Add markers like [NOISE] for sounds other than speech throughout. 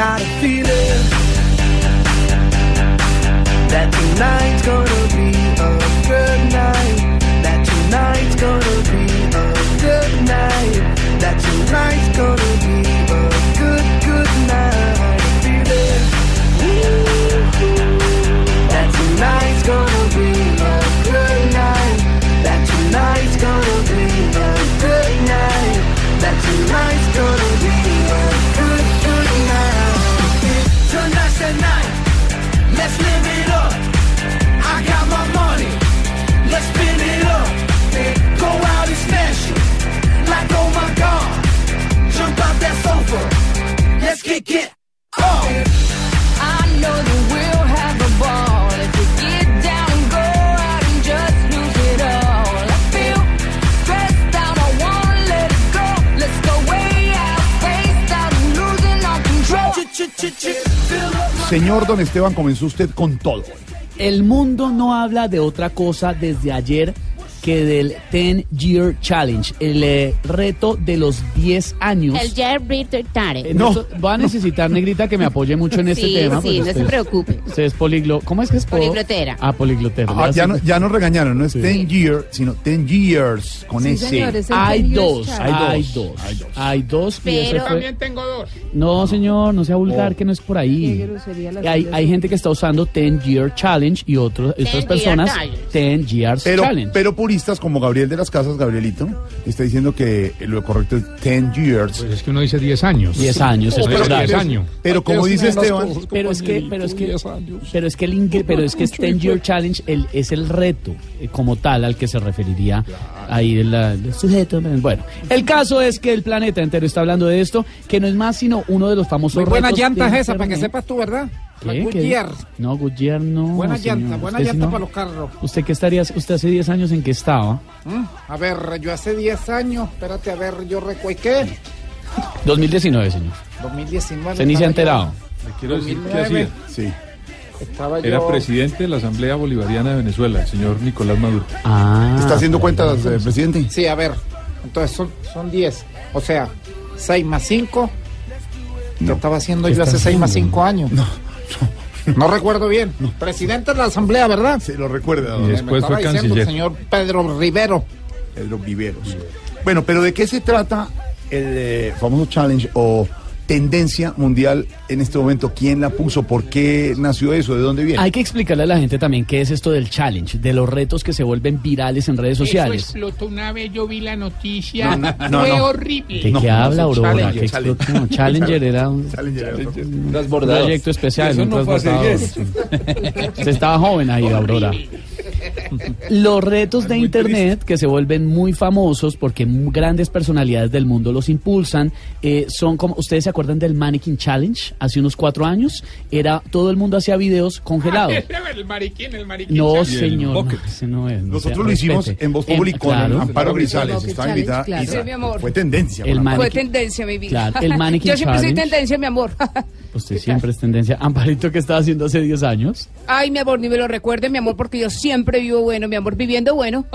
Got a feeling that tonight's gonna Señor Don Esteban, comenzó usted con todo. El mundo no habla de otra cosa desde ayer que del 10 Year Challenge, el eh, reto de los 10 años. El Jerry Eh, Tare. No. eso- Va a necesitar, Negrita, que me apoye mucho en este Sí, tema. sí, no se usted- preocupe. Usted es poliglo. ¿Cómo es que es? po- Poliglotera. Ah, poliglotera. Ah, ya, no- ya nos regañaron, no es 10 years, sino 10 years con ese. Hay dos, Hay hay dos, dos, hay dos. hay dos. y Pero- ese fue- También tengo dos. No, señor, no sea Oh. vulgar, que no es por ahí. Hay, hay gente que está usando 10 Year Challenge y otros, otras Year personas Challenge. 10 Years Pero, Challenge. pero puristas como Gabriel de las Casas, Gabrielito, está diciendo que lo correcto es 10 years. Pues es que uno dice 10 años. 10 años, es verdad. 10 años. Pero como dice Esteban, Pero es que, pero es que, pero es que el pero es que es 10 Year Challenge el, es el reto eh, como tal al que se referiría ahí el, el sujeto. Bueno, el caso es que el planeta entero está hablando de esto, que no es más sino uno de los famosos Muy buena llanta esa, para que sepas tú, ¿verdad? ¿Qué? ¿Qué? Goodyear. No, Goodyear no. Buena señor. llanta, buena llanta no. para los carros. ¿Usted qué estaría, usted hace 10 años en qué estaba? ¿Mm? A ver, yo hace 10 años, espérate, a ver, yo recuerdo, ¿qué? 2019, señor. 2019. Se ni se ha enterado. Quiero decir que 2009. hacía. sí. Estaba Era yo... presidente de la Asamblea Bolivariana de Venezuela, el señor Nicolás Maduro. Ah. ¿Está haciendo cuentas, eh, presidente? Sí, a ver, entonces son, son 10. O sea, 6 más 5. ¿Qué estaba haciendo ¿Qué yo hace está 6 más haciendo? 5 años? No, no. recuerdo bien. Presidente de la Asamblea, ¿verdad? Se lo recuerda, Y Después estaba fue diciendo el canciller. señor Pedro Rivero. Pedro Viveros. Bueno, pero ¿de qué se trata el eh, famoso challenge o tendencia mundial en este momento? ¿Quién la puso? ¿Por qué nació eso? ¿De dónde viene? Hay que explicarle a la gente también qué es esto del challenge, de los retos que se vuelven virales en redes Eso sociales. explotó una vez, yo vi la noticia. No, no, no, Fue no. horrible. ¿De No, qué no, habla Aurora? Challenger, ¿Qué Challenger. Challenger era un Challenger era otro. un proyecto especial, Eso un. Usted [LAUGHS] estaba joven ahí, Aurora. Los retos de internet que se vuelven muy famosos porque grandes personalidades del mundo los impulsan eh, son como ustedes se acuerdan del Mannequin Challenge hace unos cuatro años era todo el mundo hacía videos congelados. [LAUGHS] el mariquín, el mariquín. No, señor, no, ese no es. no Nosotros sea, lo hicimos respete. en Voz Populi con claro. Amparo Grisales. Estaba invitada claro. Sí, mi amor. fue tendencia. El. Fue tendencia, mi vida. Claro, el [LAUGHS] Mannequin Yo siempre soy Challenge. tendencia, mi amor. [LAUGHS] Usted siempre es tendencia. Amparito, ¿qué estaba haciendo hace 10 años? Ay, mi amor, ni me lo recuerde, mi amor, porque yo siempre vivo bueno, mi amor, viviendo bueno.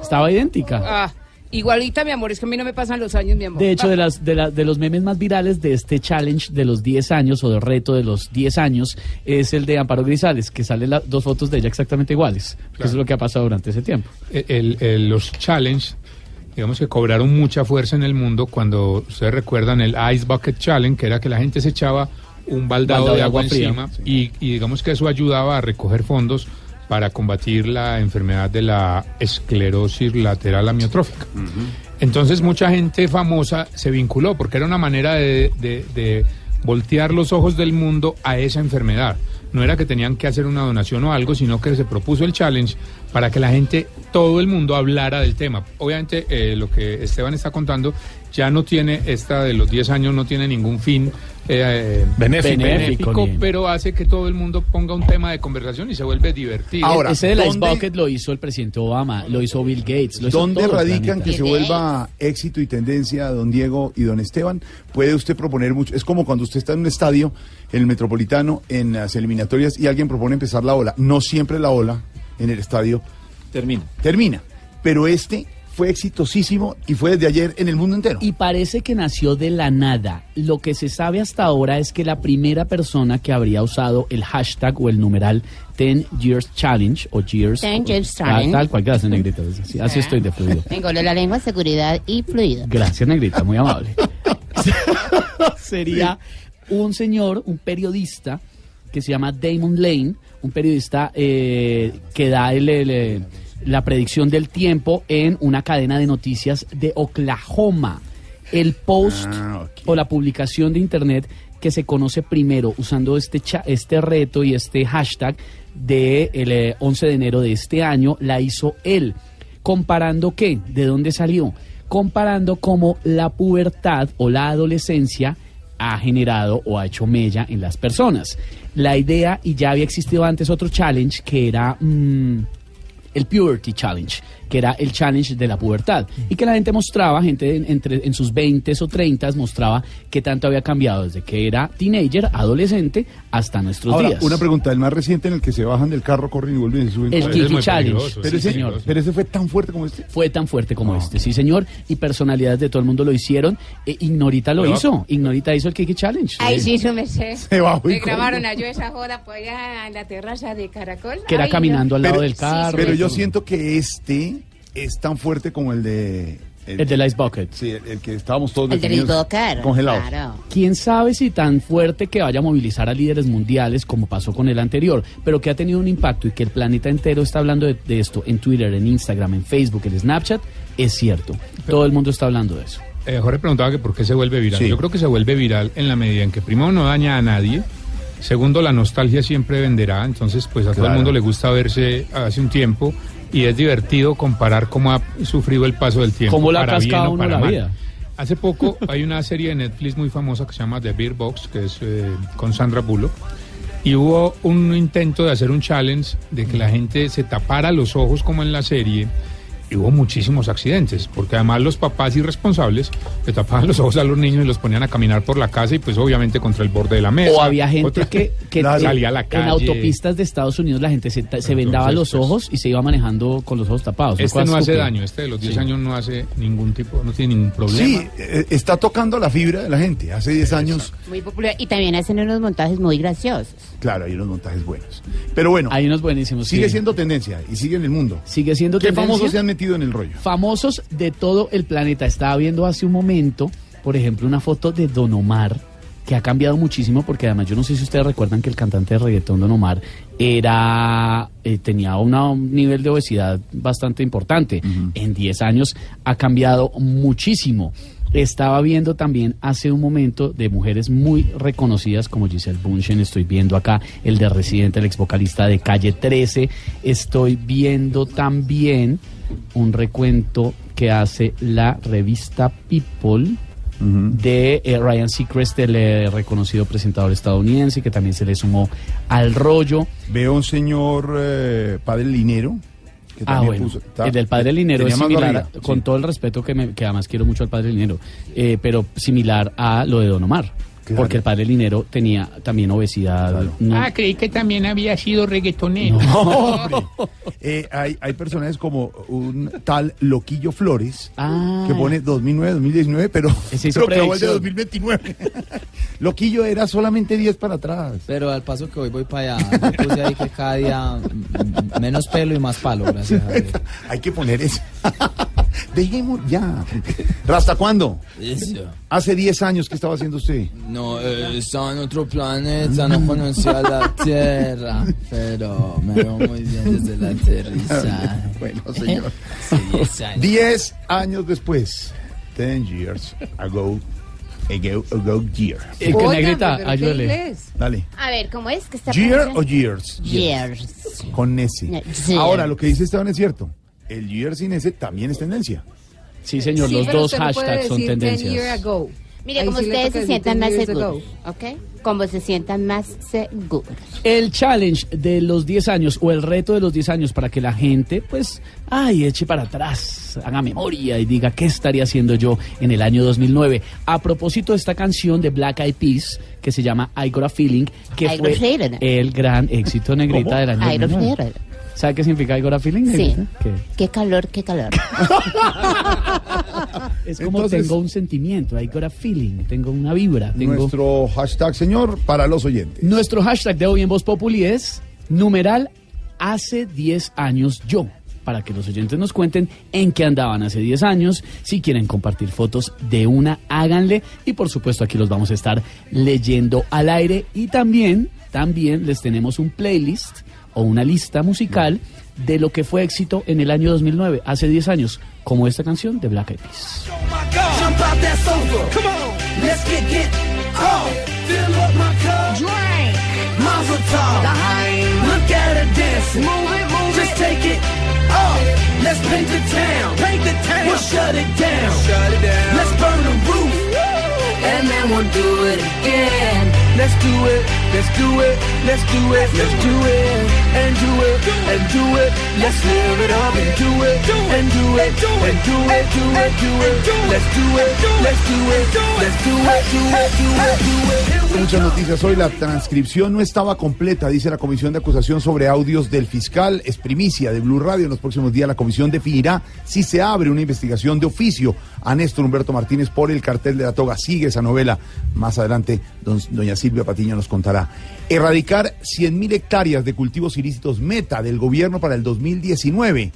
Estaba idéntica. Ah, igualita, mi amor, es que a mí no me pasan los años, mi amor. De hecho, de, las, de, la- de los memes más virales de este challenge de los 10 años o del reto de los 10 años es el de Amparo Grisales, que salen las dos fotos de ella exactamente iguales. Eso es lo que ha pasado durante ese tiempo. El- el- los challenge, digamos que cobraron mucha fuerza en el mundo cuando ustedes recuerdan el Ice Bucket Challenge, que era que la gente se echaba un baldado, Baldado de de agua, agua fría, encima y, y digamos que eso ayudaba a recoger fondos para combatir la enfermedad de la esclerosis lateral amiotrófica. Entonces mucha gente famosa se vinculó porque era una manera de, de- de voltear los ojos del mundo a esa enfermedad. No era que tenían que hacer una donación o algo, sino que se propuso el challenge para que la gente, todo el mundo hablara del tema. Obviamente eh, lo que Esteban está contando ya no tiene, esta de los 10 años no tiene ningún fin eh, Benéfico. benéfico, Ni- pero hace que todo el mundo ponga un tema de conversación y se vuelve divertido. Ahora, Ese del Ice ¿dónde- Bucket lo hizo el presidente Obama, lo hizo Bill Gates, lo hizo ¿Dónde radican que se vuelva éxito y tendencia don Diego y don Esteban? Puede usted proponer mucho. Es como cuando usted está en un estadio, en el Metropolitano, en las eliminatorias, y alguien propone empezar la ola. No siempre la ola en el estadio Termina. termina. Pero este fue exitosísimo y fue desde ayer en el mundo entero. Y parece que nació de la nada. Lo que se sabe hasta ahora es que la primera persona que habría usado el hashtag o el numeral 10 Years Challenge o Years. 10 Years Ah, Challenge. tal cual, gracias, Negrita. Así, así estoy de fluido. [LAUGHS] Vengo de la lengua, seguridad y fluido. Gracias, Negrita, muy amable. [LAUGHS] [LAUGHS] Sería un señor, un periodista que se llama Damon Lane, un periodista eh, que da el- el, eh, la predicción del tiempo en una cadena de noticias de Oklahoma. El post Ah, o la publicación de internet que se conoce primero usando este, cha- este reto y este hashtag del el eh, 11 de enero de este año la hizo él. ¿Comparando qué? ¿De dónde salió? Comparando cómo la pubertad o la adolescencia ha generado o ha hecho mella en las personas. La idea, y ya había existido antes otro challenge que era mm, el Puberty Challenge, que era el challenge de la pubertad. Y que la gente mostraba, gente en, entre, en sus 20 o 30 mostraba qué tanto había cambiado desde que era teenager, adolescente, hasta nuestros Ahora, días. una pregunta, el más reciente en el que se bajan del carro, corren y vuelven y suben. El Kiki Challenge. pero, sí, ese, señor. pero ese fue tan fuerte como este. Fue tan fuerte como No. este, sí señor, y personalidades de todo el mundo lo hicieron. E Ignorita lo Pero- hizo, Ignorita hizo el Kiki Challenge. Ay, sí, su merced. [LAUGHS] Se bajó y Me grabaron a yo esa joda por allá en la terraza de Caracol. Que era Ay, caminando no. al lado Pero- del carro. Pero yo siento que este es tan fuerte como el de. El del Ice Bucket. Sí, el, el que estábamos todos El del congelados. Claro. Quién sabe si tan fuerte que vaya a movilizar a líderes mundiales como pasó con el anterior, pero que ha tenido un impacto y que el planeta entero está hablando de, de esto en Twitter, en Instagram, en Facebook, en Snapchat, es cierto. Todo el mundo está hablando de eso. Eh, Jorge preguntaba que por qué se vuelve viral. Sí. Yo creo que se vuelve viral en la medida en que primero no daña a nadie, segundo la nostalgia siempre venderá, entonces pues a todo el mundo le gusta verse hace un tiempo y es divertido comparar cómo ha sufrido el paso del tiempo. Cómo le ha para bien cascado o para la mal. vida. Hace poco hay una serie de Netflix muy famosa que se llama The Beer Box, que es eh, con Sandra Bullock. Y hubo un intento de hacer un challenge de que la gente se tapara los ojos como en la serie. Y hubo muchísimos accidentes, porque además los papás irresponsables le tapaban los ojos a los niños y los ponían a caminar por la casa y pues obviamente contra el borde de la mesa. O había gente Otra- que, que [LAUGHS] en- Salía a la en calle. autopistas de Estados Unidos la gente se, se vendaba Entonces, los pues, ojos y se iba manejando con los ojos tapados. Este no hace estúpida. daño, este de los 10 Sí. años no hace ningún tipo, no tiene ningún problema. Sí, eh, está tocando la fibra de la gente. Hace 10 años, Muy popular. Y también hacen unos montajes muy graciosos. claro, hay unos montajes buenos. Pero bueno, Hay unos buenísimos. sigue sí. siendo tendencia y sigue en el mundo. Sigue siendo ¿Qué tendencia. famosos se han metido en el rollo? famosos de todo el planeta. Estaba viendo hace un momento, por ejemplo, una foto de Don Omar, que ha cambiado muchísimo, porque además yo no sé si ustedes recuerdan que el cantante de reggaetón Don Omar era eh, tenía una- un nivel de obesidad bastante importante. En 10 años ha cambiado muchísimo. Estaba viendo también hace un momento de mujeres muy reconocidas como Giselle Bunchen, estoy viendo acá el de Residente, el ex vocalista de Calle 13, estoy viendo también un recuento que hace la revista People de eh, Ryan Seacrest, el eh, reconocido presentador estadounidense, que también se le sumó al rollo. Veo un señor eh, padre linero. Que Ah, también bueno, puso- está- el del Padre Linero es similar, a- con sí. todo el respeto que, me- que además quiero mucho al Padre Linero, eh, pero similar a lo de Don Omar. Claro. Porque el Padre Linero tenía también obesidad. no- Ah, creí que también había sido reggaetonero. Hombre, [LAUGHS] eh, hay, hay personajes como un tal Loquillo Flores Ah. que pone 2009, 2019, pero creo que el de predicción. 2029. [LAUGHS] Loquillo era solamente 10 para atrás. Pero al paso que hoy voy para allá, yo puse ahí que cada día menos pelo y más palo, gracias a Dios. [LAUGHS] Hay que poner eso. Dejemos ya. ¿Hasta cuándo? Eso. Hace 10 años que estaba haciendo usted. No, eh, estaba en otro planeta, no conocía la [LAUGHS] Tierra, pero me veo muy bien desde el aterrizaje. [LAUGHS] Bueno, señor. Sí, diez años. 10 años después. 10 years ago. Ago, ago year. Eh, que Negrita, pero ¿qué ayúdale. Dale. A ver, ¿cómo es que está ¿Year o years? Years. Con ese. Ahora, lo que dice Esteban es cierto. El year sin ese también es tendencia. Sí, señor, Sí, los dos hashtags son decir 10 year tendencias. Mire, Ahí como sí ustedes se sientan 10 más years seguros. ¿ok? Como se sientan más seguros. El challenge de los 10 años o el reto de los 10 años para que la gente, pues, ay, eche para atrás, haga memoria y diga qué estaría haciendo yo en el año 2009. A propósito de esta canción de Black Eyed Peas que se llama I Got a Feeling, que I Got fue a Feeling. el gran éxito negrita del año I Got a 2009. ¿Sabe qué significa I Got a Feeling? Sí. ¿Qué? Qué calor, qué calor. [LAUGHS] Es como Entonces- tengo un sentimiento, I got a feeling, tengo una vibra, tengo... Nuestro hashtag, señor, para los oyentes. Nuestro hashtag de hoy en Voz Populi es numeral hace 10 años yo. Para que los oyentes nos cuenten en qué andaban hace 10 años. Si quieren compartir fotos de una, háganle. Y por supuesto aquí los vamos a estar leyendo al aire. Y también, también les tenemos un playlist o una lista musical de lo que fue éxito en el año 2009, hace 10 años, como esta canción de Black Eyed Peas. Let's paint the town. Paint the town. We'll shut it down. Shut it down. Let's burn the roof. And then we'll do it again. Let's do it. Let's do it. Let's do it. Let's do it. And do it. And do it. Let's live it up and do it. And do it. And do it. Do it. Do it. Let's do it. Let's do it. Let's do it. Do it. Do it. Do it. Muchas noticias hoy. La transcripción no estaba completa, dice la Comisión de Acusación sobre audios del fiscal. Es primicia de Blue Radio. En los próximos días la comisión definirá si se abre una investigación de oficio a Néstor Humberto Martínez por el cartel de la toga. Sigue esa novela. Más adelante, don- doña Silvia Patiño nos contará. Erradicar 100.000 hectáreas de cultivos ilícitos meta del gobierno para el 2019.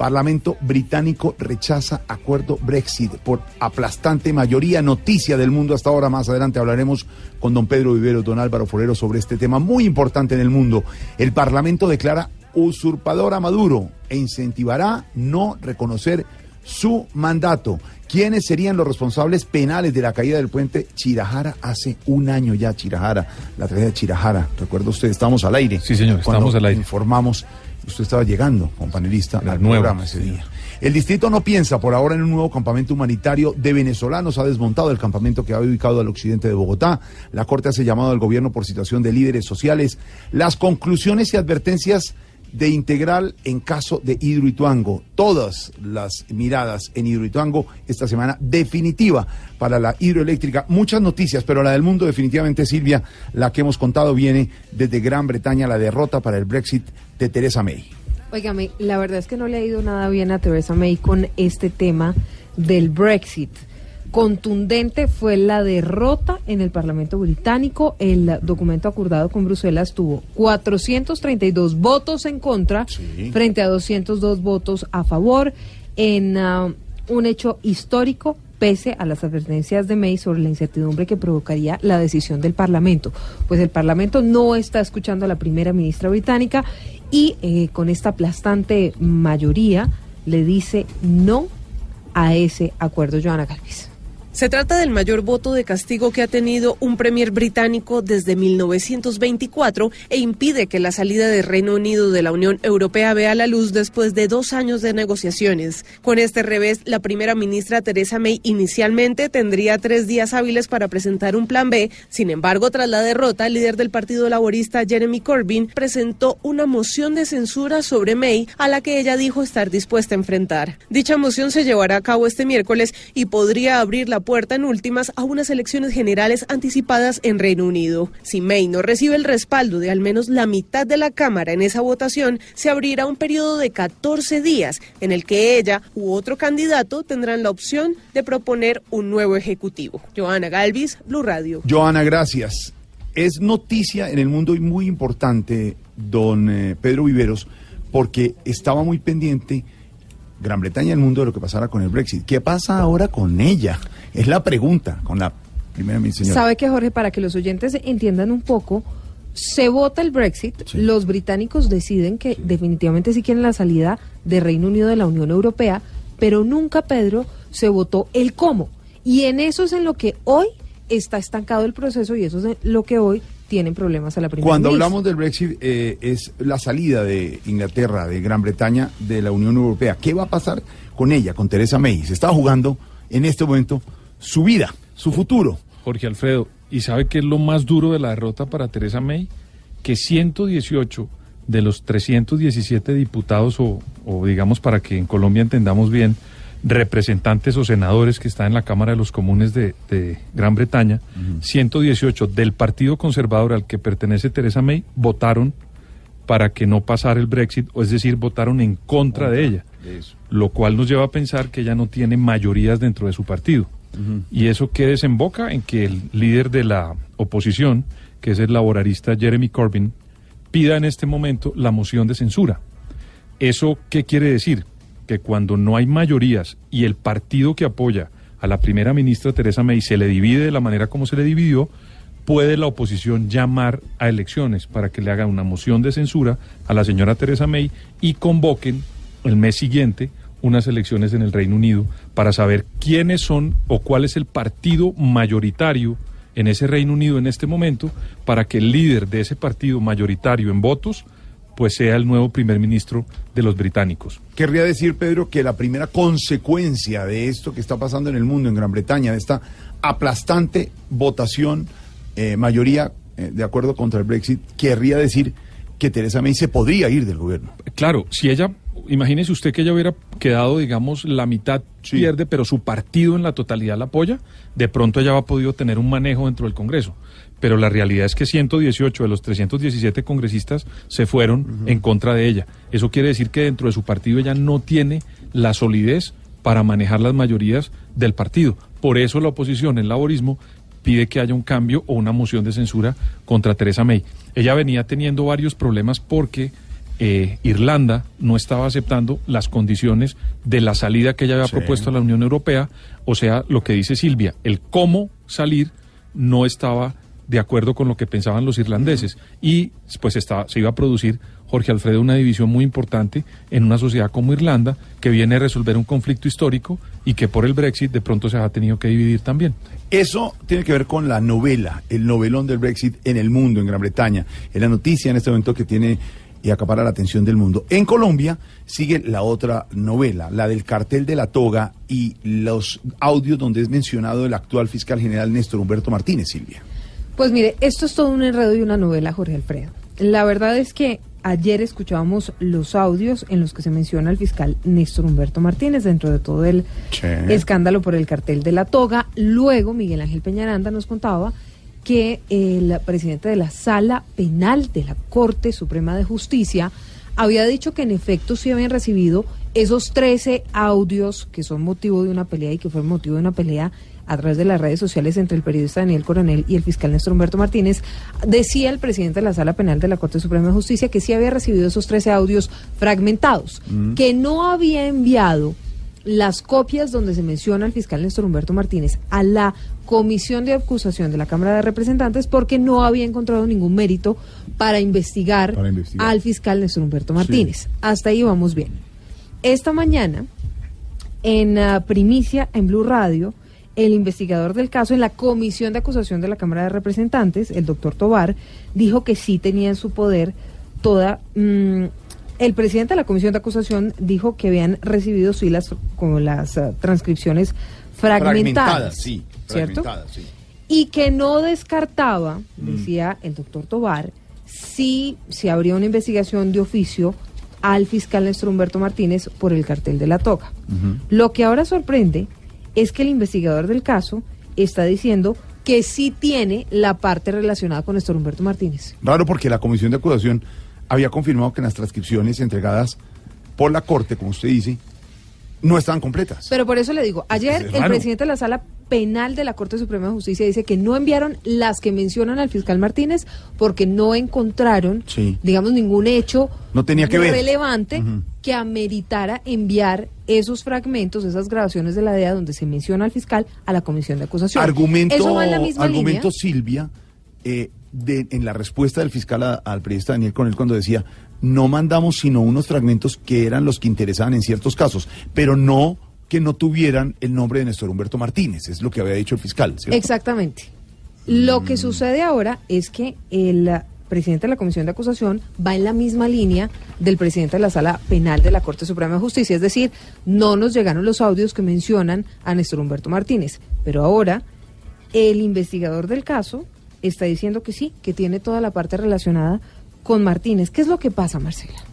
Parlamento británico rechaza acuerdo Brexit por aplastante mayoría. Noticia del mundo hasta ahora. Más adelante hablaremos con don Pedro Vivero, don Álvaro Forero sobre este tema muy importante en el mundo. El Parlamento declara usurpador a Maduro e incentivará no reconocer su mandato. ¿Quiénes serían los responsables penales de la caída del puente Chirajara hace un año ya? Chirajara, la tragedia de Chirajara. ¿Recuerda usted? Estamos al aire. Sí, señor, estamos al aire. Informamos, usted estaba llegando como panelista La al nueva, programa ese día. El distrito no piensa por ahora en un nuevo campamento humanitario de venezolanos. Ha desmontado el campamento que había ubicado al occidente de Bogotá. La Corte hace llamado al gobierno por situación de líderes sociales. Las conclusiones y advertencias de Integral en caso de Hidroituango. Todas las miradas en Hidroituango esta semana definitiva para la hidroeléctrica. Muchas noticias, pero la del mundo definitivamente, Silvia, la que hemos contado viene desde Gran Bretaña, la derrota para el Brexit de Theresa May. Óigame, la verdad es que no le ha ido nada bien a Theresa May con este tema del Brexit. Contundente fue la derrota en el Parlamento británico. El documento acordado con Bruselas tuvo 432 votos en contra frente a 202 votos a favor en ah, un hecho histórico pese a las advertencias de May sobre la incertidumbre que provocaría la decisión del Parlamento. Pues el Parlamento no está escuchando a la primera ministra británica y eh, con esta aplastante mayoría le dice no a ese acuerdo, Joana Galvis. Se trata del mayor voto de castigo que ha tenido un premier británico desde 1924 e impide que la salida del Reino Unido de la Unión Europea vea la luz después de dos años de negociaciones. Con este revés, la primera ministra Theresa May inicialmente tendría tres días hábiles para presentar un plan B. Sin embargo, tras la derrota, el líder del Partido Laborista, Jeremy Corbyn, presentó una moción de censura sobre May a la que ella dijo estar dispuesta a enfrentar. Dicha moción se llevará a cabo este miércoles y podría abrir la puerta en últimas a unas elecciones generales anticipadas en Reino Unido. Si May no recibe el respaldo de al menos la mitad de la Cámara en esa votación, se abrirá un periodo de 14 días en el que ella u otro candidato tendrán la opción de proponer un nuevo ejecutivo. Joana Galvis, Blue Radio. Joana, gracias. Es noticia en el mundo y muy importante, don eh, Pedro Viveros, porque estaba muy pendiente Gran Bretaña y el mundo de lo que pasara con el Brexit. ¿Qué pasa ahora con ella? Es la pregunta, con la primera ministra. ¿Sabe que, Jorge, para que los oyentes entiendan un poco, se vota el Brexit, los británicos deciden que definitivamente sí quieren la salida de Reino Unido de la Unión Europea, pero nunca, Pedro, se votó el cómo. Y en eso es en lo que hoy está estancado el proceso y eso es lo que hoy tienen problemas a la primera Cuando ministra. hablamos del Brexit, eh, es la salida de Inglaterra, de Gran Bretaña, de la Unión Europea. ¿Qué va a pasar con ella, con Teresa May? Se está jugando en este momento su vida, su futuro. Jorge Alfredo, ¿y sabe qué es lo más duro de la derrota para Teresa May? Que 118 de los 317 diputados, o, o digamos para que en Colombia entendamos bien, representantes o senadores que están en la Cámara de los Comunes de, de Gran Bretaña, 118 del Partido Conservador al que pertenece Teresa May, votaron para que no pasara el Brexit, o es decir, votaron en contra de ella, lo cual nos lleva a pensar que ella no tiene mayorías dentro de su partido. Y eso que desemboca en que el líder de la oposición, que es el laboralista Jeremy Corbyn, pida en este momento la moción de censura. ¿Eso qué quiere decir? Que cuando no hay mayorías y el partido que apoya a la primera ministra Teresa May se le divide de la manera como se le dividió, puede la oposición llamar a elecciones para que le hagan una moción de censura a la señora Teresa May y convoquen el mes siguiente unas elecciones en el Reino Unido para saber quiénes son o cuál es el partido mayoritario en ese Reino Unido en este momento para que el líder de ese partido mayoritario en votos pues sea el nuevo primer ministro de los británicos. Querría decir, Pedro, que la primera consecuencia de esto que está pasando en el mundo, en Gran Bretaña, de esta aplastante votación, eh, mayoría eh, de acuerdo contra el Brexit, querría decir que Teresa May se podría ir del gobierno. Claro, si ella, imagínese usted que ella hubiera quedado, digamos, la mitad pierde, pero su partido en la totalidad la apoya, de pronto ella ha podido tener un manejo dentro del Congreso. Pero la realidad es que 118 de los 317 congresistas se fueron en contra de ella. Eso quiere decir que dentro de su partido ella no tiene la solidez para manejar las mayorías del partido. Por eso la oposición, el laborismo, pide que haya un cambio o una moción de censura contra Teresa May. Ella venía teniendo varios problemas porque eh, Irlanda no estaba aceptando las condiciones de la salida que ella había Sí. propuesto a la Unión Europea, o sea, lo que dice Silvia, el cómo salir no estaba de acuerdo con lo que pensaban los irlandeses y pues estaba, se iba a producir Jorge Alfredo una división muy importante en una sociedad como Irlanda que viene a resolver un conflicto histórico y que por el Brexit de pronto se ha tenido que dividir también. Eso tiene que ver con la novela, el novelón del Brexit en el mundo, en Gran Bretaña. Es la noticia en este momento que tiene y acapara la atención del mundo. En Colombia sigue la otra novela, la del cartel de la toga y los audios donde es mencionado el actual fiscal general Néstor Humberto Martínez, Silvia. Pues mire, esto es todo un enredo y una novela, Jorge Alfredo. La verdad es que ayer escuchábamos los audios en los que se menciona al fiscal Néstor Humberto Martínez dentro de todo el escándalo por el cartel de la toga. Luego Miguel Ángel Peñaranda nos contaba que el presidente de la Sala Penal de la Corte Suprema de Justicia había dicho que en efecto sí habían recibido esos 13 audios que son motivo de una pelea y que fueron motivo de una pelea a través de las redes sociales entre el periodista Daniel Coronel y el fiscal Néstor Humberto Martínez, decía el presidente de la Sala Penal de la Corte Suprema de Justicia que sí había recibido esos 13 audios fragmentados, Mm. que no había enviado las copias donde se menciona al fiscal Néstor Humberto Martínez a la comisión de acusación de la Cámara de Representantes porque no había encontrado ningún mérito para investigar, Para investigar. al fiscal Néstor Humberto Martínez. Hasta ahí vamos bien. Esta mañana, en ah, primicia en Blue Radio, el investigador del caso en la comisión de acusación de la Cámara de Representantes, el doctor Tobar, dijo que sí tenía en su poder toda... mm, el presidente de la comisión de acusación dijo que habían recibido sí las, como las ah, transcripciones fragmentadas, sí. ¿Cierto? sí. y que no descartaba, decía el doctor Tobar, si se habría una investigación de oficio al fiscal Néstor Humberto Martínez por el cartel de la toga. Lo que ahora sorprende es que el investigador del caso está diciendo que sí tiene la parte relacionada con Néstor Humberto Martínez. Raro porque la comisión de acusación había confirmado que las transcripciones entregadas por la Corte, como usted dice, no estaban completas. Pero por eso le digo, ayer Es el presidente de la Sala Penal de la Corte Suprema de Justicia dice que no enviaron las que mencionan al fiscal Martínez porque no encontraron, Sí. digamos, ningún hecho No tenía que ver. relevante que ameritara enviar esos fragmentos, esas grabaciones de la DEA donde se menciona al fiscal a la comisión de acusación. Argumento, Eso va en la misma argumento línea. Silvia, eh, de- en la respuesta del fiscal a- al periodista Daniel Coronel cuando decía, no mandamos sino unos fragmentos que eran los que interesaban en ciertos casos, pero no que no tuvieran el nombre de Néstor Humberto Martínez, es lo que había dicho el fiscal. ¿cierto? Exactamente. Lo que sucede ahora es que el presidente de la Comisión de Acusación va en la misma línea del presidente de la Sala Penal de la Corte Suprema de Justicia, es decir, no nos llegaron los audios que mencionan a Néstor Humberto Martínez, pero ahora el investigador del caso está diciendo que sí, que tiene toda la parte relacionada con Martínez. ¿Qué es lo que pasa, Marcela?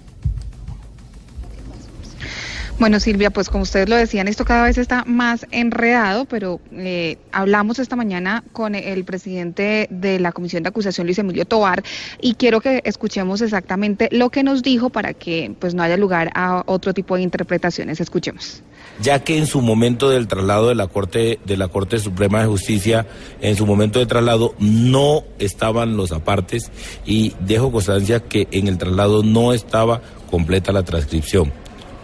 Bueno, Silvia, pues como ustedes lo decían, esto cada vez está más enredado, pero eh, hablamos esta mañana con el presidente de la Comisión de Acusación, Luis Emilio Tobar, y quiero que escuchemos exactamente lo que nos dijo para que pues no haya lugar a otro tipo de interpretaciones. Escuchemos. ya que en su momento del traslado de la Corte de la Corte Suprema de Justicia, en su momento de traslado no estaban los apartes y dejo constancia que en el traslado no estaba completa la transcripción,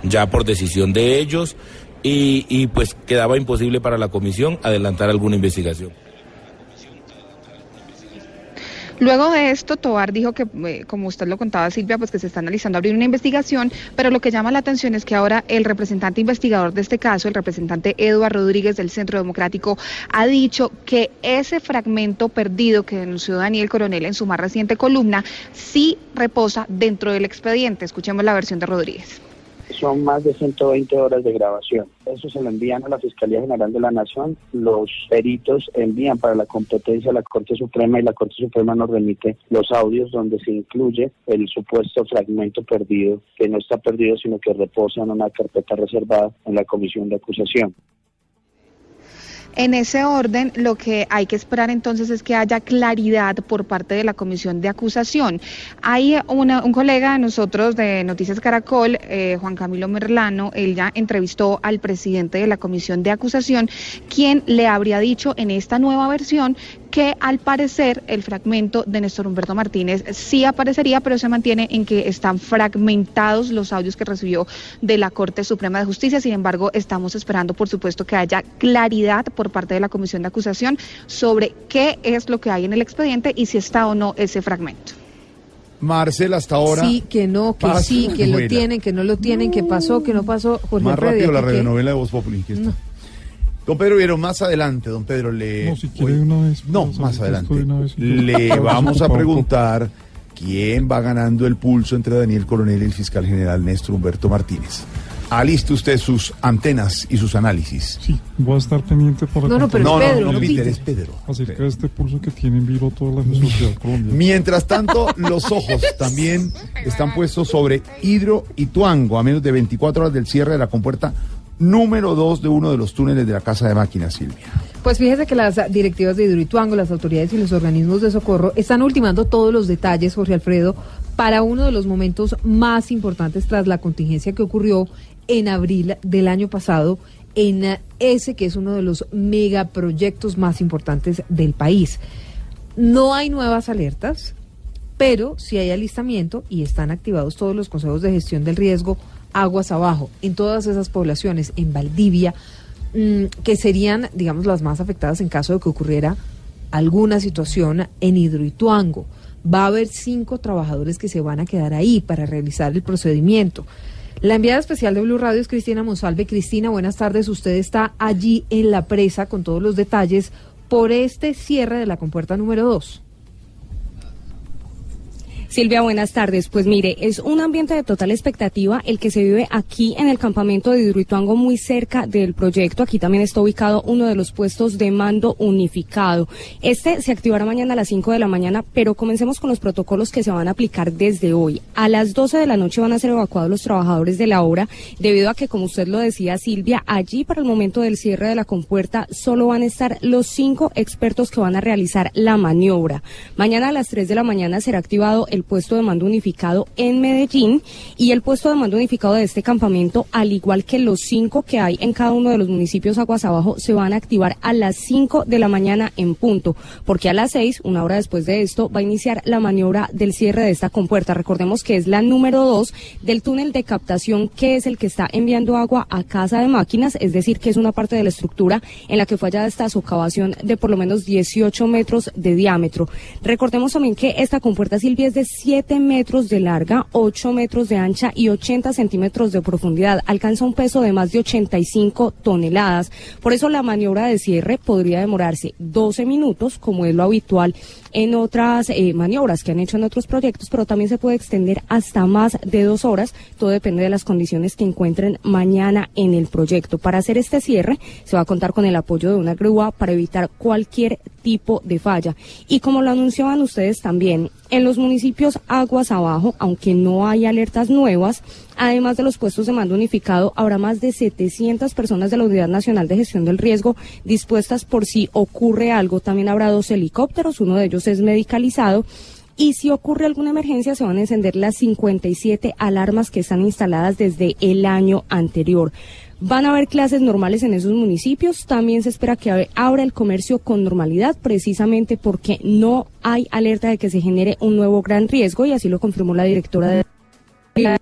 ya por decisión de ellos y, y pues quedaba imposible para la comisión adelantar alguna investigación. Luego de esto, Tobar dijo que, eh, como usted lo contaba, Silvia, pues que se está analizando abrir una investigación, pero lo que llama la atención es que ahora el representante investigador de este caso, el representante Eduardo Rodríguez del Centro Democrático, ha dicho que ese fragmento perdido que denunció Daniel Coronel en su más reciente columna sí reposa dentro del expediente. Escuchemos la versión de Rodríguez. Son más de 120 horas de grabación. Eso se lo envían a la Fiscalía General de la Nación. Los peritos envían para la competencia a la Corte Suprema y la Corte Suprema nos remite los audios donde se incluye el supuesto fragmento perdido, que no está perdido, sino que reposa en una carpeta reservada en la Comisión de Acusación. En ese orden, lo que hay que esperar entonces es que haya claridad por parte de la comisión de acusación. Hay una- un colega de nosotros de Noticias Caracol, eh, Juan Camilo Merlano, él ya entrevistó al presidente de la comisión de acusación, quien le habría dicho en esta nueva versión que al parecer el fragmento de Néstor Humberto Martínez sí aparecería, pero se mantiene en que están fragmentados los audios que recibió de la Corte Suprema de Justicia. Sin embargo, estamos esperando, por supuesto, que haya claridad por parte de la Comisión de Acusación sobre qué es lo que hay en el expediente y si está o no ese fragmento. Marcel, hasta ahora. Sí, que no, que sí, que lo tienen, que no lo tienen, que pasó, que no pasó. Jorge Más rápido la radionovela de Voz Populi. que está. Don Pedro Viero, más adelante, don Pedro, le... No, si quiere una vez. No, más adelante. vez. Le [LAUGHS] vamos a preguntar quién va ganando el pulso entre Daniel Coronel y el fiscal general Néstor Humberto Martínez. Aliste usted sus antenas y sus análisis. Sí, voy a estar pendiente para No, no, pero es No, no, Pedro, no, no Peter, Peter. es Pedro. acerca de este pulso que tiene en vivo toda la sociedad colombiana. Mientras tanto, los ojos también están puestos sobre Hidro y Tuango, a menos de 24 horas del cierre de la compuerta número 2 de uno de los túneles de la Casa de Máquinas, Silvia. Pues fíjese que las directivas de Hidroituango, las autoridades y los organismos de socorro están ultimando todos los detalles, Jorge Alfredo, para uno de los momentos más importantes tras la contingencia que ocurrió en abril del año pasado en ese que es uno de los megaproyectos más importantes del país. No hay nuevas alertas, pero sí hay alistamiento y están activados todos los consejos de gestión del riesgo aguas abajo en todas esas poblaciones, en Valdivia, mm, que serían, digamos, las más afectadas en caso de que ocurriera alguna situación en Hidroituango. Va a haber cinco trabajadores que se van a quedar ahí para realizar el procedimiento. La enviada especial de Blue Radio es Cristina Monsalve. Cristina, buenas tardes. Usted está allí en la presa con todos los detalles por este cierre de la compuerta número 2. Silvia, buenas tardes. Pues mire, es un ambiente de total expectativa el que se vive aquí en el campamento de Hidroituango, muy cerca del proyecto. Aquí también está ubicado uno de los puestos de mando unificado. Este se activará mañana a las 5 de la mañana, pero comencemos con los protocolos que se van a aplicar desde hoy. A las 12 de la noche van a ser evacuados los trabajadores de la obra, debido a que, como usted lo decía, Silvia, allí para el momento del cierre de la compuerta solo van a estar los cinco expertos que van a realizar la maniobra. Mañana a las 3 de la mañana será activado el puesto de mando unificado en Medellín y el puesto de mando unificado de este campamento, al igual que los cinco que hay en cada uno de los municipios aguas abajo, se van a activar a las 5 de la mañana en punto, porque a las 6, una hora después de esto, va a iniciar la maniobra del cierre de esta compuerta. Recordemos que es la número 2 del túnel de captación, que es el que está enviando agua a casa de máquinas, es decir, que es una parte de la estructura en la que fue hallada esta socavación de por lo menos 18 metros de diámetro. Recordemos también que esta compuerta Silvia es de 7 metros de larga, 8 metros de ancha y 80 centímetros de profundidad. Alcanza un peso de más de 85 toneladas. Por eso la maniobra de cierre podría demorarse 12 minutos, como es lo habitual en otras eh, maniobras que han hecho en otros proyectos, pero también se puede extender hasta más de dos horas. Todo depende de las condiciones que encuentren mañana en el proyecto. Para hacer este cierre, se va a contar con el apoyo de una grúa para evitar cualquier tipo de falla. Y como lo anunciaban ustedes también, en los municipios aguas abajo, aunque no hay alertas nuevas, además de los puestos de mando unificado, habrá más de 700 personas de la Unidad Nacional de Gestión del Riesgo dispuestas por si ocurre algo. También habrá dos helicópteros, uno de ellos es medicalizado. Y si ocurre alguna emergencia, se van a encender las 57 alarmas que están instaladas desde el año anterior. Van a haber clases normales en esos municipios. También se espera que abra el comercio con normalidad, precisamente porque no hay alerta de que se genere un nuevo gran riesgo, y así lo confirmó la directora de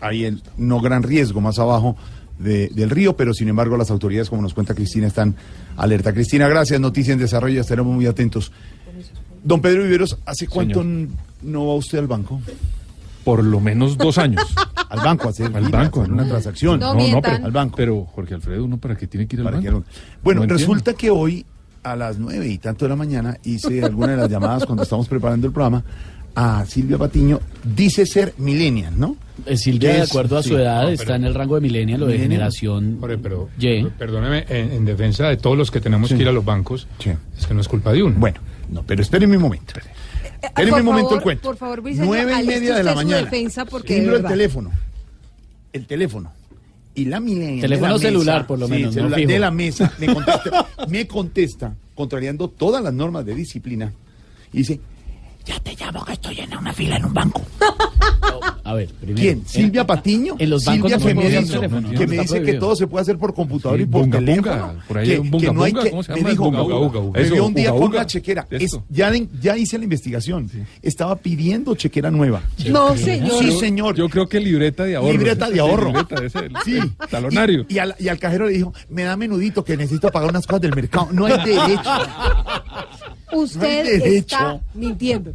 Hay el no gran riesgo más abajo de- del río, pero sin embargo las autoridades, como nos cuenta Cristina, están alerta. Cristina, gracias. Noticia en desarrollo, estaremos muy atentos. Don Pedro Viveros, ¿hace cuánto n- no va usted al banco? Por lo menos dos años. [LAUGHS] Al banco, a hacer Al banco, hacer una transacción. No No, pero, al banco. pero Jorge Alfredo, ¿uno para qué tiene que ir al Para banco? que Bueno, No entiendo. resulta que hoy a las nueve y tanto de la mañana hice [LAUGHS] alguna de las llamadas cuando estamos preparando el programa a Silvia Patiño. Dice ser millennial, ¿no? Eh, Silvia, de acuerdo a su sí. edad, No, está en el rango de millennial o de Millennial. generación Jorge, pero Y. perdóneme, en, en defensa de todos los que tenemos Sí. que ir a los bancos, Sí. es que no es culpa de uno. Bueno, no, pero espérenme un momento. Espérenme por un momento favor, el cuento. por favor, Nueve y media de la mañana. defensa, porque de Timbro el teléfono. El teléfono. Y la millennial. Teléfono de la celular, mesa, por lo sí, menos, no celular, de la mesa, me contesta, [LAUGHS] me contesta, contrariando todas las normas de disciplina, y dice, ya te llamo que estoy en una fila en un banco. [LAUGHS] A ver, primero. ¿Quién? ¿en- ¿Silvia Patiño? en los bancos Silvia no que me dice, teléfono, que no, me dice que todo se puede hacer por computador Sí, y por bunga, teléfono. bunga, por ahí que, un bunga, que no hay que, ¿cómo se me dijo, Bunga, me bunga, bunga. vio un día bunga, con la chequera. Es- ya, ya hice la investigación. Estaba pidiendo chequera nueva. No, señor. Sí, señor. Yo creo que libreta de ahorro. Libreta de ahorro. Sí. talonario. Y, y al, y al cajero le dijo, me da menudito que necesito pagar unas cosas del mercado. No hay derecho. [LAUGHS] Usted No está mintiendo.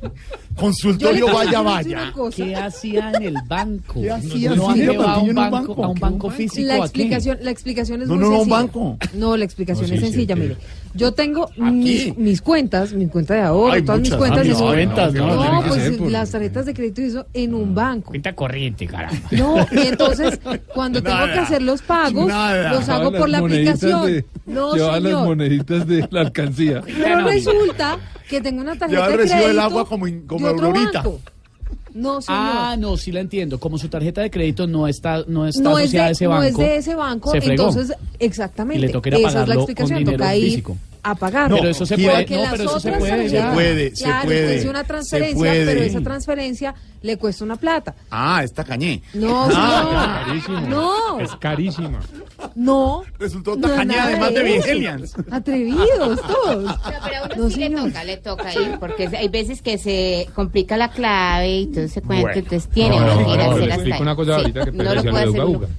Consultorio vaya, vaya. ¿Qué hacía en el banco? ¿Qué hacía no, llevado a un banco, banco? a un ¿Qué banco un banco? físico La explicación, la explicación es No, muy no, no, un sencilla. banco. No, la explicación No, es sí, sí, sencilla, sí. mire. Yo tengo mis, mis cuentas, mi cuenta de ahorro, todas mis cuentas mis no, pues ser por- las tarjetas de crédito y eso en un banco. Cuenta corriente, caramba. No, y entonces cuando tengo que hacer los pagos, Nada. los hago por la aplicación. de- No, llevaba las señor. moneditas de la alcancía. Pero resulta que tengo una tarjeta el de recibo crédito del agua como in- como de otro Aurorita. banco. No, señor. Ah, no, sí la entiendo. Como su tarjeta de crédito no está, no está no es, asociada de, a ese no banco. es de ese banco, se fregó. entonces, exactamente. Y le toca ir a Esa es la pagarlo con explicación, dinero toca ir físico. A pagarlo. Pero eso se puede, no, pero eso se puede ya. Se puede, se claro, puede, le hice una se transferencia, puede. pero esa transferencia le cuesta una plata. Ah, está cañé. No, Ah, señor. Carísimo. No, Es carísima. no. Resultó No, tacañé nada además de. Vigelians. Atrevidos todos. No, pero a uno No, sí le toca, le toca ir, porque hay veces que se complica la clave y todo ese cuento, Bueno. entonces tiene No, no, que ir a no, le hasta explico una cosa Sí, ahorita que no lo puede hacer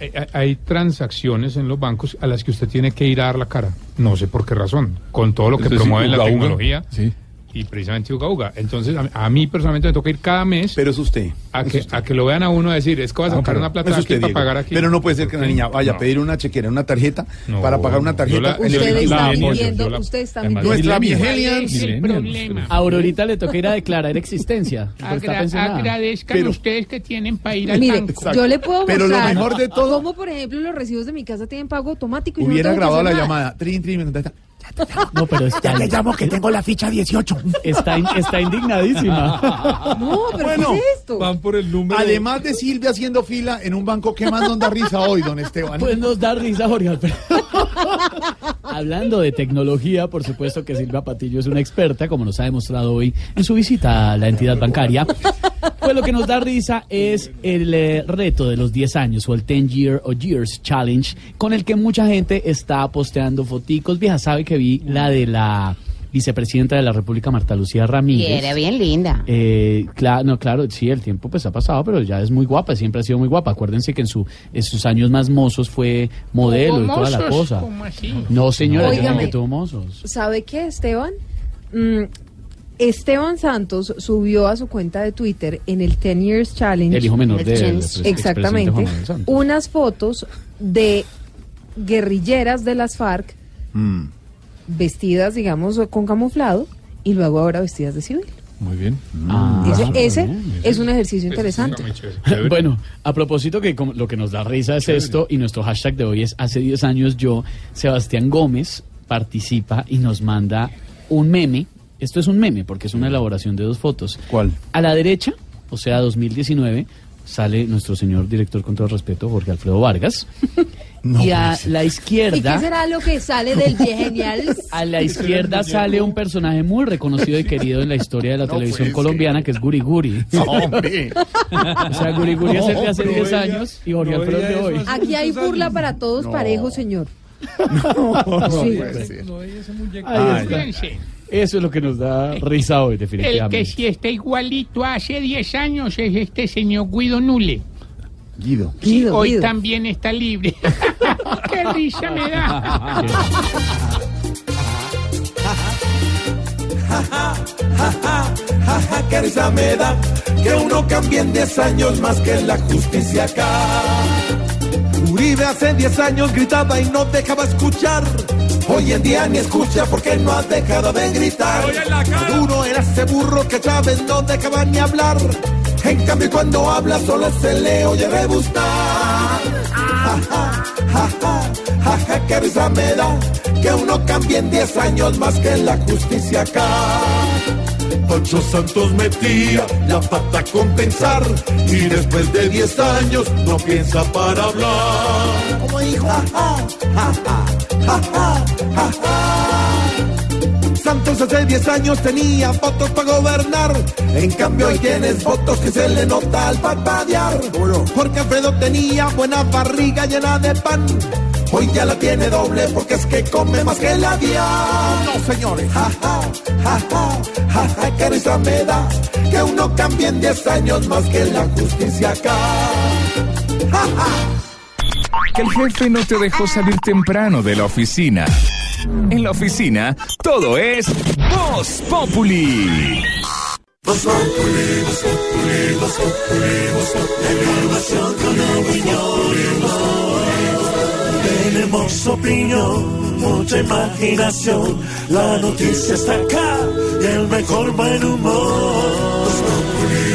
Eh, eh, Hay transacciones en los bancos a las que usted tiene que ir a dar la cara. No sé por qué razón. Con todo lo que promueve la tecnología Sí. Y precisamente Uga Uga. Entonces, a, a mí personalmente me toca ir cada mes Pero es usted. a, que, a que lo vean a uno decir, es que va a Ah, sacar pero una plata es aquí usted, para pagar aquí. Pero no puede ser que la niña vaya a No. pedir una chequera, una tarjeta, No, para pagar una tarjeta. la- Usted la está yo la- usted está mintiendo. Nuestra. Millennial. A Aurorita le toca ir a declarar existencia. Agra- agradezcan Pero- ustedes que tienen para ir al Mire, banco. Exacto. yo le puedo Pero lo mostrar mejor de todo- cómo, por ejemplo, los recibos de mi casa tienen pago automático y Hubiera no grabado la llamada. Trin, trin, No, pero está, Ya te llamo que tengo la ficha 18. está, in- está indignadísima. [LAUGHS] No, pero Bueno, ¿qué es esto? Van por el número. Además de Silvia haciendo fila en un banco, ¿qué más nos da risa hoy, don Esteban? Pues nos da risa, Jorge Alfredo. [LAUGHS] Hablando de tecnología, por supuesto que Silvia Patillo es una experta, como nos ha demostrado hoy en su visita a la entidad bancaria. Pues lo que nos da risa es el eh, reto de los 10 años o el 10 Year o Years Challenge, con el que mucha gente está posteando foticos. Vieja, sabe que vi la de la vicepresidenta de la República, Marta Lucía Y Ramírez. era bien linda. Eh, claro, no, claro, sí, el tiempo pues ha pasado, pero ya es muy guapa, siempre ha sido muy guapa. Acuérdense que en, su, en sus años más mozos fue modelo y toda la cosa. ¿cómo así? No, señora, yo Óigame. que tuvo mozos. ¿Sabe qué, Esteban? Mm, Esteban Santos subió a su cuenta de Twitter en el 10 Years Challenge. El hijo menor del ex- Exactamente. Unas fotos de guerrilleras de las FARC Mm. Vestidas, digamos, con camuflado y luego ahora vestidas de civil. Muy bien. ese Ah, ese bien, es un ejercicio interesante. [LAUGHS] Bueno, a propósito que como lo que nos da risa es esto y nuestro hashtag de hoy es hace 10 años yo, Sebastián Gómez participa y nos manda un meme. Esto es un meme porque es una elaboración de dos fotos. ¿Cuál? A la derecha, o sea, 2019, sale nuestro señor director con todo respeto, Jorge Alfredo Vargas. [LAUGHS] y a la ¿Y izquierda... qué será lo que sale del genial? A la izquierda sale un personaje muy reconocido y querido en la historia de la televisión colombiana, que es Guri Guri. Hombre. O sea, Guri Guri es el de hace No, 10 pero años y Jorge no, Alfredo es de hoy. Aquí hay burla para todos parejos, señor. Sí. Ahí está. Fíjense, Eso es lo que nos da risa hoy, el que definitivamente. sí está igualito hace 10 años es este señor Guido Nule. Guido. Sí, Guido, hoy Guido. también está libre. [LAUGHS] ¡Qué risa me da! Qué risa me da que uno cambie en 10 años más que la justicia acá. Uribe hace 10 años gritaba y no dejaba escuchar. Hoy en día ni escucha porque no ha dejado de gritar. Duro era ese burro que Chávez no dejaba ni hablar. En cambio cuando habla solo se le oye rebustar. Jaja, jaja, jaja, qué risa me da que uno cambie en 10 años más que la justicia acá. Pancho Santos metía la pata a compensar y después de 10 años no piensa para hablar. Como dijo, ja, ja, ja, ja, ja, ja. Santos hace 10 años tenía votos para gobernar. En cambio hoy tienes votos que se le nota al parpadear. Porque Alfredo tenía buena barriga llena de pan. Hoy ya la tiene doble porque es que come más que la diablo. No, señores. Ja, ja, ja, ja, ja, ja, qué risa me da que uno cambie en 10 años más que la justicia acá. Ja, ja. Que el jefe no te dejó salir temprano de la oficina. En la oficina, todo es Voz Populi. Voz Populi, con opinión. Tenemos opinión, mucha imaginación. La noticia está acá y el mejor buen humor.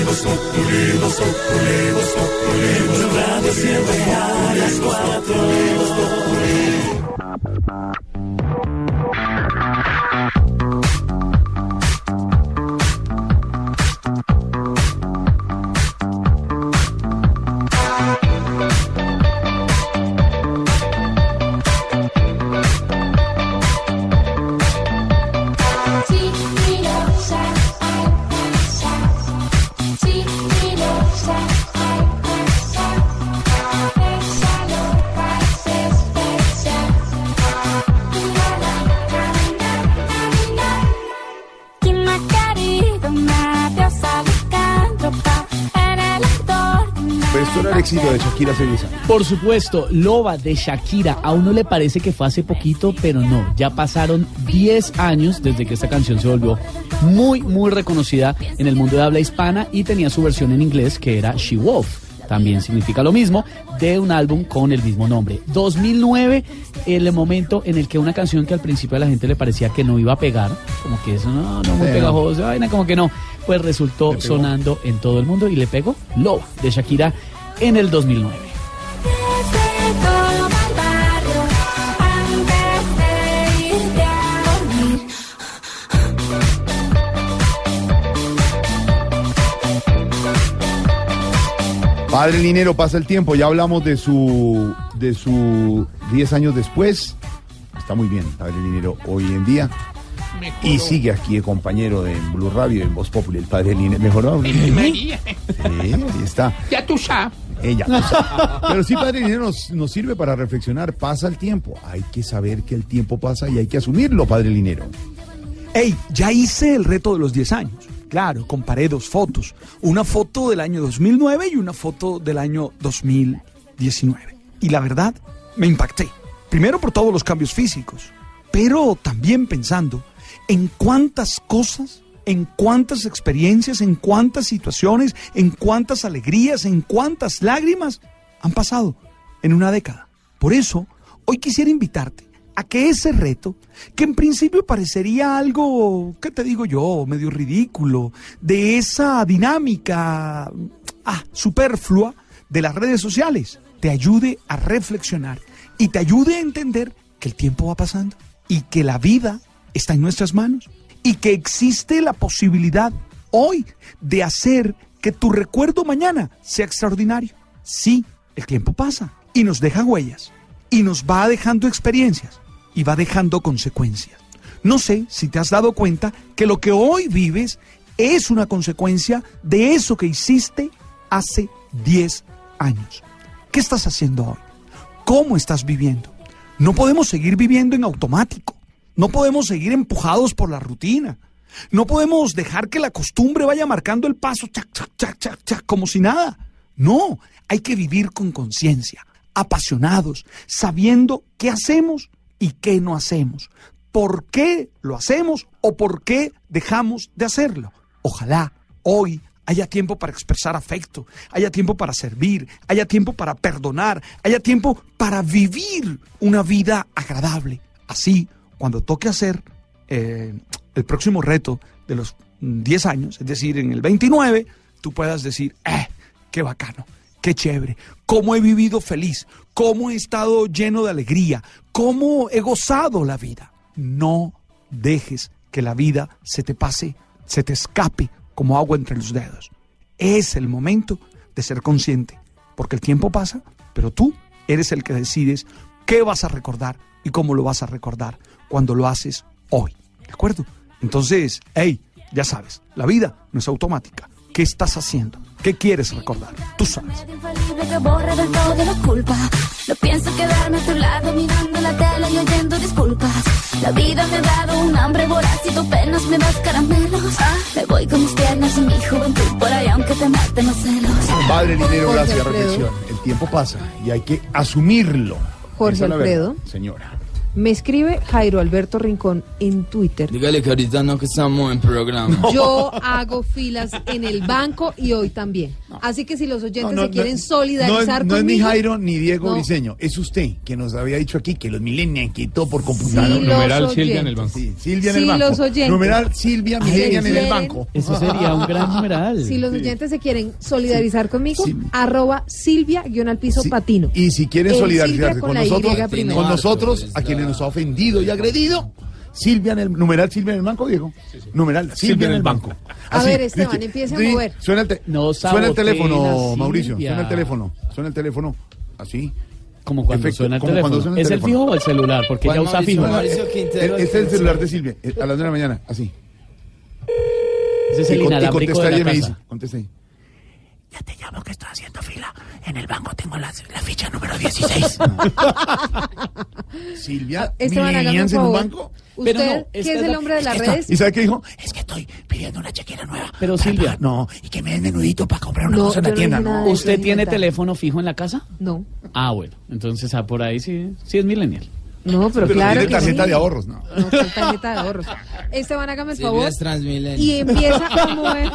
Voz Populi, Voz siempre a las cuatro. Éxito de Shakira hace 10 años. Por supuesto, Loba de Shakira. A uno le parece que fue hace poquito, pero no. Ya pasaron 10 años desde que esta canción se volvió muy, muy reconocida en el mundo de habla hispana y tenía su versión en inglés que era She Wolf. También significa lo mismo, de un álbum con el mismo nombre. 2009, el momento en el que una canción que al principio a la gente le parecía que no iba a pegar, como que eso no, no muy vaina, como que no, pues resultó sonando en todo el mundo y le pegó Loba de Shakira en el 2009. todo mal barrio antes de irte a dormir. Padre Linero, pasa el tiempo, ya hablamos de su de su 10 años después. Está muy bien, Padre Linero, hoy en día. Y sigue aquí el compañero de Blue Radio en Voz Populi, el Padre Linero. ¿Mejoró? Sí, ahí está. ya tú sabes. Ella. [LAUGHS] Pero sí, Padre Linero, nos, nos sirve para reflexionar. Pasa el tiempo. Hay que saber que el tiempo pasa y hay que asumirlo, Padre Linero. Ey, ya hice el reto de los 10 años. Claro, comparé dos fotos. Una foto del año 2009 y una foto del año 2019. Y la verdad, me impacté. Primero por todos los cambios físicos, pero también pensando en cuántas cosas en cuántas experiencias, en cuántas situaciones, en cuántas alegrías, en cuántas lágrimas han pasado en una década. Por eso, hoy quisiera invitarte a que ese reto, que en principio parecería algo, ¿qué te digo yo?, medio ridículo, de esa dinámica ah, superflua de las redes sociales, te ayude a reflexionar y te ayude a entender que el tiempo va pasando y que la vida está en nuestras manos y que existe la posibilidad hoy de hacer que tu recuerdo mañana sea extraordinario. Sí, el tiempo pasa y nos deja huellas y nos va dejando experiencias y va dejando consecuencias. No sé si te has dado cuenta que lo que hoy vives es una consecuencia de eso que hiciste hace 10 años. ¿Qué estás haciendo hoy? ¿Cómo estás viviendo? No podemos seguir viviendo en automático. No podemos seguir empujados por la rutina. No podemos dejar que la costumbre vaya marcando el paso, chac, chac, chac, chac, chac, como si nada. No, hay que vivir con conciencia, apasionados, sabiendo qué hacemos y qué no hacemos, por qué lo hacemos o por qué dejamos de hacerlo. Ojalá hoy haya tiempo para expresar afecto, haya tiempo para servir, haya tiempo para perdonar, haya tiempo para vivir una vida agradable. Así, cuando toque hacer eh, el próximo reto de los mm, 10 años, es decir, en el 29, tú puedas decir, eh, qué bacano, qué chévere, cómo he vivido feliz, cómo he estado lleno de alegría, cómo he gozado la vida. No dejes que la vida se te pase, se te escape como agua entre los dedos. Es el momento de ser consciente, porque el tiempo pasa, pero tú eres el que decides qué vas a recordar y cómo lo vas a recordar cuando lo haces hoy. ¿De acuerdo? Entonces, hey, ya sabes, la vida no es automática. ¿Qué estás haciendo? ¿Qué quieres recordar? Tú sabes. infalible que borra del todo la culpa. No pienso quedarme a tu lado mirando la tele y oyendo disculpas. La vida me ha dado un hambre voraz y tú apenas me das caramelos. Me voy con mis piernas y mi juventud por ahí aunque te maten los celos. Padre Linero, gracias, reflexión. El tiempo pasa y hay que asumirlo. Jorge Alfredo. Señora. Me escribe Jairo Alberto Rincón en Twitter. Dígale que ahorita no que estamos en programa. Yo hago filas en el banco y hoy también. Así que si los oyentes No, no, se quieren no, solidarizar no es, no es ni conmigo, Jairo ni Diego No. Briseño, es usted que nos había dicho aquí que los millennials, todo por Sí, computadora. los Numeral Silvia en el banco. Sí, Silvia en Sí, el banco. los oyentes. Numeral Silvia Ay, Millennial en el banco. Eso sería un gran numeral. si los oyentes se quieren solidarizar conmigo, arroba Silvia guion al piso patino. Y si quieren El solidarizarse con nosotros, con nosotros, a quienes nos ha ofendido y agredido, Silvia en el numeral Silvia en el banco, Diego. Numeral Silvia, en el banco. A Así, ver, Esteban, empiece a Sí, mover. Suena el, te- No suena el teléfono, Mauricio. Suena el teléfono. Suena el teléfono. Así. Como cuando Efecto, suena el teléfono. cuando suena el ¿Es el fijo o el celular? Porque ella usa fijo. Este es el celular de Silvia, eh, a las 9 de la mañana, así. Ese es Y el con- y inalámbrico contesta de la me casa. dice, contesta ahí. Ya te llamo que estoy haciendo fila. En el banco tengo la, la ficha número 16. [LAUGHS] Silvia, Esteban, hágame un millennials en un favor. banco. Usted, Pero no, que esta es es el la- hombre de es las que redes, ¿Y sabe qué dijo? Es que estoy pidiendo una chequera nueva. Pero para Silvia. No, y que me den menudito para comprar una No, cosa en la no tienda. dije nada ¿no? de eso. ¿Usted tiene teléfono fijo en la casa? no. Ah, bueno. Entonces, ah, por ahí sí, sí es millennial. No, pero, Pero claro tiene que tarjeta sí. de ahorros, ¿no? No, ¿cuál tarjeta de ahorros. Esteban, hágame el Silvia favor. Y empieza a mover.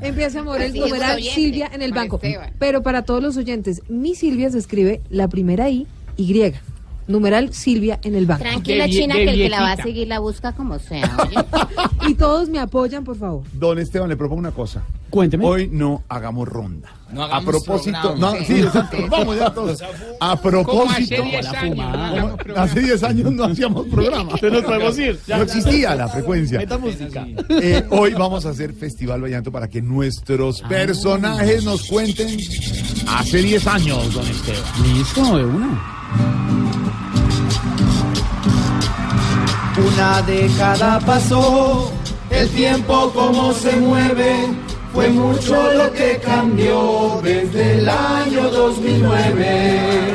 [LAUGHS] empieza a mover el Sí, numeral oyente, Silvia en el banco. Esteban. Pero para todos los oyentes, mi Silvia se escribe la primera I, Y. Numeral Silvia en el banco. Tranquila, De China, de que el que la va a seguir la busca como sea. [LAUGHS] oye. Y todos me apoyan, por favor. Don Esteban, le propongo una cosa. Cuénteme. Hoy no hagamos ronda. No a hagamos propósito, programa. no, sí, exacto, [LAUGHS] vamos ya todos. A hace propósito, 10 años. no como hagamos programa. hace 10 años no hacíamos programa. nos podemos ir. Ya. No existía la frecuencia. Meta música. Eh, hoy vamos a hacer Festival Vallanto para que nuestros personajes nos cuenten hace 10 años, don Esteban. Listo, de una. Una década pasó, el tiempo como se mueve, fue mucho lo que cambió desde el año 2009.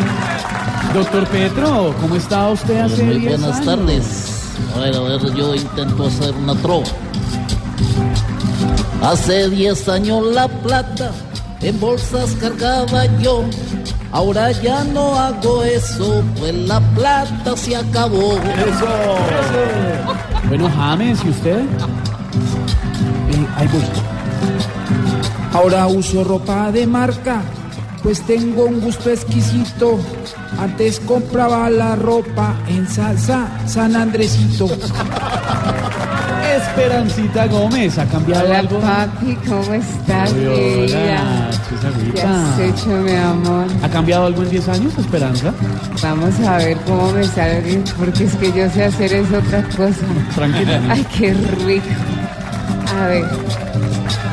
Doctor Petro, ¿cómo está usted hace Muy 10 buenas años? tardes. A ver, a ver, yo intento hacer una trova. Hace 10 años la plata en bolsas cargaba yo. Ahora ya no hago eso, pues la plata se acabó. Bueno, James, ¿y usted? Sí, ahí voy. Ahora uso ropa de marca, pues tengo un gusto exquisito. Antes compraba la ropa en salsa San Andresito. Esperancita Gómez, ¿ha cambiado Hola, algo? papi, ¿cómo estás, Hola. ¿Qué has hecho, mi amor? ¿Ha cambiado algo en 10 años, Esperanza? Vamos a ver cómo me sale, porque es que yo sé hacer es otra cosa. Tranquila. Ay, qué rico. A ver,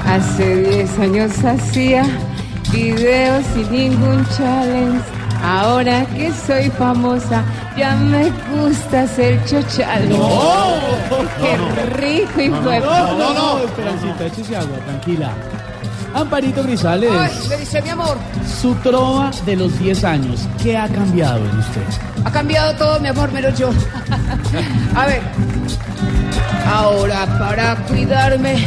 hace 10 años hacía videos sin ningún challenge. Ahora que soy famosa, ya me gusta hacer chochales. ¡Qué rico, hijo de No, no, no, Esperancita, échese agua, tranquila. Amparito Grisales, ¿Qué dice mi amor? su trova de los 10 años, ¿qué ha cambiado en usted? Ha cambiado todo, mi amor, menos yo. [LAUGHS] A ver. Ahora para cuidarme,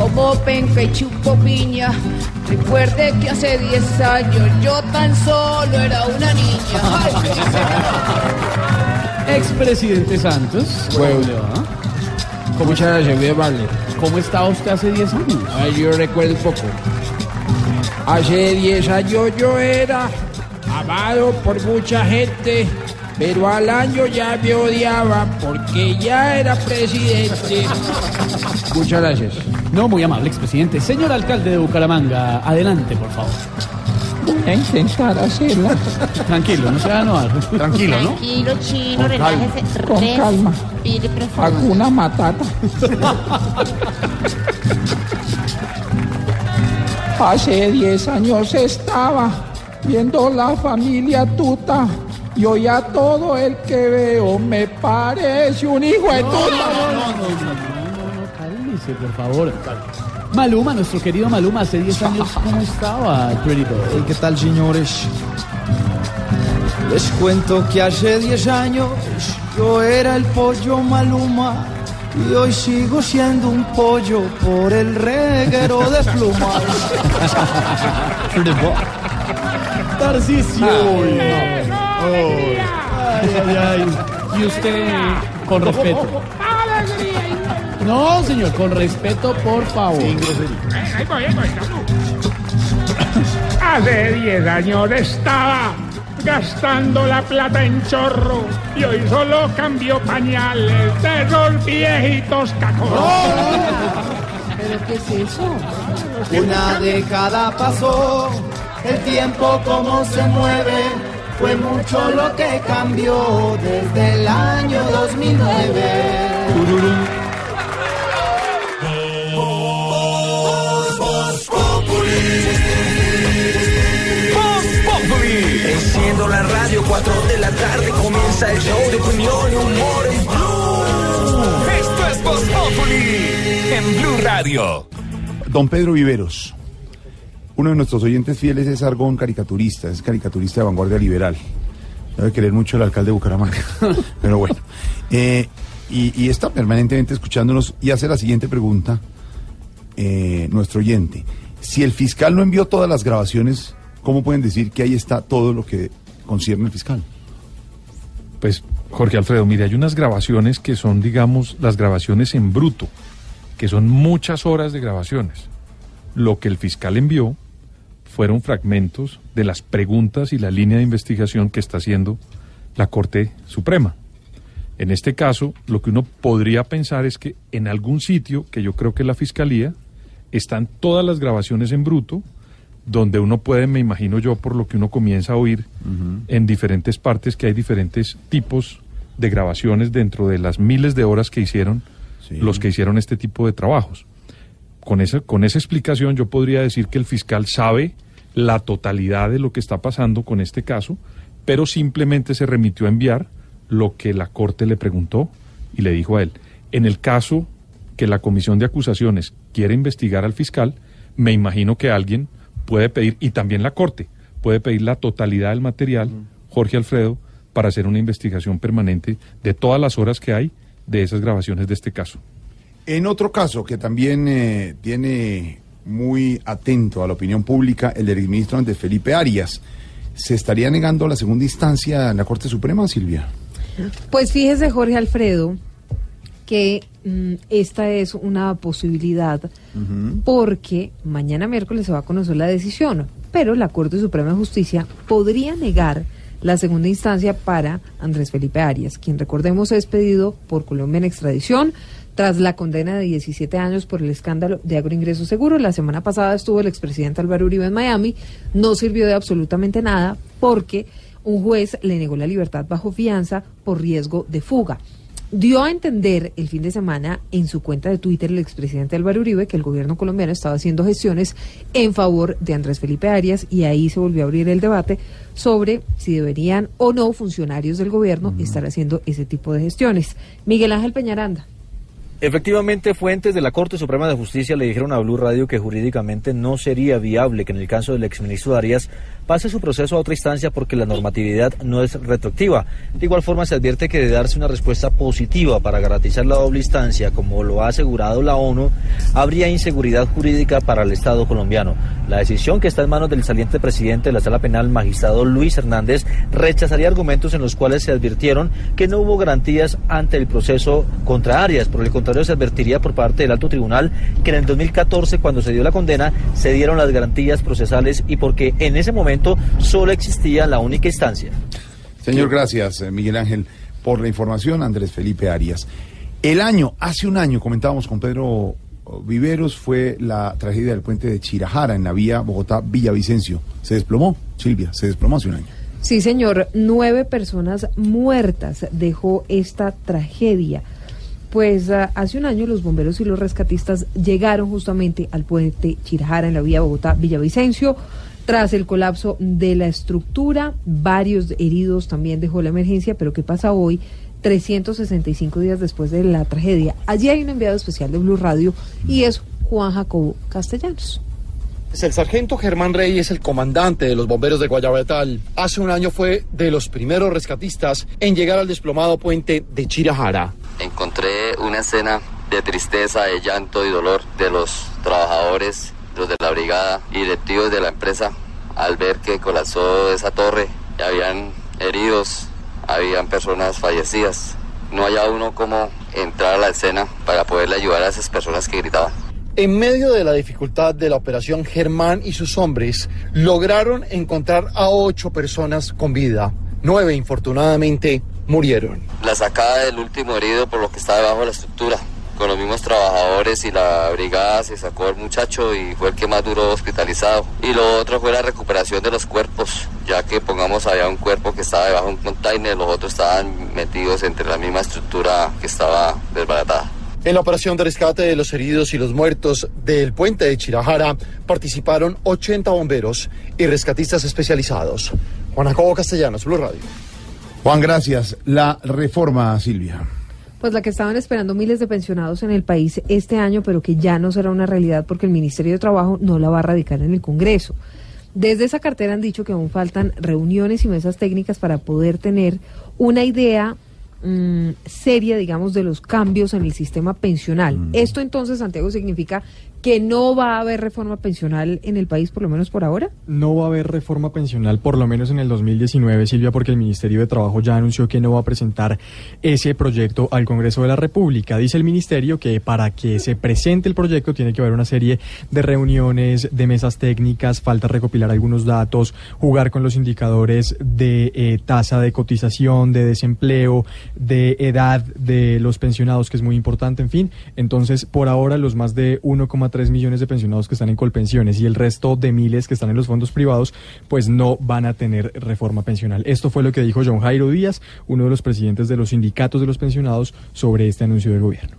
como penca y chupo piña. Recuerde que hace 10 años yo tan solo era una niña. Ay, [LAUGHS] Expresidente Santos, ¿cómo le va? Muchas gracias, muy amable. ¿Cómo estaba usted hace 10 años? Ay, yo recuerdo un poco. Hace 10 años yo era amado por mucha gente, pero al año ya me odiaba porque ya era presidente. Muchas gracias. No, muy amable, expresidente. Señor alcalde de Bucaramanga, adelante, por favor. Voy a intentar hacerla. Tranquilo, no se va a enojar. Tranquilo, ¿no? Tranquilo, chino, Con relájese. Con Res- calma. Hakuna Matata. Hace 10 años estaba viendo la familia tuta y hoy a todo el que veo me parece un hijo de tuta. Cálmese, por favor. Maluma, nuestro querido Maluma, hace 10 años, ¿cómo estaba, Pretty Boy? ¿Qué tal, señores? Les cuento que hace 10 años yo era el pollo Maluma y hoy sigo siendo un pollo por el reguero de plumas. [LAUGHS] [LAUGHS] Tarcisio. Ay, ay, ay. Y usted, con respeto. No, señor, con respeto, por favor. Ahí voy, ahí voy, Hace 10 años estaba gastando la plata en chorro y hoy solo cambio pañales de esos viejitos cacos. ¿Pero qué es eso? Una década pasó, el tiempo como se mueve, fue mucho lo que cambió desde el año 2009. Voz Populi. Enciendo la radio, 4 de la tarde comienza el show de opinión y humor en Blue. Esto es Voz Populi en Blue Radio. Don Pedro Viveros, uno de nuestros oyentes fieles es Argón caricaturista, es caricaturista de vanguardia liberal. Debe querer mucho el alcalde de Bucaramanga, [LAUGHS] pero bueno. Eh, y, está permanentemente escuchándonos y hace la siguiente pregunta, eh, nuestro oyente. Si el fiscal no envió todas las grabaciones, ¿cómo pueden decir que ahí está todo lo que concierne al fiscal? Pues, Jorge Alfredo, mire, hay unas grabaciones que son, digamos, las grabaciones en bruto, que son muchas horas de grabaciones. Lo que el fiscal envió fueron fragmentos de las preguntas y la línea de investigación que está haciendo la Corte Suprema. En este caso, lo que uno podría pensar es que en algún sitio, que yo creo que es la Fiscalía, están todas las grabaciones en bruto, donde uno puede, me imagino yo, por lo que uno comienza a oír en diferentes partes, que hay diferentes tipos de grabaciones dentro de las miles de horas que hicieron los que hicieron este tipo de trabajos. Con esa, con esa explicación yo podría decir que el fiscal sabe la totalidad de lo que está pasando con este caso, pero simplemente se remitió a enviar lo que la Corte le preguntó y le dijo a él. En el caso que la Comisión de Acusaciones quiere investigar al fiscal, me imagino que alguien puede pedir, y también la Corte, puede pedir la totalidad del material, Jorge Alfredo, para hacer una investigación permanente de todas las horas que hay de esas grabaciones de este caso. En otro caso que también eh, tiene muy atento a la opinión pública, el del exministro Andrés Felipe Arias, ¿se estaría negando la segunda instancia en la Corte Suprema, Silvia? Pues fíjese, Jorge Alfredo, que mm, esta es una posibilidad porque mañana miércoles se va a conocer la decisión, pero la Corte Suprema de Justicia podría negar la segunda instancia para Andrés Felipe Arias, quien recordemos es pedido por Colombia en extradición tras la condena de 17 años por el escándalo de agroingreso seguro. La semana pasada estuvo el expresidente Álvaro Uribe en Miami, no sirvió de absolutamente nada porque un juez le negó la libertad bajo fianza por riesgo de fuga. Dio a entender el fin de semana en su cuenta de Twitter el expresidente Álvaro Uribe que el gobierno colombiano estaba haciendo gestiones en favor de Andrés Felipe Arias y ahí se volvió a abrir el debate sobre si deberían o no funcionarios del gobierno estar haciendo ese tipo de gestiones. Miguel Ángel Peñaranda. Efectivamente, fuentes de la Corte Suprema de Justicia le dijeron a Blue Radio que jurídicamente no sería viable que en el caso del exministro Arias pase su proceso a otra instancia porque la normatividad no es retroactiva. De igual forma, se advierte que de darse una respuesta positiva para garantizar la doble instancia, como lo ha asegurado la ONU, habría inseguridad jurídica para el Estado colombiano. La decisión que está en manos del saliente presidente de la Sala Penal, magistrado Luis Hernández, rechazaría argumentos en los cuales se advirtieron que no hubo garantías ante el proceso contra Arias. Por el se advertiría por parte del alto tribunal que en el 2014, cuando se dio la condena, se dieron las garantías procesales y porque en ese momento solo existía la única instancia. Señor, gracias, eh, Miguel Ángel, por la información. Andrés Felipe Arias. El año, hace un año, comentábamos con Pedro Viveros, fue la tragedia del puente de Chirajara en la vía Bogotá-Villavicencio. Se desplomó, Silvia, se desplomó hace un año. Sí, señor, nueve personas muertas dejó esta tragedia. Pues ah, hace un año los bomberos y los rescatistas llegaron justamente al puente Chirajara en la vía Bogotá-Villavicencio. Tras el colapso de la estructura, varios heridos también dejó la emergencia, pero ¿qué pasa hoy? 365 días después de la tragedia. Allí hay un enviado especial de Blue Radio y es Juan Jacobo Castellanos. Pues El sargento Germán Rey es el comandante de los bomberos de Guayabetal. Hace un año fue de los primeros rescatistas en llegar al desplomado puente de Chirajara. Encontré una escena de tristeza, de llanto y dolor de los trabajadores, los de la brigada y directivos de la empresa al ver que colapsó esa torre habían heridos, habían personas fallecidas. No haya uno como entrar a la escena para poderle ayudar a esas personas que gritaban. En medio de la dificultad de la operación, Germán y sus hombres lograron encontrar a ocho personas con vida. Nueve, infortunadamente, murieron. La sacada del último herido por lo que está debajo de la estructura. Con los mismos trabajadores y la brigada se sacó el muchacho y fue el que más duró hospitalizado. Y lo otro fue la recuperación de los cuerpos, ya que pongamos había un cuerpo que estaba debajo de un container, los otros estaban metidos entre la misma estructura que estaba desbaratada. En la operación de rescate de los heridos y los muertos del puente de Chirajara participaron 80 bomberos y rescatistas especializados. Juan Jacobo Castellanos, Blue Radio. Juan, gracias. La reforma, Silvia. Pues la que estaban esperando miles de pensionados en el país este año, pero que ya no será una realidad porque el Ministerio de Trabajo no la va a radicar en el Congreso. Desde esa cartera han dicho que aún faltan reuniones y mesas técnicas para poder tener una idea mm, seria, digamos, de los cambios en el sistema pensional. Esto entonces, Santiago, significa que no va a haber reforma pensional en el país, por lo menos por ahora. No va a haber reforma pensional, por lo menos en el 2019, Silvia, porque el Ministerio de Trabajo ya anunció que no va a presentar ese proyecto al Congreso de la República. Dice el Ministerio que para que se presente el proyecto tiene que haber una serie de reuniones, de mesas técnicas, falta recopilar algunos datos, jugar con los indicadores de eh, tasa de cotización, de desempleo, de edad de los pensionados, que es muy importante, en fin. Entonces, por ahora, los más de 1,3 millones de pensionados que están en Colpensiones y el resto de miles que están en los fondos privados, pues no van a tener reforma pensional. Esto fue lo que dijo John Jairo Díaz, uno de los presidentes de los sindicatos de los pensionados, sobre este anuncio del gobierno.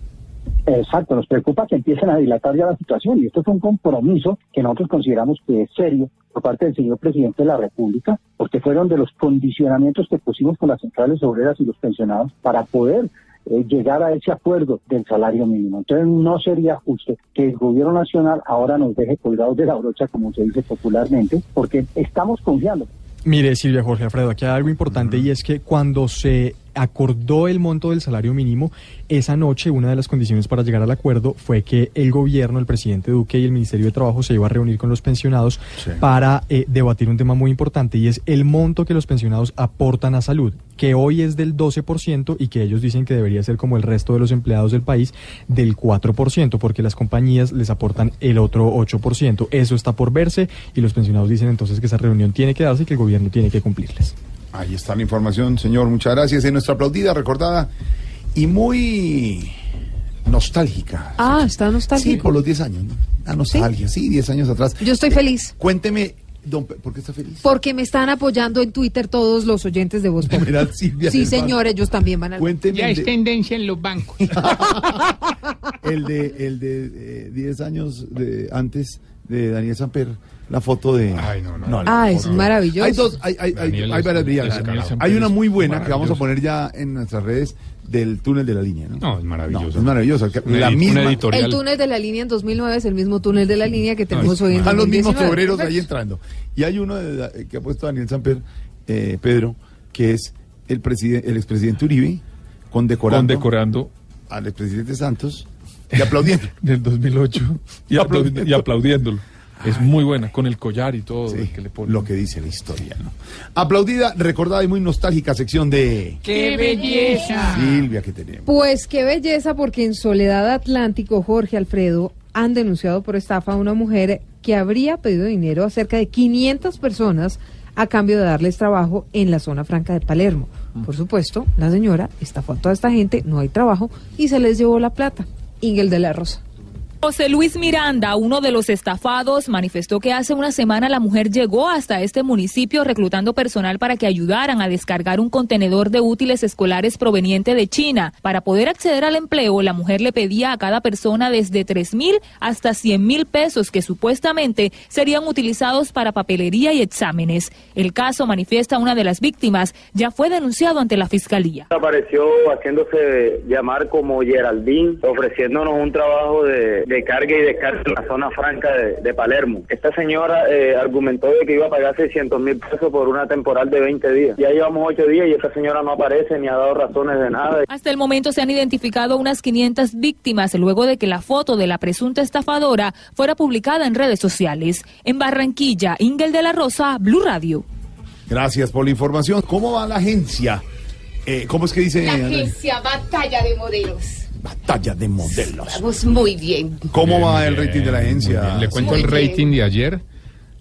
Exacto, nos preocupa que empiecen a dilatar ya la situación y esto es un compromiso que nosotros consideramos que es serio por parte del señor presidente de la República, porque fueron de los condicionamientos que pusimos con las centrales obreras y los pensionados para poder eh, llegar a ese acuerdo del salario mínimo. Entonces no sería justo que el gobierno nacional ahora nos deje colgados de la brocha, como se dice popularmente, porque estamos confiando. Mire, Silvia Jorge Alfredo, aquí hay algo importante y es que cuando se acordó el monto del salario mínimo, esa noche una de las condiciones para llegar al acuerdo fue que el gobierno, el presidente Duque y el Ministerio de Trabajo se iba a reunir con los pensionados Sí. para eh, debatir un tema muy importante y es el monto que los pensionados aportan a salud, que hoy es del 12% y que ellos dicen que debería ser como el resto de los empleados del país del 4%, porque las compañías les aportan el otro 8%. Eso está por verse y los pensionados dicen entonces que esa reunión tiene que darse y que el gobierno tiene que cumplirles. Ahí está la información, señor. Muchas gracias. Es nuestra aplaudida, recordada y muy nostálgica. Ah, está Sí, nostálgico. por los 10 años. ¿no? La nostalgia, sí, 10 años atrás. Yo estoy feliz. Cuénteme, don, ¿por qué está feliz? Porque me están apoyando en Twitter todos los oyentes de Voz Populi. Verá, Silvia Sí, señor, ellos también van al Cuénteme Ya es de, tendencia en los bancos. [LAUGHS] el de, el de eh, 10 años de, antes de Daniel Samper, la foto de... Ay, no, no. Ah, es maravilloso. Hay dos, hay, hay, hay, Daniel hay varias vías. es- Daniel Samper Hay una muy buena que vamos a poner ya en nuestras redes del túnel de la línea, ¿no? No, es maravilloso. No, es maravilloso. Una La una misma, editorial. El túnel de la línea en 2009 es el mismo túnel de la línea que tenemos hoy en Están los mismos 2019. obreros ahí entrando. Y hay uno de- que ha puesto Daniel Samper, eh, Pedro, que es el, preside- el expresidente Uribe condecorando, Condecorando al expresidente Santos y aplaudiendo. [LAUGHS] del 2008 y, aplaudi- y aplaudiéndolo. Es muy buena, con el collar y todo Sí, que le pone. lo que dice la historia, ¿no? Aplaudida, recordada y muy nostálgica sección de ¡Qué belleza! Silvia que tenemos. Pues qué belleza, porque en Soledad Atlántico, Jorge Alfredo han denunciado por estafa a una mujer que habría pedido dinero a cerca de 500 personas a cambio de darles trabajo en la zona franca de Palermo. Por supuesto, la señora estafó a toda esta gente, no hay trabajo y se les llevó la plata. Ingel de la Rosa. José Luis Miranda, uno de los estafados, manifestó que hace una semana la mujer llegó hasta este municipio reclutando personal para que ayudaran a descargar un contenedor de útiles escolares proveniente de China. Para poder acceder al empleo, la mujer le pedía a cada persona desde 3 mil hasta 100 mil pesos que supuestamente serían utilizados para papelería y exámenes. El caso, manifiesta una de las víctimas, ya fue denunciado ante la fiscalía. Apareció haciéndose llamar como Geraldine, ofreciéndonos un trabajo de, de carga y descarga en la zona franca de, de Palermo. Esta señora eh, argumentó de que iba a pagar 600 mil pesos por una temporal de 20 días. Ya llevamos 8 días y esta señora no aparece ni ha dado razones de nada. Hasta el momento se han identificado unas 500 víctimas luego de que la foto de la presunta estafadora fuera publicada en redes sociales. En Barranquilla, Ingel de la Rosa, Blue Radio. Gracias por la información. ¿Cómo va la agencia? Eh, ¿Cómo es que dice? La agencia Batalla de Modelos. Batalla de modelos. Vamos muy bien. ¿Cómo Bien, va el bien, rating de la agencia? bien. Le cuento Muy el bien. rating de ayer,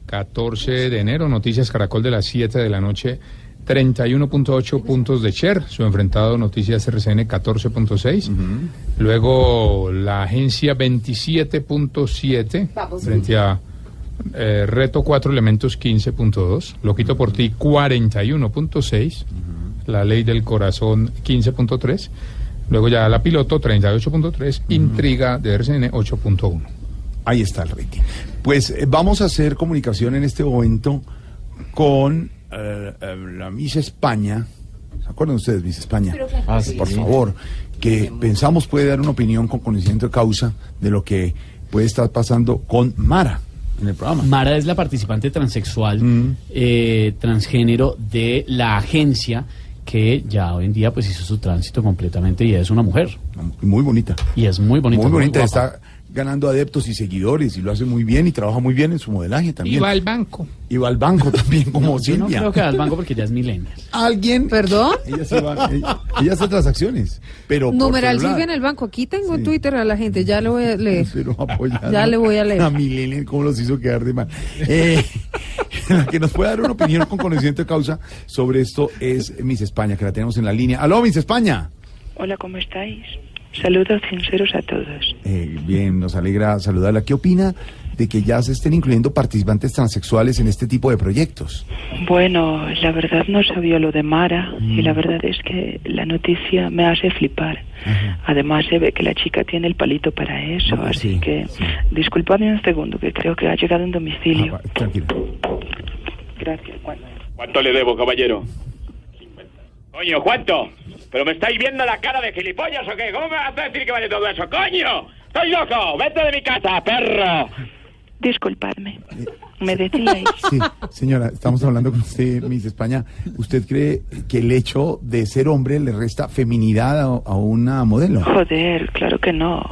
14 de enero, Noticias Caracol de las 7 de la noche, 31.8 puntos de share, su enfrentado Noticias RCN 14.6, luego la agencia 27.7 Vamos frente a eh, Reto 4 Elementos 15.2, Lo quito por ti 41.6, La Ley del Corazón 15.3, luego ya la Piloto 38.3, Intriga de RCN 8.1. Ahí está el rating. Pues eh, vamos a hacer comunicación en este momento con eh, eh, la Miss España. ¿Se acuerdan ustedes, Miss España? Ah, sí. Por favor, que pensamos puede dar una opinión con conocimiento de causa de lo que puede estar pasando con Mara en el programa. Mara es la participante transexual, eh, transgénero de la agencia que ya hoy en día pues hizo su tránsito completamente y es una mujer. Muy bonita. Y es muy bonita. muy bonita, guapa. está ganando adeptos y seguidores y lo hace muy bien y trabaja muy bien en su modelaje también. Y va al banco. Y va al banco [LAUGHS] también como Yo no creo que al banco porque ya es millennial. Alguien. ¿Perdón? Ella, se va- ella, ella hace transacciones, pero Numeral. Silvia en el banco. Aquí tengo en Twitter a la gente, ya le voy a leer. Pero Ya le voy a leer. A Millennial, cómo los hizo quedar de mal. Eh, [LAUGHS] la que nos puede dar una opinión con conocimiento de causa sobre esto es Miss España, que la tenemos en la línea. ¡Aló, Miss España! Hola, ¿cómo estáis? Saludos sinceros a todos. Eh, bien, nos alegra saludarla. ¿Qué opina de que ya se estén incluyendo participantes transexuales en este tipo de proyectos? Bueno, la verdad no sabía lo de Mara Mm. y la verdad es que la noticia me hace flipar. Además se ve que la chica tiene el palito para eso, Ah, pues así sí, que disculpadme un segundo que creo que ha llegado un domicilio. Tranquilo. Gracias, Juan. ¿Cuánto le debo, caballero? Coño, ¿cuánto? ¿Pero me estáis viendo la cara de gilipollas o qué? ¿Cómo me vas a decir que vale todo eso? ¡Coño! ¡Estoy loco! ¡Vete de mi casa, perro! Disculpadme. Me decíais. Sí, señora, estamos hablando con usted, Miss España. ¿Usted cree que el hecho de ser hombre le resta feminidad a, a una modelo? Joder, claro que no.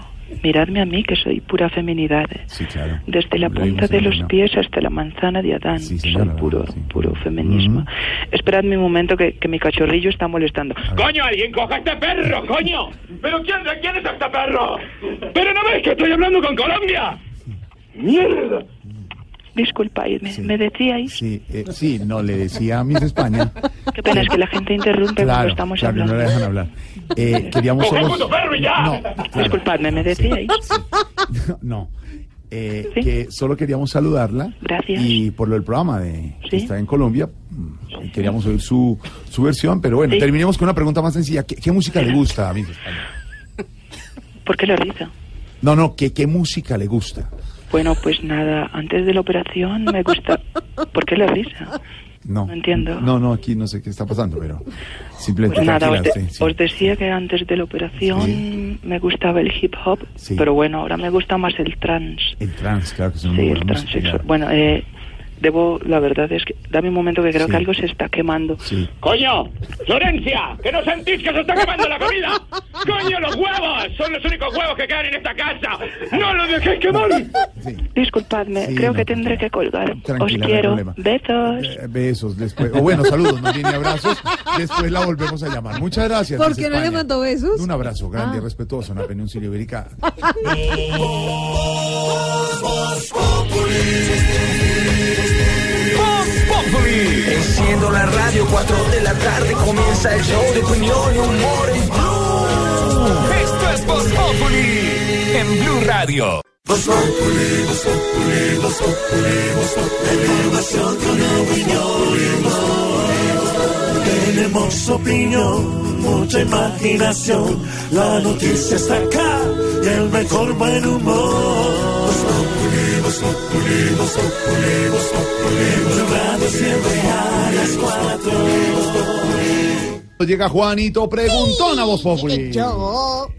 Miradme a mí, que soy pura feminidad. Sí, claro. Desde la punta de los pies hasta la manzana de Adán. soy puro, puro feminismo. Esperadme un momento que, que mi cachorrillo está molestando. ¡Coño, alguien coja este perro, coño! ¿Pero quién, de quién es este perro? ¿Pero no ves que estoy hablando con Colombia? ¡Mierda! Disculpadme, ¿me decíais? Sí, eh, sí, no, le decía a Miss España. [LAUGHS] Qué pena es que la gente interrumpe cuando Claro, estamos claro, no hablando. la dejan hablar. Eh, queríamos ¡Coge solo... puto perro y ya! No, claro. Disculpadme, ¿me decíais? [LAUGHS] No. Eh, que solo queríamos saludarla. Gracias. Y por lo del programa de que está en Colombia, mm, y queríamos oír su, su versión, pero bueno, Sí. terminemos con una pregunta más sencilla. ¿Qué, qué música le gusta a España? ¿Por qué la risa? No, no, ¿qué, qué música le gusta? Bueno, pues nada, antes de la operación me gusta... ¿Por qué la risa? No. No entiendo. No, no, aquí no sé qué está pasando, pero simplemente Pues nada, os, tranquila de- usted, sí. os decía que antes de la operación me gustaba el hip hop, Sí. pero bueno, ahora me gusta más el trance. El trans, claro que es una Sí, el transexual. Bueno, eh, debo, la verdad es que, dame un momento que creo Sí. que algo se está quemando. Sí. ¡Coño! ¡Florencia! ¡Que no sentís que se está quemando la comida! ¡Coño, los huevos! Son los únicos huevos que quedan en esta casa. ¡No los dejéis quemar! Disculpadme, Sí, creo no, que tendré que colgar. Os quiero. Besos. Eh, Besos después. O bueno, saludos, más bien y abrazos. Después la volvemos a llamar. Muchas gracias. ¿Por qué no le mandó besos? Un abrazo grande, Ah. respetuoso, una península ibérica. [LAUGHS] Enciendo la radio, 4 de la tarde comienza el show de opinión y humor en Blue. Esto es Voz Populi en Blue Radio. Voz Populi, Voz Populi, Voz Populi, Voz Populi. La información con opinión. Tenemos opinión, mucha imaginación. La noticia está acá y el mejor buen humor. Voz Populi, Voz Populi, Voz Populi, Voz Populi. Blue Radio siempre a las cuatro. Llega Juanito, preguntón a Voz Populi. Yo.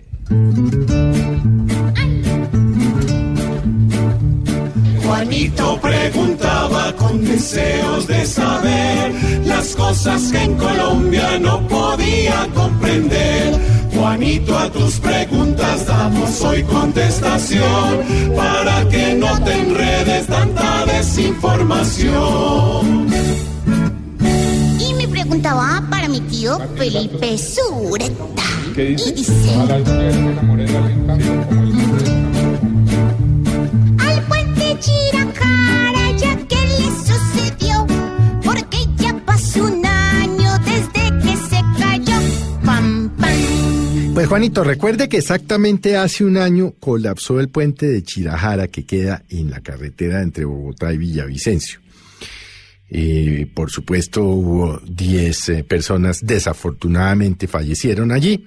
Juanito preguntaba con deseos de saber las cosas que en Colombia no podía comprender. Juanito, a tus preguntas damos hoy contestación para que no te enredes tanta desinformación. Y me preguntaba para mi tío Felipe Sureta. ¿Qué Y dice? Pues Juanito, recuerde que exactamente hace un año colapsó el puente de Chirajara que queda en la carretera entre Bogotá y Villavicencio. Eh, por supuesto, hubo 10 eh, personas desafortunadamente fallecieron allí.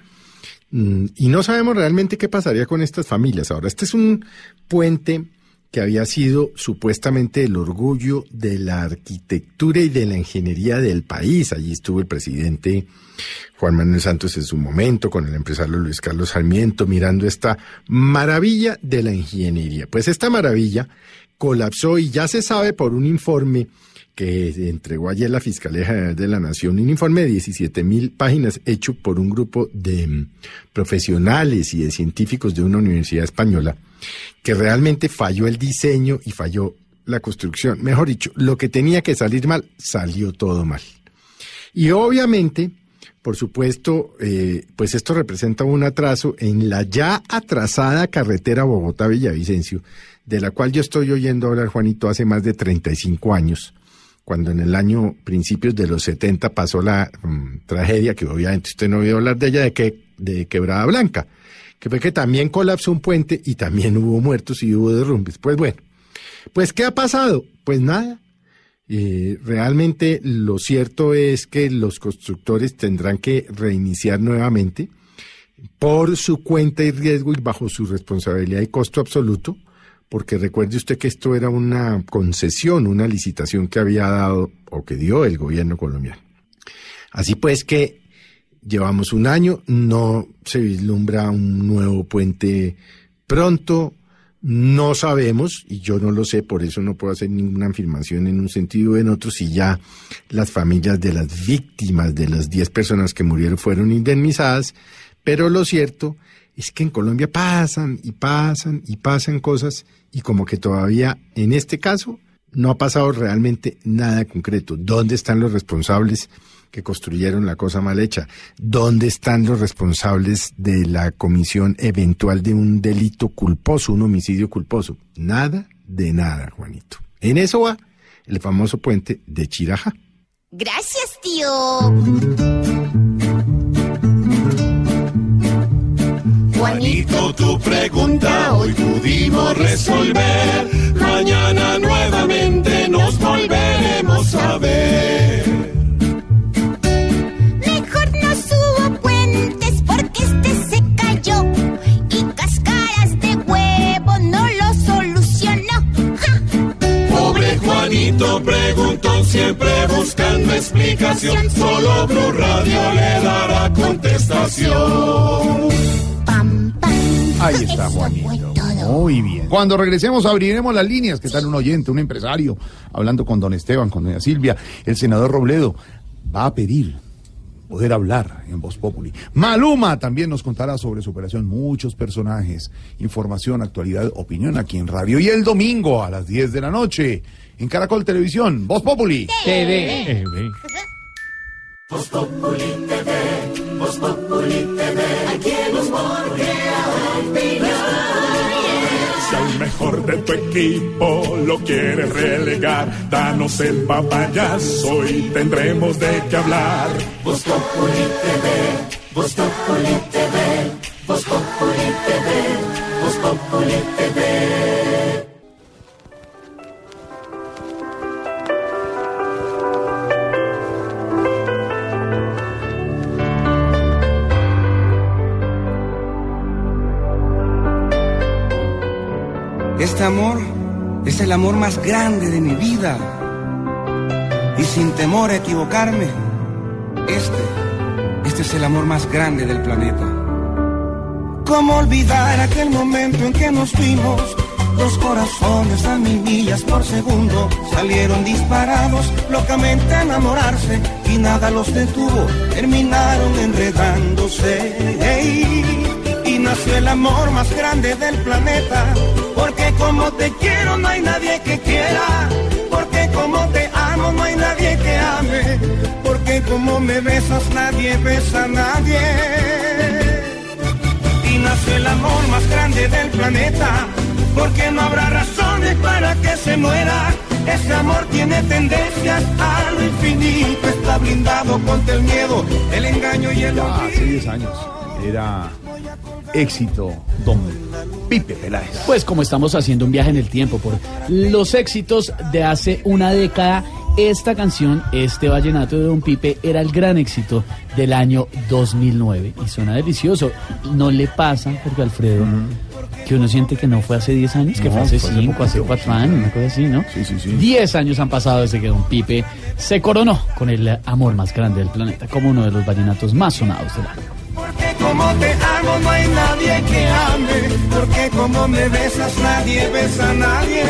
Mm, y no sabemos realmente qué pasaría con estas familias. Ahora, este es un puente que había sido supuestamente el orgullo de la arquitectura y de la ingeniería del país. Allí estuvo el presidente Juan Manuel Santos en su momento, con el empresario Luis Carlos Sarmiento, mirando esta maravilla de la ingeniería. Pues esta maravilla colapsó y ya se sabe por un informe que entregó ayer la Fiscalía General de la Nación, un informe de 17 mil páginas hecho por un grupo de profesionales y de científicos de una universidad española, que realmente falló el diseño y falló la construcción. Mejor dicho, lo que tenía que salir mal, salió todo mal. Y obviamente, por supuesto, eh, pues esto representa un atraso en la ya atrasada carretera Bogotá-Villavicencio, de la cual yo estoy oyendo hablar, Juanito, hace más de 35 años, cuando en el año principios de los 70 pasó la mm, tragedia, que obviamente usted no oído hablar de ella, de, que, de Quebrada Blanca, que fue que también colapsó un puente y también hubo muertos y hubo derrumbes. Pues bueno, pues ¿qué ha pasado? Pues nada, eh, realmente lo cierto es que los constructores tendrán que reiniciar nuevamente por su cuenta y riesgo y bajo su responsabilidad y costo absoluto, porque recuerde usted que esto era una concesión, una licitación que había dado o que dio el gobierno colombiano. Así pues que llevamos un año, no se vislumbra un nuevo puente pronto, No sabemos, y yo no lo sé, por eso no puedo hacer ninguna afirmación en un sentido o en otro, si ya las familias de las víctimas de las 10 personas que murieron fueron indemnizadas, pero lo cierto es que en Colombia pasan y pasan y pasan cosas y como que todavía en este caso no ha pasado realmente nada concreto. ¿Dónde están los responsables que construyeron la cosa mal hecha? ¿Dónde están los responsables de la comisión eventual de un delito culposo, un homicidio culposo? Nada de nada, Juanito. En eso va el famoso puente de Chiraja. Gracias, tío. Juanito, tu pregunta hoy pudimos resolver. Mañana nuevamente nos volveremos a ver. Siempre buscando explicación. Solo Blue Radio le dará contestación. Ahí está Juanito. Muy bien. Cuando regresemos abriremos las líneas. que tal un oyente, un empresario, hablando con don Esteban, con doña Silvia? El senador Robledo va a pedir poder hablar en Voz Populi. Maluma también nos contará sobre su operación. Muchos personajes, información, actualidad, opinión aquí en radio. Y el domingo a las 10 de la noche en Caracol Televisión, Voz Populi. TV. Voz Populi TV, Voz Populi TV, aquí el humor. Si al mejor de tu equipo lo quieres relegar, danos el papayazo y tendremos de qué hablar. Voz Populi TV, Voz Populi TV, Voz Populi TV, Voz Populi TV. Este amor es el amor más grande de mi vida. Y sin temor a equivocarme, este, este es el amor más grande del planeta. ¿Cómo olvidar aquel momento en que nos fuimos? Dos corazones a mil millas por segundo salieron disparados, locamente a enamorarse y nada los detuvo, terminaron enredándose. Ey, y nació el amor más grande del planeta, porque como te quiero no hay nadie que quiera, porque como te amo no hay nadie que ame, porque como me besas nadie besa a nadie. Y nació el amor más grande del planeta, porque no habrá razones para que se muera. Ese amor tiene tendencias a lo infinito, está blindado contra el miedo, el engaño y el Ya hace 10 años era éxito don Pipe Peláez. Pues como estamos haciendo un viaje en el tiempo por los éxitos de hace una década, esta canción, este vallenato de Don Pipe, era el gran éxito del año 2009 y suena delicioso. No le pasa, porque Alfredo, que uno siente que no fue hace 10 años, que No, fue hace fue hace 5, hace 4 años, una cosa así, ¿no? Sí, sí, sí. 10 años han pasado desde que Don Pipe se coronó con el amor más grande del planeta, como uno de los vallenatos más sonados del año. Porque como te amo no hay nadie que ame, porque como me besas nadie besa a nadie,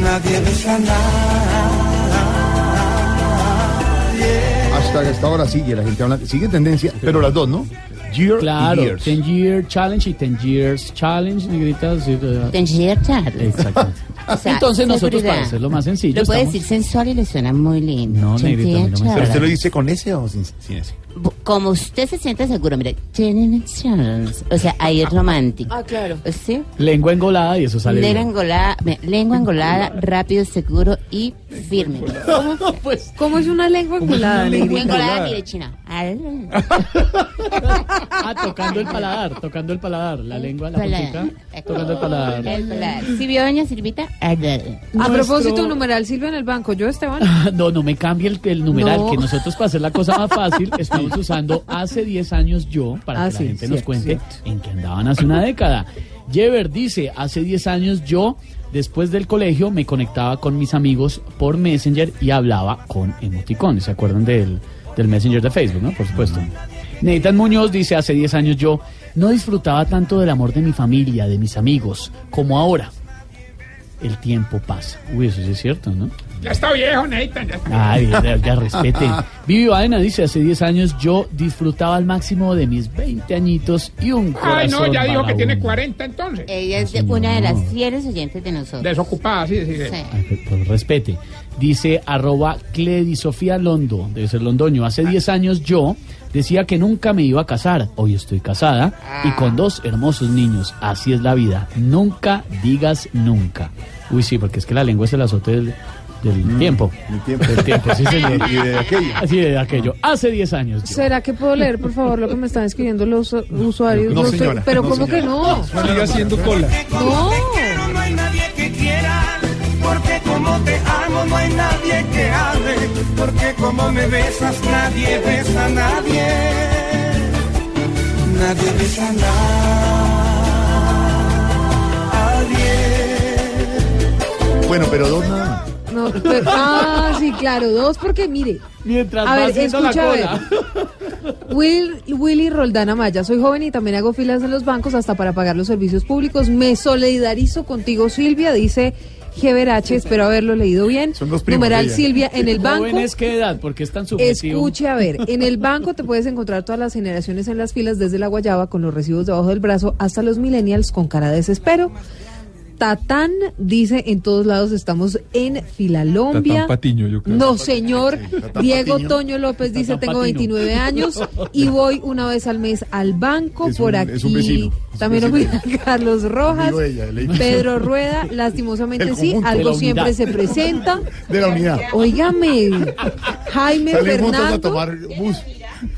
nadie besa a nadie. Hasta esta hora sigue la gente hablando, sigue tendencia, pero las dos, ¿no? Year Claro, y Years. 10 Year Challenge y 10 Years Challenge, negritas. sí, eh, 10 Year Challenge. Exacto. [LAUGHS] O sea, Entonces nosotros para hacerlo más sencillo Lo puede estamos- decir sensual y le suena muy lindo. No, 10 negrita, no me. ¿Pero usted lo dice con ese o sin, sin ese? Como usted se siente seguro, mire, 10 Year Challenge. O sea, ahí es romántico. Ah, claro. ¿Sí? Lengua engolada y eso sale. Lengua bien. engolada, lengua engolada, rápido, seguro y firme. [LAUGHS] Pues, ¿Cómo es una lengua engolada, Lengua engolada, mire, china. Ah, tocando el paladar, tocando el paladar. La lengua, la puntita, tocando el paladar. El paladar. ¿Sí vio, doña Silvita? A propósito, numeral Silvia en el banco. Yo, Esteban. [LAUGHS] No, no me cambie el, el numeral, No. que nosotros para hacer la cosa más fácil [LAUGHS] estamos usando hace 10 años yo, para Ah, que sí, la gente nos cuente cierto. en qué andaban hace una década. Jever dice, hace 10 años yo, después del colegio, me conectaba con mis amigos por Messenger y hablaba con emoticones. ¿Se acuerdan del, del Messenger de Facebook, no? Por supuesto. Nathan Muñoz dice, hace 10 años yo No disfrutaba tanto del amor de mi familia, de mis amigos, como ahora. El tiempo pasa. Uy, eso sí es cierto, ¿no? Ya está viejo, Nathan. Ya está Ay, ya, ya respete. [LAUGHS] Vivi Baena dice, hace 10 años yo disfrutaba al máximo de mis 20 añitos y un corazón Ay, no, ya dijo que tiene 40 entonces. Ella es de- una de las fieles oyentes de nosotros. Desocupada, sí, sí. sí. Ay, pues, pues, respete. Dice arroba Cledi Sofía Londo, debe ser londoño. Hace 10 años yo decía que nunca me iba a casar. Hoy estoy casada y con dos hermosos niños. Así es la vida. Nunca digas nunca. Uy, sí, porque es que la lengua es el azote del, del tiempo. Del tiempo. Del tiempo, sí, señor. [LAUGHS] Y de aquello. Así de aquello. Hace 10 años. yo. ¿Será que puedo leer, por favor, lo que me están escribiendo los usuarios? No, sé, señora, pero no, ¿cómo señora. que no? Sigue haciendo cola. No. No hay nadie que quiera, porque como te amo no hay nadie que ame, porque como me besas nadie besa a nadie, nadie besa a nadie. Bueno, pero dos nada más. No, pero- ah, sí, claro, dos, porque mire. Mientras a va ver, haciendo la escucha a ver. cola. Will, Willy Roldán Amaya, soy joven y también hago filas en los bancos hasta para pagar los servicios públicos. Me solidarizo contigo, Silvia, dice Geberache, espero haberlo leído bien. Son dos primos Numeral. Silvia, en el banco. ¿Jóvenes qué edad? Porque es tan subjetivo. Escuche, a ver, en el banco te puedes encontrar todas las generaciones en las filas, desde la guayaba con los recibos debajo del brazo hasta los millennials con cara de desespero. Tatán dice en todos lados estamos en Filalombia. Tatán Patiño, yo creo. No, señor. Tatán Diego Patiño. Toño López dice, Tatán tengo Patino. 29 años [LAUGHS] y voy una vez al mes al banco Es por un- aquí. es un vecino, es un También opina [LAUGHS] Carlos Rojas. Ella. Pedro [LAUGHS] Rueda, lastimosamente sí, algo siempre se presenta. De la unidad. Óigame, Jaime Salimos a Fernando tomar bus.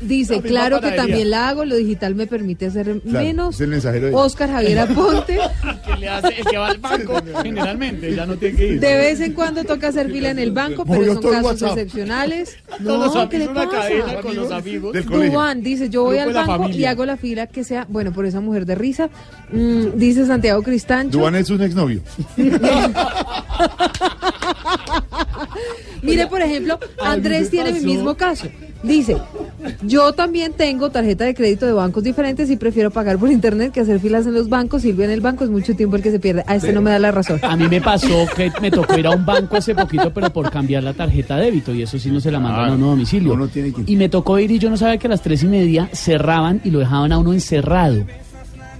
Dice, claro que también la hago, lo digital me permite hacer Claro, menos. es el mensajero de. Oscar Javier Aponte, [LAUGHS] que le hace el que va al banco generalmente ya no tiene que ir. de vez en cuando toca hacer fila en el banco, pero son el casos WhatsApp. excepcionales. [LAUGHS] Todos los No, ¿qué le pasa? con los amigos del Duan dice, yo voy Grupo al de la banco y familia. hago la fila que sea, bueno, por esa mujer de risa. Mm, dice Santiago Cristancho. Duan es un exnovio. [LAUGHS] [LAUGHS] Mire, por ejemplo, Andrés tiene mi mismo caso. Dice, yo también tengo tarjeta de crédito de bancos diferentes y prefiero pagar por internet que hacer filas en los bancos. Silvia en el banco es mucho tiempo el que se pierde. A este no me da la razón. A mí me pasó que me tocó ir a un banco hace poquito, pero por cambiar la tarjeta de débito, y eso sí no se la mandan a uno a domicilio. Y me tocó ir y yo no sabía que a las tres y media cerraban y lo dejaban a uno encerrado.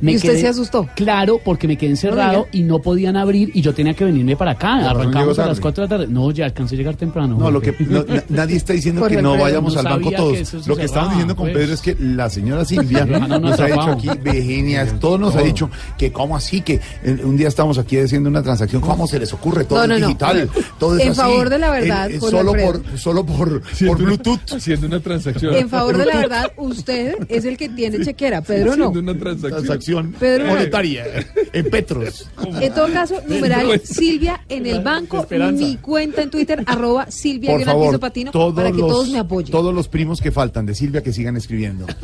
¿Y usted se asustó? Claro, porque me quedé encerrado y no podían abrir y yo tenía que venirme para acá. Arrancamos a las tarde. 4 de la tarde. No, ya alcancé a llegar temprano. No, lo que no, nadie está diciendo que no vayamos no al banco todos. que Lo que cerraba, diciendo con pues. Pedro es que la señora Silvia No, no, no, nos ha dicho aquí, Virginia, todos nos ha dicho que cómo así, que un día estamos aquí haciendo una transacción, ¿cómo se les ocurre? Todo No, no, es no. digital, todo es En así. favor de la verdad, solo por, solo por, [LAUGHS] por Bluetooth. Haciendo una transacción. En favor de la verdad, usted es el que tiene chequera, Pedro no. Haciendo una transacción. Pedro monetaria en Petros. En todo caso, numeral Silvia en el banco, esperanza. mi cuenta en Twitter, arroba Silvia Por favor, piso patino, todos para que los, todos me apoyen. Todos los primos que faltan de Silvia que sigan escribiendo. [LAUGHS]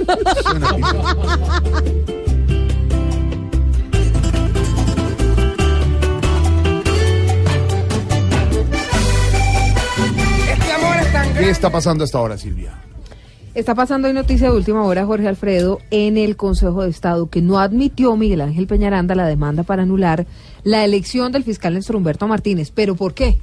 Este amor es tan ¿Qué está pasando hasta ahora, Silvia? Está pasando hoy noticia de última hora, Jorge Alfredo, en el Consejo de Estado, que no admitió Miguel Ángel Peñaranda la demanda para anular la elección del fiscal Néstor Humberto Martínez. ¿Pero por qué?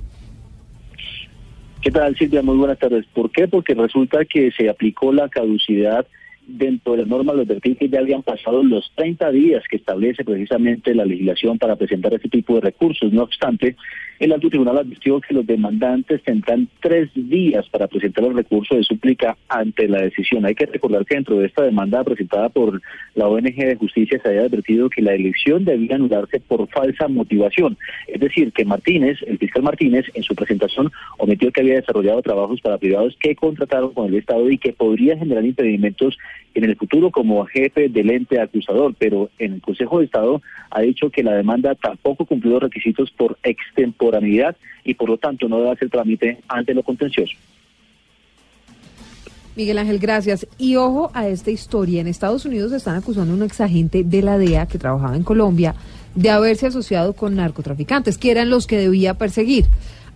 ¿Qué tal, Silvia? Muy buenas tardes. ¿Por qué? Porque resulta que se aplicó la caducidad dentro de las normas, lo advertí que ya habían pasado los 30 días que establece precisamente la legislación para presentar este tipo de recursos. No obstante, el alto tribunal advirtió que los demandantes tendrán tres días para presentar el recurso de súplica ante la decisión. Hay que recordar que dentro de esta demanda presentada por la ONG de Justicia se había advertido que la elección debía anularse por falsa motivación. Es decir, que Martínez, el fiscal Martínez, en su presentación omitió que había desarrollado trabajos para privados que contrataron con el Estado y que podría generar impedimentos en el futuro como jefe del ente acusador, pero en el Consejo de Estado ha dicho que la demanda tampoco cumplió los requisitos por y por lo tanto no debe hacer trámite ante lo contencioso. Miguel Ángel, gracias. Y ojo a esta historia. En Estados Unidos están acusando a un exagente de la DEA que trabajaba en Colombia de haberse asociado con narcotraficantes, que eran los que debía perseguir.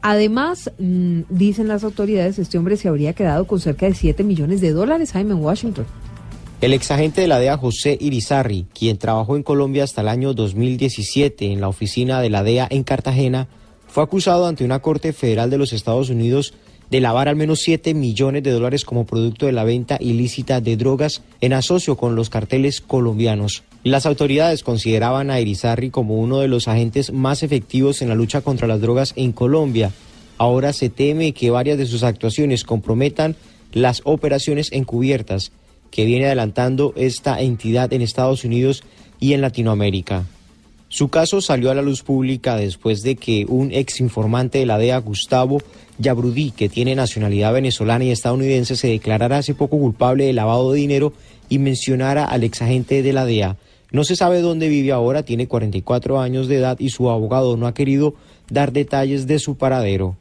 Además, mm, dicen las autoridades, este hombre se habría quedado con cerca de 7 millones de dólares, Jaime, en Washington. El exagente de la DEA José Irizarry, quien trabajó en Colombia hasta el año 2017 en la oficina de la DEA en Cartagena, fue acusado ante una corte federal de los Estados Unidos de lavar al menos 7 millones de dólares como producto de la venta ilícita de drogas en asocio con los carteles colombianos. Las autoridades consideraban a Irizarry como uno de los agentes más efectivos en la lucha contra las drogas en Colombia. Ahora se teme que varias de sus actuaciones comprometan las operaciones encubiertas que viene adelantando esta entidad en Estados Unidos y en Latinoamérica. Su caso salió a la luz pública después de que un ex informante de la DEA, Gustavo Yabrudí, que tiene nacionalidad venezolana y estadounidense, se declarara hace poco culpable de lavado de dinero y mencionara al exagente de la DEA. No se sabe dónde vive ahora, tiene 44 años de edad y su abogado no ha querido dar detalles de su paradero.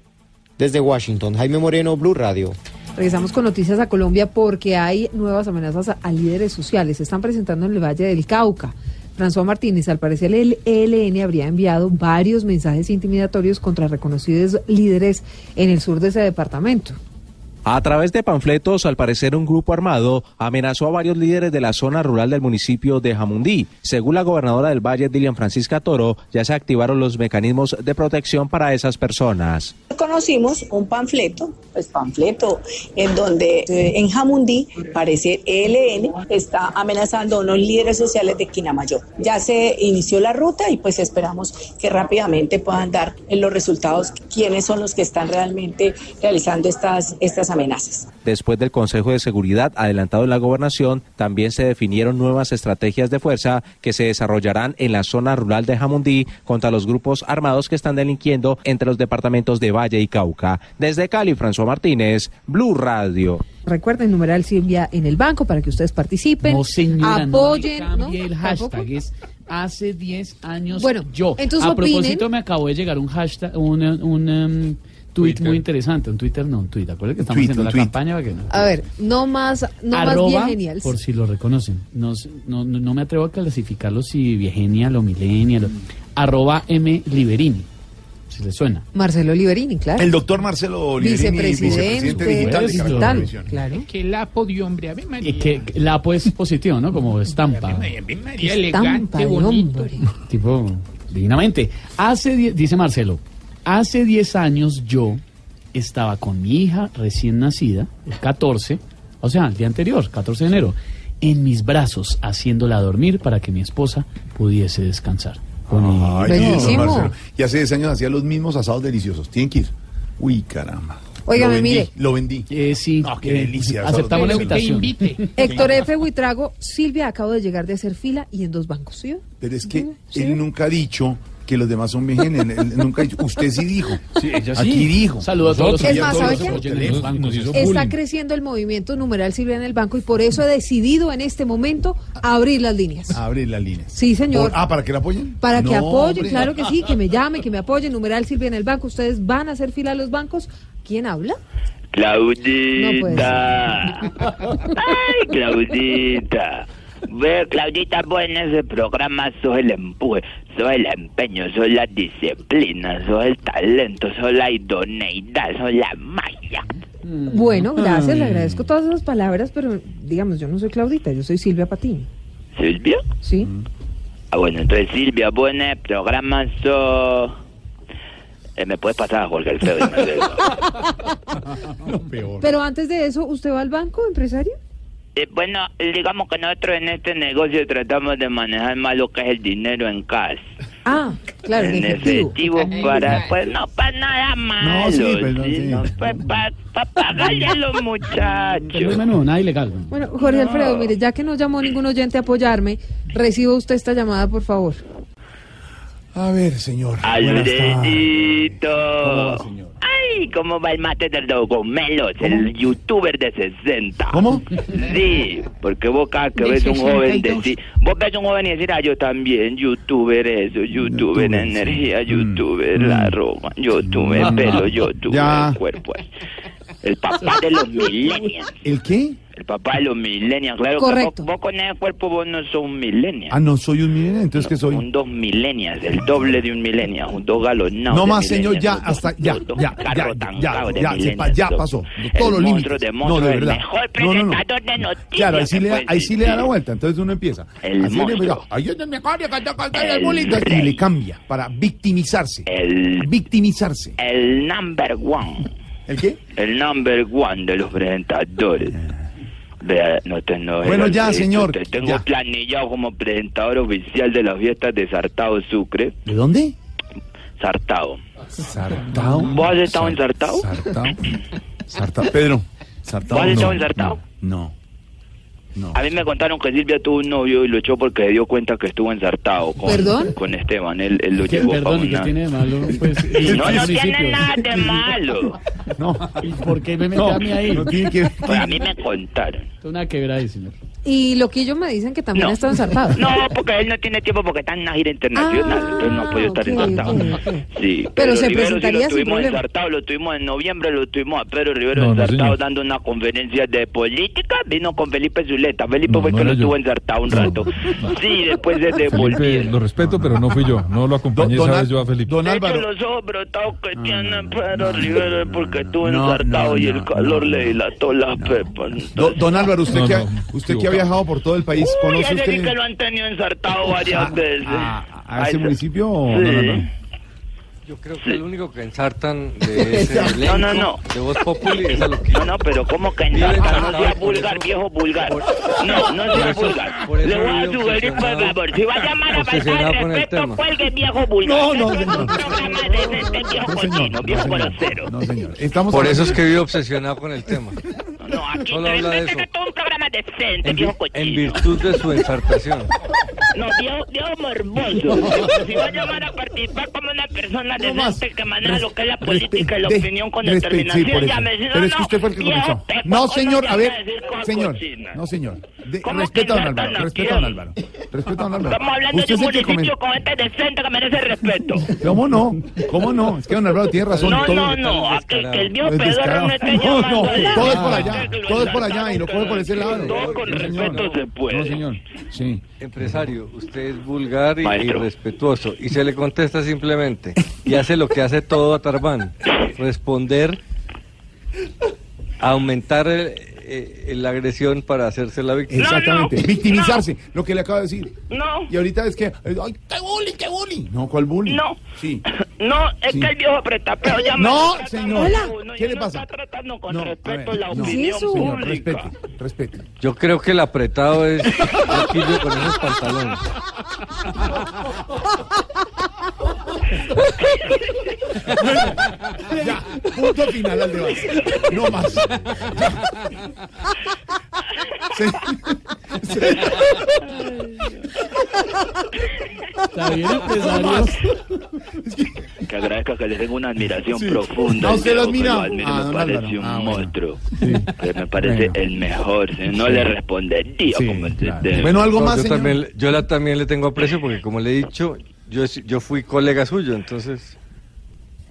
Desde Washington, Jaime Moreno, Blue Radio. Regresamos con noticias a Colombia porque hay nuevas amenazas a líderes sociales. Se están presentando en el Valle del Cauca. François Martínez, al parecer el ELN habría enviado varios mensajes intimidatorios contra reconocidos líderes en el sur de ese departamento. A través de panfletos, al parecer un grupo armado amenazó a varios líderes de la zona rural del municipio de Jamundí. Según la gobernadora del Valle, Dilian Francisca Toro, ya se activaron los mecanismos de protección para esas personas. Conocimos un panfleto, pues panfleto, en donde eh, en Jamundí parece ELN está amenazando a unos líderes sociales de Quinamayor. Ya se inició la ruta y pues esperamos que rápidamente puedan dar los resultados quiénes son los que están realmente realizando estas, estas amenazas. Después del Consejo de Seguridad adelantado en la gobernación, también se definieron nuevas estrategias de fuerza que se desarrollarán en la zona rural de Jamundí contra los grupos armados que están delinquiendo entre los departamentos de Valle y Cauca. Desde Cali, François Martínez, Blue Radio. Recuerden numeral Silvia en el banco para que ustedes participen, No, señora, no apoyen. me cambie ¿no? el ¿Tampoco? hashtag. Es hace 10 años Bueno, yo. entonces a propósito, opinen. me acabó de llegar un hashtag, un, un um, tweet muy interesante. Un Twitter, no, un tweet. Acuérdense que estamos tweet, haciendo la tweet. campaña para que no. A ver, no más, no más Arroba, bien genial. por si lo reconocen. No, no, no, me atrevo a clasificarlo si viegenial o millennial. o- Arroba M. Liberini, si le suena. Marcelo Liberini, claro. El doctor Marcelo Liberini, Vicepresidente digital. de Eso. Caracol Tal, Televisión. claro. Que lapo de hombre, ave María. Y que que la pues positivo, ¿no? Como [LAUGHS] estampa. Ave María, Estampa elegante, de bonito. hombre. Tipo, divinamente. Hace, dice Marcelo, hace 10 años yo estaba con mi hija recién nacida, el 14, o sea, el día anterior, 14 de enero, en mis brazos, haciéndola dormir para que mi esposa pudiese descansar. Ay, Bellísimo. don Marcelo. Y hace 10 años hacía los mismos asados deliciosos. Tienen que ir. Uy, caramba. Óigame, Lo vendí, mire. Lo vendí. Eh, sí, No, qué eh, delicia. aceptamos la invitación. [LAUGHS] Héctor F. Huitrago, Silvia acabo de llegar de hacer fila y en dos bancos, ¿sí? Pero es que él nunca ha dicho que los demás son él nunca. Usted sí dijo. Sí, ella sí. Aquí dijo. Saludos a todos los Es más, que ¿sabe nos qué? Está creciendo el movimiento numeral Silvia en el banco y por eso he decidido en este momento abrir las líneas. Abre la línea. Sí, señor. Por- ah, ¿para que la apoyen? Para que No, apoyen, hombre. claro que sí, que me llamen, que me apoyen. Numeral Silvia en el banco. Ustedes van a hacer fila a los bancos. ¿Quién habla? Claudita. [LAUGHS] Ay, Claudita. Ve, Claudita, vos en ese programa sos el empuje, sos el empeño, sos la disciplina, sos el talento, sos la idoneidad, sos la magia. Bueno, gracias, le agradezco todas esas palabras, pero digamos, yo no soy Claudita, yo soy Silvia Patiño. ¿Silvia? Sí. Ah, bueno, entonces Silvia, vos en el programa sos... Eh, ¿Me puedes pasar a Jorge Alfredo? [LAUGHS] Dime, peor. Pero antes de eso, ¿usted va al banco, empresario? Eh, bueno, digamos que nosotros en este negocio tratamos de manejar más lo que es el dinero en cash. Ah, claro, en efectivo. efectivo para, pues no para nada malo, sí, perdón, ¿sí? sí. No, pues, para pagarle a los [LAUGHS] Pero muchachos. bueno, nada ilegal. Bueno, Jorge Alfredo, mire, ya que no llamó ningún oyente a apoyarme, reciba usted esta llamada, por favor. A ver, señor. Alfredito. ¿Cómo va, señor? Ay, ¿cómo va el mate del Dogomelos, el youtuber de 60? ¿Cómo? Sí, porque vos cada que ves un joven 62. decir, vos ves un joven y decir, ah, yo también, youtuber eso, youtuber energía, youtuber la ropa, youtuber Mm. pelo, youtuber Ya. cuerpo. El papá de los [LAUGHS] millennials. ¿El qué? El papá de los millennials, claro Correcto. que vos, vos con ese cuerpo vos no sos un millennial. Ah, no soy un millennial, entonces ¿qué soy? Un dos millennials, el doble de un millennial, un dos galonados. No más, señor, ya, hasta, ya, dos ya, ya, ya, ya, ya, pa- ya dos. pasó. El Todos los límites. de No, de el verdad. mejor No, no, no. presentador de noticias Claro, ahí sí, que le, puede ahí sí le da la vuelta, entonces uno empieza. El Así le monstruo. "Ay, yo no acuerdo que yo conté el El bullying", y le cambia para victimizarse. El, victimizarse. El number one. ¿El qué? El number one de los presentadores. Vea, no te enojes, Bueno, ya, señor, Te tengo ya. planillado como presentador oficial de las fiestas de Sartao Sucre. ¿De dónde? Sartao. Sartao. ¿Vos has estado en Sartao? Sartao. [COUGHS] Sartao. Pedro, Sartao. ¿Vos has estado no, en Sartao? No. No. A mí me contaron que Silvia tuvo un novio y lo echó porque se dio cuenta que estuvo ensartado con, ¿Perdón? con Esteban. Él, él lo ¿Qué- llevó perdón, para ¿y qué una... tiene de malo? [LAUGHS] Pues, No, no municipio? tiene nada de [LAUGHS] malo. No. ¿Y por qué me mete No, a mí ahí? no tiene que Pues a mí me contaron. Es una quebrada ahí, señor. Y Loquillo me dicen que también No. está ensartado. No, porque él no tiene tiempo porque está en una gira internacional, Ah, entonces no puede estar ok, ensartado. ok, ok. Sí, Pero se Rivero sí presentaría lo sin tuvimos problema. ensartado, lo tuvimos en noviembre, lo tuvimos a Pedro Rivero No, no, ensartado señor. dando una conferencia de política, vino con Felipe Zuleta, Felipe No, fue no que lo yo. tuvo ensartado un rato. [LAUGHS] Sí, después se devolvió. Felipe, lo respeto, pero no fui yo. No lo acompañé Don- esa don vez yo a Felipe. Don De hecho, Álvaro. los ojos brotados que tiene Pedro Rivero es porque estuvo no, ensartado no, y el no, calor no, le dilató las pepas. Do- don Álvaro, usted, No, que, ha, usted que ha viajado por todo el país, Uy, ¿conoce usted que lo han tenido ensartado varias veces. a, a ese municipio? o Sí. no, no, no? Yo creo que el único que ensartan de [LAUGHS] ese No, elenco no, no. de Voz Populi es a lo que... No, no, pero ¿cómo que Vive ensarta? No sea vulgar, eso- viejo vulgar. por- No, no por sea eso- vulgar. por eso Le voy a vive sugerir, por obsesionado- favor, si va a llamar a faltar obsesionado el con el respeto, tema. cuelgue viejo vulgar. No, no, Esto es señor. un programa de, de, de viejo No, cochino, señor. viejo no, señor. No, señor. Estamos Por eso es que vive obsesionado con el tema. [LAUGHS] No, aquí Solo habla de este eso. todo un programa decente, En, vi- viejo cochino. en virtud de su ensartación. No, viejo, viejo morboso. [LAUGHS] Si va a llamar a participar como una persona No decente que maneja lo que es la política y la de- opinión con determinación. Si no, Pero es que no, usted fue el que viejo comenzó. No, ¿cómo señor, a ver, señor. No, señor. De- ¿Cómo respeta a don Álvaro. Respeta a don? Álvaro. Respeta a don Álvaro. Estamos hablando Usted de un municipio con gente decente que merece respeto. [LAUGHS] ¿Cómo no? ¿Cómo no? Es que don Álvaro tiene razón. No, no, no, que, que el viejo no esté No, llamando no, la- todo es por allá, lo todo es por allá y no ensartaron, coge por ese lado. Todo con No, señor. respeto se puede. No, señor. Sí. Empresario, usted es vulgar y Maestro. irrespetuoso y se le contesta simplemente y hace lo que hace todo Atarbán, responder, aumentar el- eh, la agresión para hacerse la víctima. Exactamente. Victimizarse. Lo que le acabo de decir. No, Y ahorita es que. ¡Ay, qué bullying, qué bullying! No, ¿cuál bullying? No. Sí. [CLEARS THROAT] no, es Sí. que el viejo pretapeo llama. No, está señor. uno, ¿Qué le pasa? Está tratando con No, respeto ver, la no. opinión Señor, pública. respete, respete. Yo creo que el apretado es Loquillo con esos pantalones. [LAUGHS] ya, punto final al debate. No más. Se- se- Está bien, no empresario. más. Que agradezca que le tengo una admiración Sí. profunda. ¿A usted lo viejo, admira? admiro, Ah, me don parece Álvaro. un Ah, bueno. monstruo. Que me parece Bueno. el mejor. si No Sí. le respondería Sí, como claro. de- Bueno, algo No, más, yo, señor. también, yo la, también le tengo aprecio porque como le he dicho, yo, yo fui colega suyo, entonces...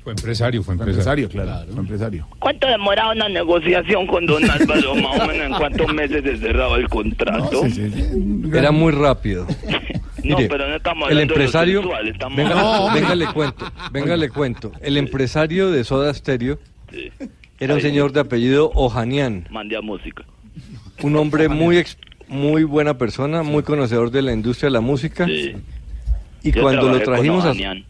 Fue empresario, fue empresario. claro. Fue empresario. ¿Cuánto demoraba una negociación con don Álvaro? Más o menos en cuántos meses se cerraba el contrato. Sí, sí, sí. Era muy rápido. [LAUGHS] No, Mire, pero no estamos el empresario, de lo sexual, estamos venga, hablando- No, venga le cuento, venga le cuento. El empresario de Soda Stereo era un señor de apellido Ojanian, Mande a música. un hombre muy ex- muy buena persona, muy conocedor de la industria de la música. Sí. Y Yo cuando lo trajimos a, Ohanian.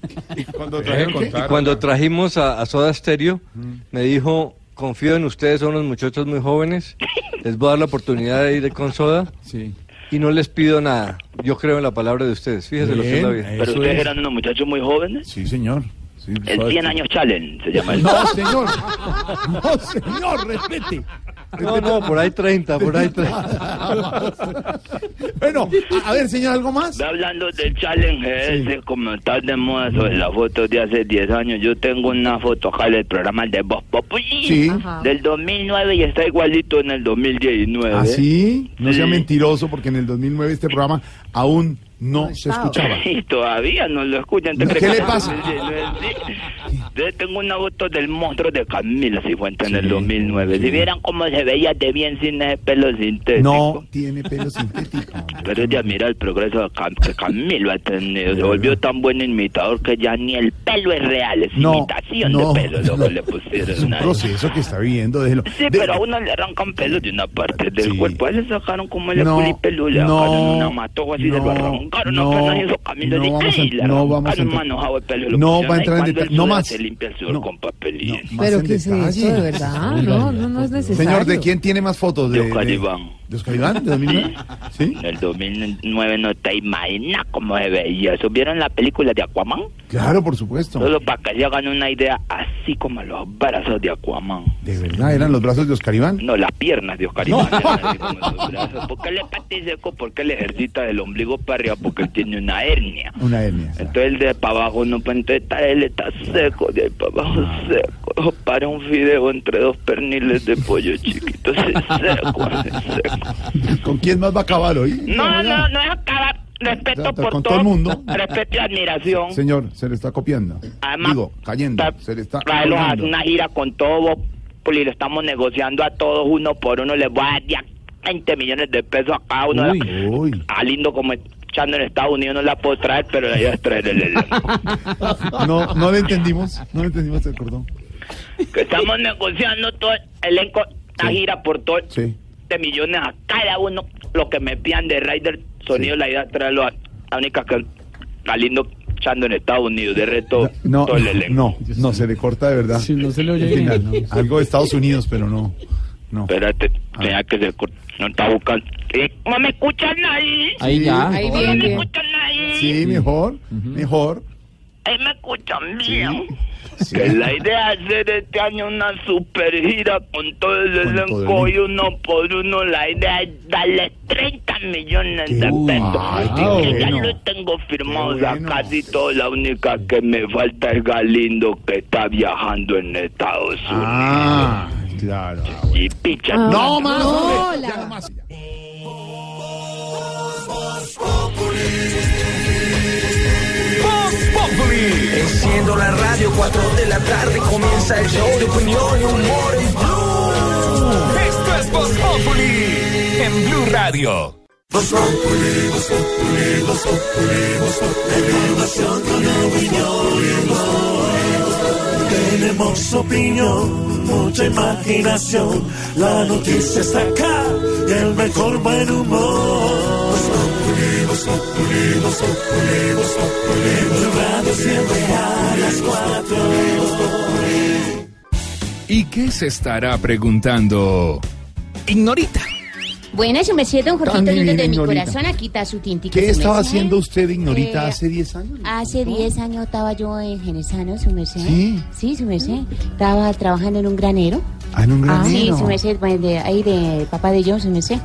[LAUGHS] Cuando y trajimos a, a Soda Stereo, Mm. me dijo, confío en ustedes, son unos muchachos muy jóvenes, les voy a dar la oportunidad de ir con Soda Sí. y no les pido nada. Yo creo en la palabra de ustedes, fíjese lo que es la vida. Pero ustedes es. eran unos muchachos muy jóvenes. Sí, señor. Sí, El ¿sabes 100 qué? años challenge se llama el No, señor. [LAUGHS] No, señor, respete. No, no, por ahí 30, por ahí 30. bueno, a, a ver, señor, ¿algo más? Hablando del challenge ese, como está de moda sobre las fotos de hace 10 años, yo tengo una foto acá del programa de Voz Populi Sí. Del 2009 y está igualito en el 2019. ¿Ah, sí? No sea Sí. mentiroso, porque en el 2009 este programa aún no se escuchaba. [LAUGHS] Y todavía no lo escuchan. ¿te ¿Qué le pasa? Sí, sí. Yo tengo una foto del monstruo de Camila Cifuentes en el 2009. Si vieran cómo se veía de bien sin ese pelo sintético. No tiene pelo sintético. [LAUGHS] Pero ella mira el progreso de Cam- que Camilo ha tenido. Se volvió tan buen imitador que ya ni el pelo es real. Es No, imitación no, de pelo lo que le [LAUGHS] pusieron. Es un ahí. proceso que está. Déjelo. Sí, De- pero a uno le arrancan pelos de una parte del cuerpo. A ese sacaron como el No, culipelo, le no, sacaron una matoja así, se lo arrancaron no, no vamos a- le no vamos a no pusieron va a entrar en detalle. No más. Se limpia el sudor con papel higiénico. más Pero en ¿qué es detalle. eso, de verdad? No, no, no es necesario. Señor, ¿de quién tiene más fotos? De ¿De, Oscar de- Iván. ¿De Oscar Iván? ¿De 2009? ¿Sí? En el 2009 no te imaginas cómo se veía. eso. ¿Vieron la película de Aquaman? Claro, por supuesto. Solo para que se hagan una idea, así como los brazos de Aquaman. ¿De verdad eran los brazos de Oscar Iván? No, las piernas de Oscar Iván. los. ¿Por qué le pate seco? Porque él ejercita del ombligo para arriba, porque él tiene una hernia. Una hernia. Entonces el de para abajo no puede está- él está seco, de ahí para abajo seco. Para un fideo entre dos perniles de pollo chiquitos, es seco, es seco. [LAUGHS] ¿Con quién más va a acabar hoy? No, no, no es acabar. Respeto por con todo. todo el mundo. Respeto y admiración. Señor, se le está copiando. Además, Digo, cayendo. Se le está a una gira con todo y lo estamos negociando a todos uno por uno. Les voy a dar ya 20 millones de pesos a cada uno. Uy, A [LAUGHS] lindo como echando en Estados Unidos no la puedo traer, pero la idea es traer el. [LAUGHS] No, no le entendimos. No le entendimos el cordón. que estamos negociando todo el elenco, una gira por todo Sí. De millones a cada uno. Lo que me pidan de Rider Sonido, la idea traerlo a la única que a lindo echando en Estados Unidos. De resto, No, todo el elenco. no, no, se le corta de verdad. no se le oye bien, [LAUGHS] Algo de Estados Unidos, pero no. No. Espérate, tenía que se corta. No está buscando. Eh, ¿No me escuchan ahí? Ahí ya. Ahí ¿No bien, me escuchan ahí? Sí, mejor, mejor. Ahí me escuchan bien. Que la idea es hacer este año una super gira con todo el elenco y uno por uno. La idea es darle 30 millones de pesos. Que ya bueno. lo tengo firmados a casi todo. La única que me falta es Galindo que está viajando en Estados Unidos. Ah, claro. Y picha. No más. Ya no más. Enciendo la radio, 4 de la tarde comienza el show de opinión y humor en Blue. Esto es Voz en Blue Radio. Voz Populi, Voz Populi, Voz Populi, Voz Populi. Con. Tenemos opinión, mucha imaginación. La noticia está acá y el mejor buen humor. Radio siempre a las cuatro. ¿Y qué se estará preguntando? Ignorita. Buenas, su merced, don Jorgito lindo de mi Ignorita. corazón. Aquí está su tintico. ¿Qué estaba merced. haciendo usted, Ignorita, Eh, hace 10 años? Hace 10 años estaba yo en Genesano, su merced. Sí. Sí, su merced. Estaba trabajando en un granero. Ah, en un Ah, sí, granero. su merced, pues, de, ahí de papá de yo, su merced.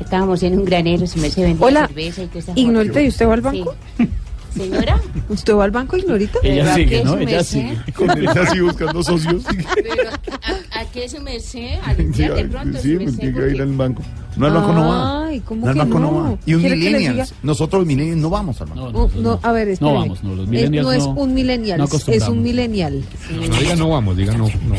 Estábamos en un granero, su merced, vendía Hola, cerveza y toda esa Ignorita. ¿y usted va al banco? Sí. [LAUGHS] Señora, ¿Usted va al banco, Ignorita? Ella ¿Pero a sigue, ¿no? Ella sigue. [LAUGHS] Con él así buscando socios. ¿pero a, a qué su merced? ¿A Sí, limpiar de pronto, sí, me tiene que ir al banco. No al banco no va. Ay, ¿cómo No al que banco no no? va. Y un ¿Quiere que le millennials. Nosotros los millennials no vamos al banco. Oh, no, a ver, espéreme. vamos, no, los millennials no es no- un millennial, no es un millennial. No diga no vamos, diga no, no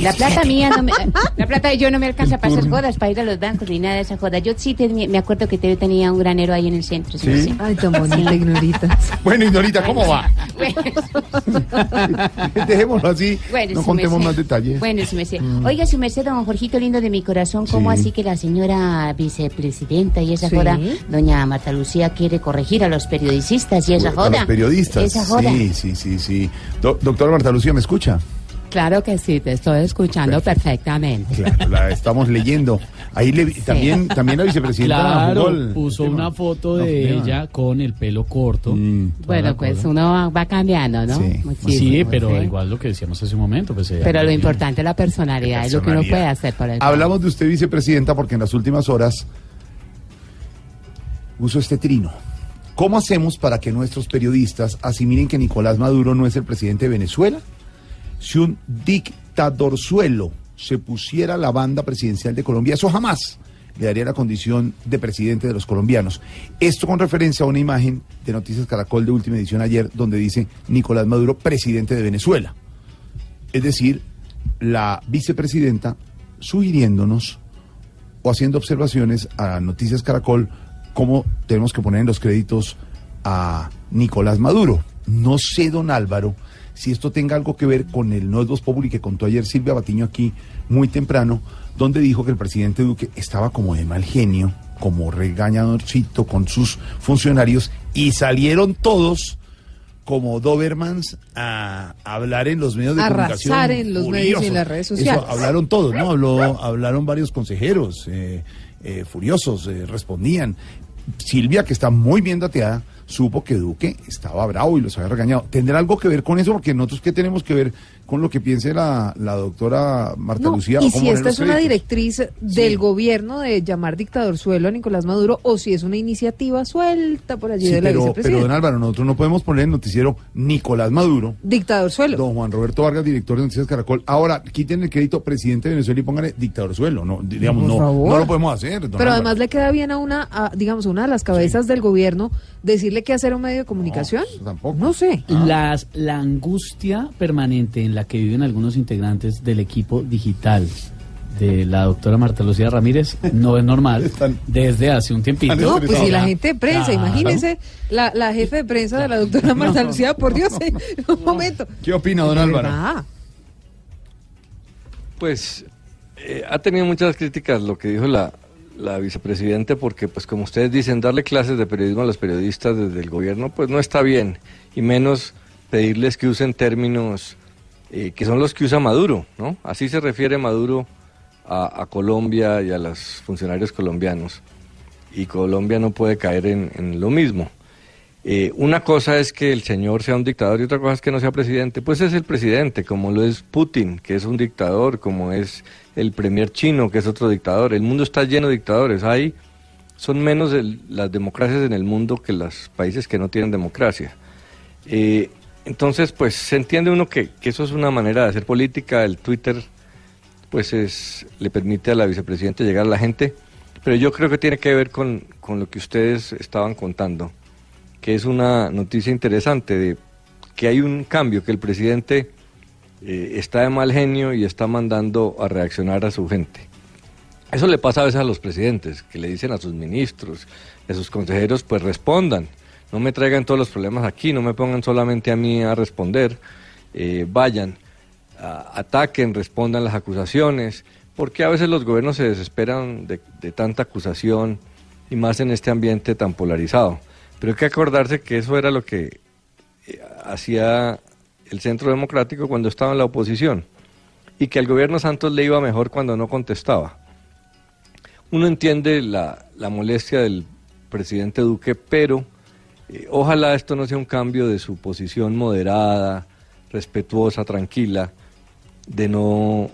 La plata mía no me, [LAUGHS] la plata de yo no me alcanza para hacer jodas, para ir a los bancos ni nada de esa joda. Yo sí tenía- me acuerdo que te- tenía un granero ahí en el centro. ¿Sí? merced. Ay, tan bonita, Ignorita. [LAUGHS] Bueno, Ignorita, ¿cómo va? Bueno, [LAUGHS] Dejémoslo así. bueno, no contemos merced. más detalles. Bueno, su merced. Mm. Oiga, su merced, don Jorgito lindo de mi corazón, ¿cómo Sí. así que la señora vicepresidenta y esa Sí. joda, doña Marta Lucía, quiere corregir a los periodistas y esa A joda? los periodistas. Esa joda. Sí, sí, sí, sí. Do- doctora Marta Lucía, ¿me escucha? Claro que sí, te estoy escuchando perfectamente. Claro, la estamos leyendo. Ahí le también, también la vicepresidenta Claro, puso una foto de ella con el pelo corto. Mm. Bueno, pues cosa. uno va, cambiando, ¿no? Sí, Muchísimo, pero sí. igual lo que decíamos hace un momento. Pues, ella- Pero lo importante es la personalidad, es lo que uno puede hacer por el Hablamos de usted, vicepresidenta, porque en las últimas horas uso este trino. ¿Cómo hacemos para que nuestros periodistas asimilen que Nicolás Maduro no es el presidente de Venezuela? Si un dictadorzuelo se pusiera la banda presidencial de Colombia, eso jamás le daría la condición de presidente de los colombianos. Esto con referencia a una imagen de Noticias Caracol de última edición ayer, donde dice Nicolás Maduro, presidente de Venezuela. Es decir, la vicepresidenta sugiriéndonos o haciendo observaciones a Noticias Caracol cómo tenemos que poner en los créditos a Nicolás Maduro. No sé, don Álvaro, si esto tenga algo que ver con el No es Voz Populi que contó ayer Silvia Batiño aquí muy temprano, donde dijo que el presidente Duque estaba como de mal genio, como regañadorcito con sus funcionarios, y salieron todos como Dobermans a hablar en los medios de comunicación. Arrasar en los medios y en las redes Eso, sociales. hablaron todos, ¿no? Habló, hablaron varios consejeros eh, eh, furiosos, eh, respondían. Silvia, que está muy bien dateada, supo que Duque estaba bravo y los había regañado. ¿Tendrá algo que ver con eso? Porque nosotros, ¿qué tenemos que ver con lo que piense la, la doctora Marta No, Lucía? y ¿O cómo si esta es una directriz del gobierno de llamar dictador suelo a Nicolás Maduro o si es una iniciativa suelta por allí Sí, de la pero, pero, don Álvaro, nosotros no podemos poner en noticiero Nicolás Maduro. Dictador suelo. Don Juan Roberto Vargas, director de Noticias Caracol. Ahora, quiten el crédito presidente de Venezuela y pónganle dictador suelo. No, digamos, no, no lo podemos hacer. don Pero Álvaro. además le queda bien a una, a, digamos, a una de las cabezas del gobierno decirle qué hacer a un medio de comunicación. No, sé. Las, la angustia permanente en la que viven algunos integrantes del equipo digital de la doctora Marta Lucía Ramírez no es normal [LAUGHS] desde hace un tiempito. No, pues si la gente de prensa, Claro. imagínense la, la jefe de prensa de la doctora [LAUGHS] Marta Lucía, por Dios, [LAUGHS] eh, un momento. ¿Qué opina, don Álvaro? verdad. Pues eh, ha tenido muchas críticas lo que dijo la, la vicepresidenta, porque pues como ustedes dicen, darle clases de periodismo a los periodistas desde el gobierno, pues no está bien, y menos pedirles que usen términos eh, que son los que usa Maduro, ¿no? Así se refiere Maduro a, Colombia y a los funcionarios colombianos, y Colombia no puede caer en, lo mismo. Eh, una cosa es que el señor sea un dictador y otra cosa es que no sea presidente. Pues es el presidente, como lo es Putin, que es un dictador, como es el premier chino, que es otro dictador. El mundo está lleno de dictadores. Hay, son menos las democracias en el mundo que los países que no tienen democracia. Eh, entonces, pues se entiende uno que, que eso es una manera de hacer política. El Twitter, pues es, le permite a la vicepresidenta llegar a la gente. Pero yo creo que tiene que ver con, con lo que ustedes estaban contando que es una noticia interesante de que hay un cambio, que el presidente eh, está de mal genio y está mandando a reaccionar a su gente. Eso le pasa a veces a los presidentes, que le dicen a sus ministros, a sus consejeros, pues respondan, no me traigan todos los problemas aquí, no me pongan solamente a mí a responder, eh, vayan, ataquen, respondan las acusaciones, porque a veces los gobiernos se desesperan de, tanta acusación y más en este ambiente tan polarizado. Pero hay que acordarse que eso era lo que eh, hacía el Centro Democrático cuando estaba en la oposición y que al gobierno Santos le iba mejor cuando no contestaba. Uno entiende la molestia del presidente Duque, pero eh, ojalá esto no sea un cambio de su posición moderada, respetuosa, tranquila, de no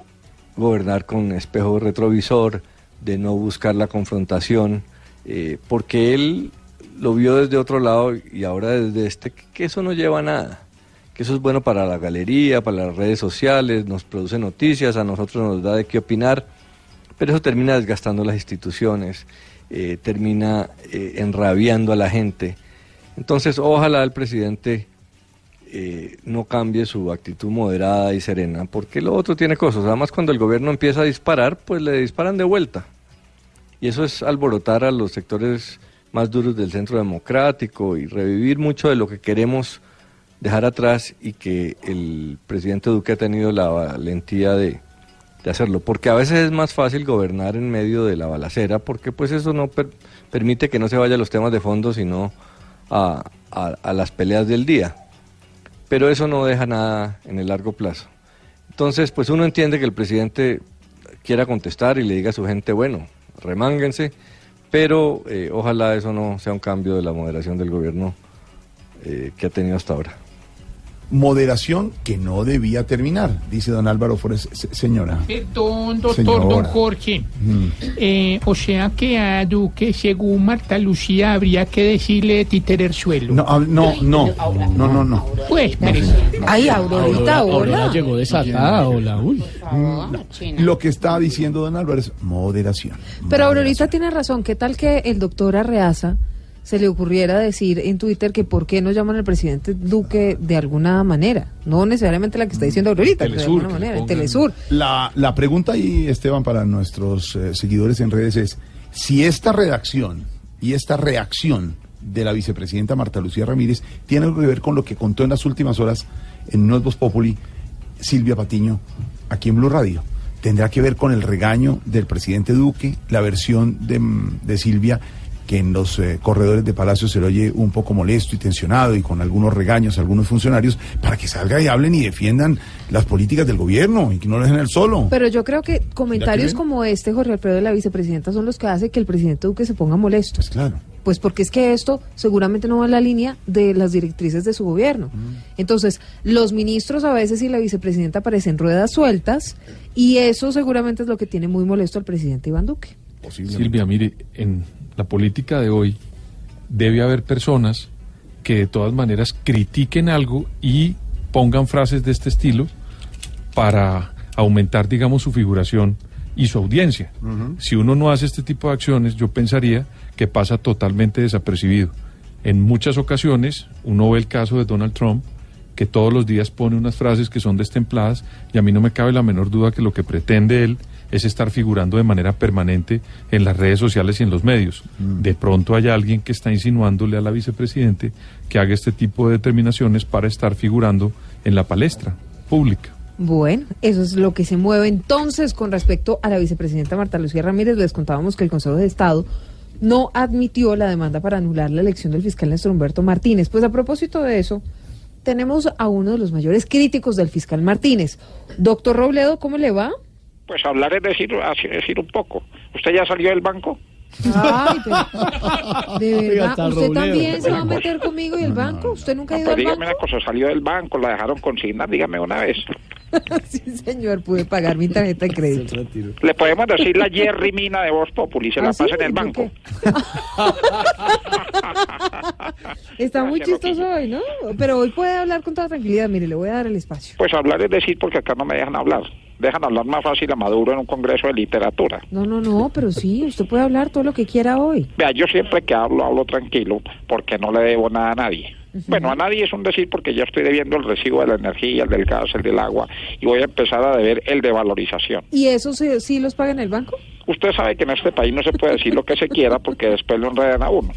gobernar con espejo retrovisor, de no buscar la confrontación, eh, porque él lo vio desde otro lado y ahora desde este, que eso no lleva a nada, que eso es bueno para la galería, para las redes sociales, nos produce noticias, a nosotros nos da de qué opinar, pero eso termina desgastando las instituciones, eh, termina enrabiando a la gente. Entonces, ojalá el presidente eh, no cambie su actitud moderada y serena, porque lo otro tiene cosas. Además, cuando el gobierno empieza a disparar, pues le disparan de vuelta. Y eso es alborotar a los sectores más duros del centro democrático y revivir mucho de lo que queremos dejar atrás y que el presidente Duque ha tenido la valentía de, hacerlo. Porque a veces es más fácil gobernar en medio de la balacera, porque pues eso no per- permite que no se vaya a los temas de fondo, sino a, a- las peleas del día. Pero eso no deja nada en el largo plazo. Entonces, pues uno entiende que el presidente quiera contestar y le diga a su gente, bueno, remánguense, pero eh, ojalá eso no sea un cambio de la moderación del gobierno eh, que ha tenido hasta ahora. Moderación que no debía terminar, dice don Álvaro Flores. Se- Señora. Perdón, doctor Señora. don Jorge. Mm. Eh, o sea que a Duque, según Marta Lucía, habría que decirle títerer suelo. No, no, no, no, no, no. Pues, Pérez. Ay, Aurorita, hola. llegó desatada, hola, uy. Lo que está diciendo don Álvaro es moderación. Pero Aurorita tiene razón. ¿Qué tal que el doctor Arreaza se le ocurriera decir en Twitter que por qué no llaman al presidente Duque de alguna manera? No necesariamente la que está diciendo Aurorita, pero de alguna manera, el Telesur. La, la pregunta ahí, Esteban, para nuestros eh, seguidores en redes es, si esta redacción y esta reacción de la vicepresidenta Marta Lucía Ramírez tiene algo que ver con lo que contó en las últimas horas en Nuevos Populi Silvia Patiño aquí en Blue Radio. Tendrá que ver con el regaño del presidente Duque, la versión de, mm, de Silvia que en los eh, corredores de Palacio se le oye un poco molesto y tensionado y con algunos regaños a algunos funcionarios para que salga y hablen y defiendan las políticas del gobierno y que no lo dejen él solo. Pero yo creo que comentarios como este, Jorge Alfredo de la vicepresidenta, son los que hace que el presidente Duque se ponga molesto. claro. Pues porque es que esto seguramente no va en la línea de las directrices de su gobierno. Entonces, los ministros a veces y la vicepresidenta parecen ruedas sueltas y eso seguramente es lo que tiene muy molesto al presidente Iván Duque. Silvia, mire, en la política de hoy debe haber personas que de todas maneras critiquen algo y pongan frases de este estilo para aumentar, digamos, su figuración y su audiencia. Si uno no hace este tipo de acciones, yo pensaría que pasa totalmente desapercibido. En muchas ocasiones, uno ve el caso de Donald Trump, que todos los días pone unas frases que son destempladas, y a mí no me cabe la menor duda que lo que pretende él es estar figurando de manera permanente en las redes sociales y en los medios. De pronto hay alguien que está insinuándole a la vicepresidente que haga este tipo de determinaciones para estar figurando en la palestra pública. Bueno, eso es lo que se mueve entonces con respecto a la vicepresidenta Marta Lucía Ramírez. Les contábamos que el Consejo de Estado no admitió la demanda para anular la elección del fiscal Néstor Humberto Martínez. Pues a propósito de eso, tenemos a uno de los mayores críticos del fiscal Martínez. Doctor Robledo, ¿cómo le va? Pues hablar es decir, decir un poco. ¿Usted ya salió del banco? Ay, pero, [LAUGHS] de verdad, ¿usted también se va a Pues- meter conmigo y el banco? ¿Usted nunca ha ido Pues al dígame banco? una cosa, salió del banco, la dejaron consignar, dígame una vez. [LAUGHS] sí, señor, pude pagar mi tarjeta de crédito. [LAUGHS] Le podemos decir la Jerry Mina de Voz Populi, se la ¿Ah, sí? pasa en el ¿Por banco. Está muy chistoso hoy, ¿no? Pero hoy puede hablar con toda tranquilidad. Mire, le voy a dar el espacio. Pues hablar es decir porque acá no me dejan hablar. Dejan hablar más fácil a Maduro en un congreso de literatura. No, no, no, pero sí, usted puede hablar todo lo que quiera hoy. Vea, yo siempre que hablo, hablo tranquilo porque no le debo nada a nadie. Bueno, a nadie es un decir porque ya estoy debiendo el recibo de la energía, el del gas, el del agua y voy a empezar a deber el de valorización. ¿Y eso sí, sí los paga en el banco? Usted sabe que en este país no se puede decir lo que se quiera porque después lo enredan a uno.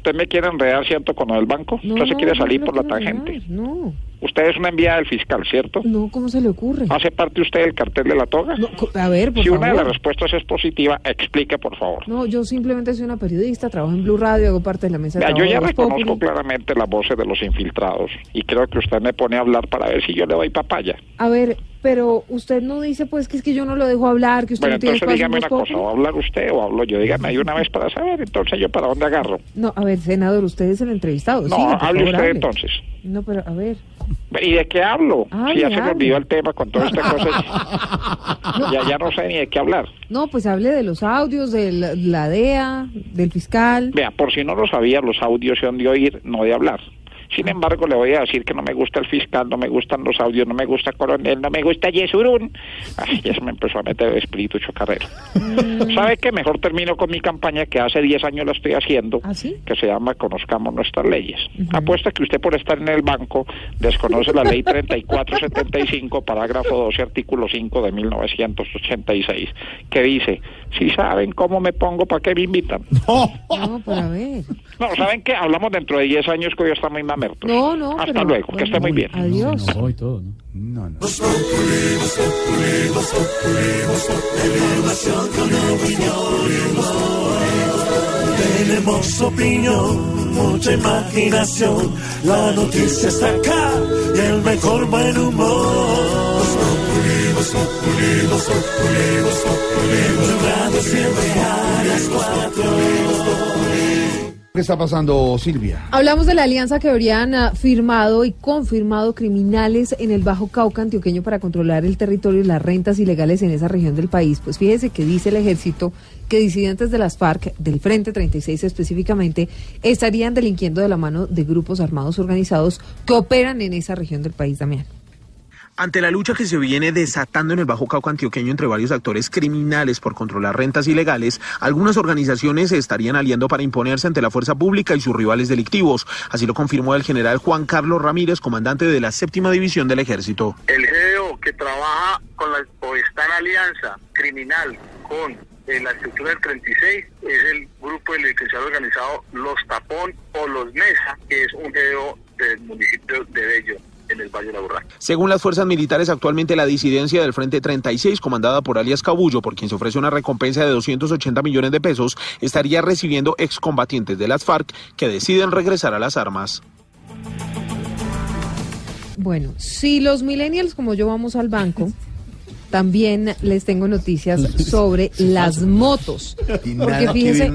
¿Usted me quiere enredar, cierto, con del banco? No, ¿Usted se no, quiere no, salir no por la tangente? enredar, No, Usted es una enviada del fiscal, ¿cierto? no, ¿cómo se le ocurre? ¿Hace parte usted del cartel de la toga? A ver, por si una de favor. las respuestas es positiva, explique, por favor. No, yo simplemente soy una periodista, trabajo en Blue Radio, hago parte de la mesa de yo trabajo ya de Voz reconozco Populi. claramente las voces de los infiltrados y creo que usted me pone a hablar para ver si yo le doy papaya. A ver, pero usted no dice pues que es que yo no lo dejo hablar, que usted Bueno, no tiene entonces dígame una cosa, ¿va a hablar usted o hablo yo? Dígame ahí una vez para saber, entonces yo para dónde agarro. No, a ver, senador, usted es el entrevistado. No, Siga, hable favor, usted hable. entonces. No, pero a ver. ¿Y de qué hablo? Hable, si ya se me olvidó el tema con toda esta cosa. [LAUGHS] ya, ya no sé ni de qué hablar. No, pues hable de los audios, de la, la DEA, del fiscal. Vea, por si no lo sabía, los audios son de oír, no de hablar. Sin embargo, le voy a decir que no me gusta el fiscal, no me gustan los audios, no me gusta Coronel, no me gusta Yesurún. Ay, ya se me empezó a meter el espíritu chocarrero. ¿Sabe qué? Mejor termino con mi campaña que hace 10 años la estoy haciendo, que se llama Conozcamos nuestras leyes. Apuesta que usted por estar en el banco desconoce la ley 3475, parágrafo 12, artículo 5 de 1986, que dice, si saben cómo me pongo, ¿para qué me invitan? No, pero a ver. No, ¿saben qué? Hablamos dentro de 10 años que hoy está muy mamerto. No, no, Hasta pero- luego, que esté muy bien. Adiós. No, y todo, ¿no? No. Tenemos opinión, mucha imaginación. La noticia está acá y el mejor buen humor. Jugando siempre a las cuatro. ¿Qué está pasando, Silvia? Hablamos de la alianza que habrían ah, firmado y confirmado criminales en el Bajo Cauca antioqueño para controlar el territorio y las rentas ilegales en esa región del país. Pues fíjese que dice el ejército que disidentes de las FARC, del Frente 36 específicamente, estarían delinquiendo de la mano de grupos armados organizados que operan en esa región del país, Damián. Ante la lucha que se viene desatando en el Bajo Cauca antioqueño entre varios actores criminales por controlar rentas ilegales, algunas organizaciones se estarían aliando para imponerse ante la fuerza pública y sus rivales delictivos. Así lo confirmó el general Juan Carlos Ramírez, comandante de la séptima división del ejército. El GEO que trabaja con la, o está en alianza criminal con eh, la estructura del 36 es el grupo delincuencial organizado Los Tapón o Los Mesa, que es un GEO del municipio de Bello en el Valle de la Burra. Según las fuerzas militares, actualmente la disidencia del Frente 36, comandada por alias Cabullo, por quien se ofrece una recompensa de 280 millones de pesos, estaría recibiendo excombatientes de las FARC que deciden regresar a las armas. Bueno, si los millennials como yo vamos al banco, [LAUGHS] también les tengo noticias [LAUGHS] sobre las motos. Porque fíjense,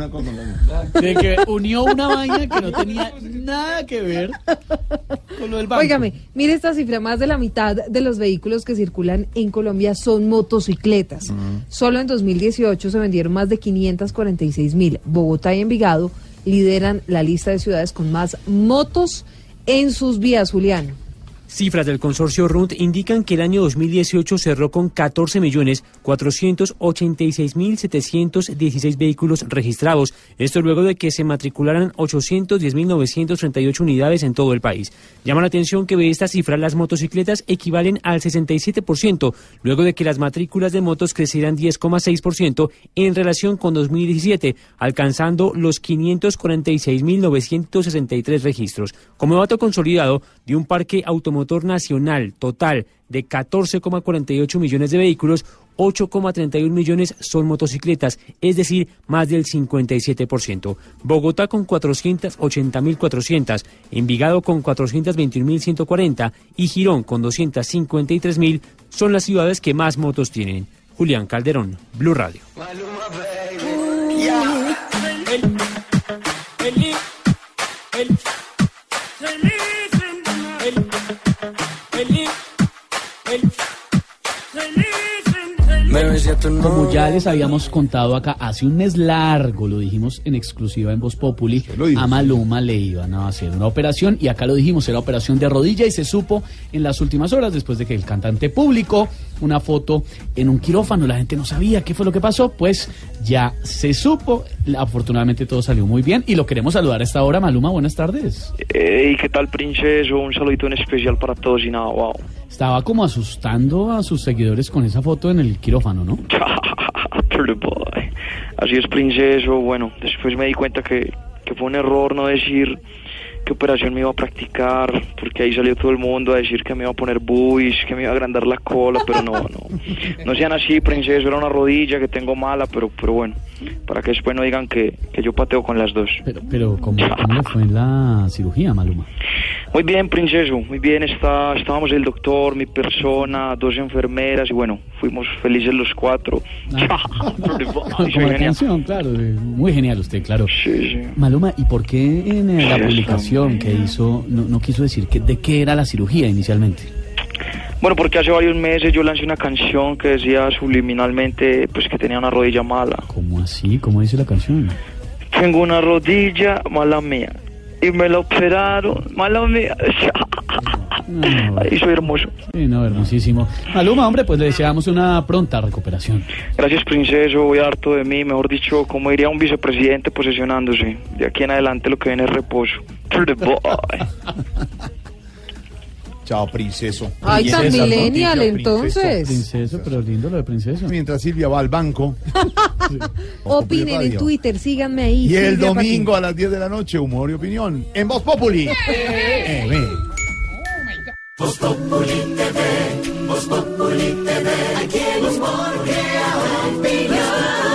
De que unió una vaina que no tenía nada que ver con lo del banco. Óigame, mire esta cifra, más de la mitad de los vehículos que circulan en Colombia son motocicletas. Solo en 2018 se vendieron más de 546 mil. Bogotá y Envigado lideran la lista de ciudades con más motos en sus vías, Julián. Cifras del consorcio RUND indican que el año 2018 cerró con 14.486.716 vehículos registrados. Esto luego de que se matricularan 810.938 unidades en todo el país. Llama la atención que de esta cifra las motocicletas equivalen al 67%, luego de que las matrículas de motos crecieran 10,6% en relación con 2017, alcanzando los 546.963 registros. Como dato consolidado de un parque automotor nacional total de 14,48 millones de vehículos, 8,31 millones son motocicletas, es decir, más del 57%. Bogotá con 480.400, Envigado con 421.140 y Girón con 253.000 son las ciudades que más motos tienen. Julián Calderón, Blue Radio. Como ya les habíamos contado acá, hace un mes largo, lo dijimos en exclusiva en Voz Populi, a Maluma le iban a hacer una operación y acá lo dijimos, era operación de rodilla y se supo en las últimas horas después de que el cantante publicó una foto en un quirófano, la gente no sabía qué fue lo que pasó, pues ya se supo, afortunadamente todo salió muy bien y lo queremos saludar a esta hora, Maluma, buenas tardes. Hey, ¿qué tal, princeso? Un saludito en especial para todos y nada, wow. Estaba como asustando a sus seguidores con esa foto en el quirófano, ¿no? [LAUGHS] Así es, princeso. Bueno, después me di cuenta que, que fue un error no decir qué operación me iba a practicar, porque ahí salió todo el mundo a decir que me iba a poner buis, que me iba a agrandar la cola, pero no, no. No sean así, princeso, era una rodilla que tengo mala, pero, pero bueno, para que después no digan que, que yo pateo con las dos. Pero, pero ¿cómo, cómo fue en la cirugía, Maluma? Muy bien, princeso, muy bien. Está, estábamos el doctor, mi persona, dos enfermeras y bueno, fuimos felices los cuatro. [LAUGHS] [LAUGHS] Como la canción, claro, muy genial usted, claro. Maluma, ¿y por qué en eh, la publicación que hizo no, no quiso decir que, de qué era la cirugía inicialmente? Bueno, porque hace varios meses yo lancé una canción que decía subliminalmente pues que tenía una rodilla mala. ¿Cómo así? ¿Cómo dice la canción? Tengo una rodilla mala mía y me la operaron mala mía. Ahí soy hermoso. Sí, no, hermosísimo. Maluma, hombre, pues le deseamos una pronta recuperación. Gracias, princeso. Voy todo de mí. Mejor dicho, como diría un vicepresidente posesionándose. De aquí en adelante lo que viene es reposo. [LAUGHS] Chao, princeso. Ay, tan millennial, noticia, entonces. Princeso, pero lindo lo de princeso. Mientras Silvia va al banco. [LAUGHS] Opinen en. Twitter, síganme ahí. Y el domingo a las 10 de la noche, humor y opinión. En Voz Populi. Eh, ve. Voz Populi TV, Voz Populi TV, aquí el humor crea opinión.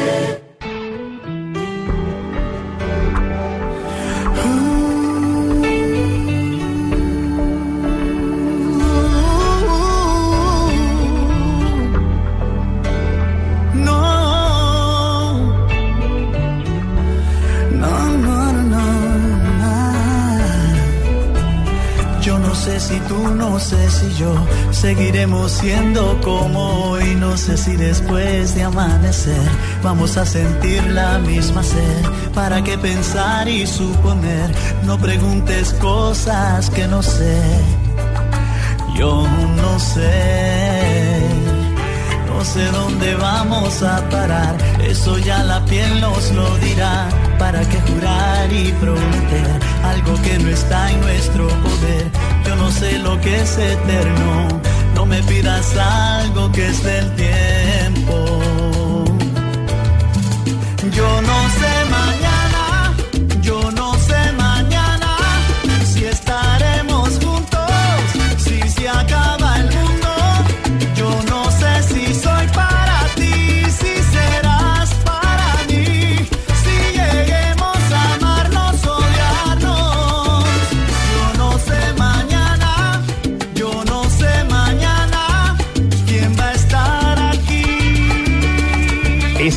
Si tú, no sé si yo seguiremos siendo como hoy. No sé si después de amanecer vamos a sentir la misma sed. ¿Para qué pensar y suponer? No preguntes cosas que no sé. Yo no sé. No sé dónde vamos a parar, eso ya la piel nos lo dirá. ¿Para qué jurar y prometer algo que no está en nuestro poder? Que es eterno, no me pidas algo que es del tiempo.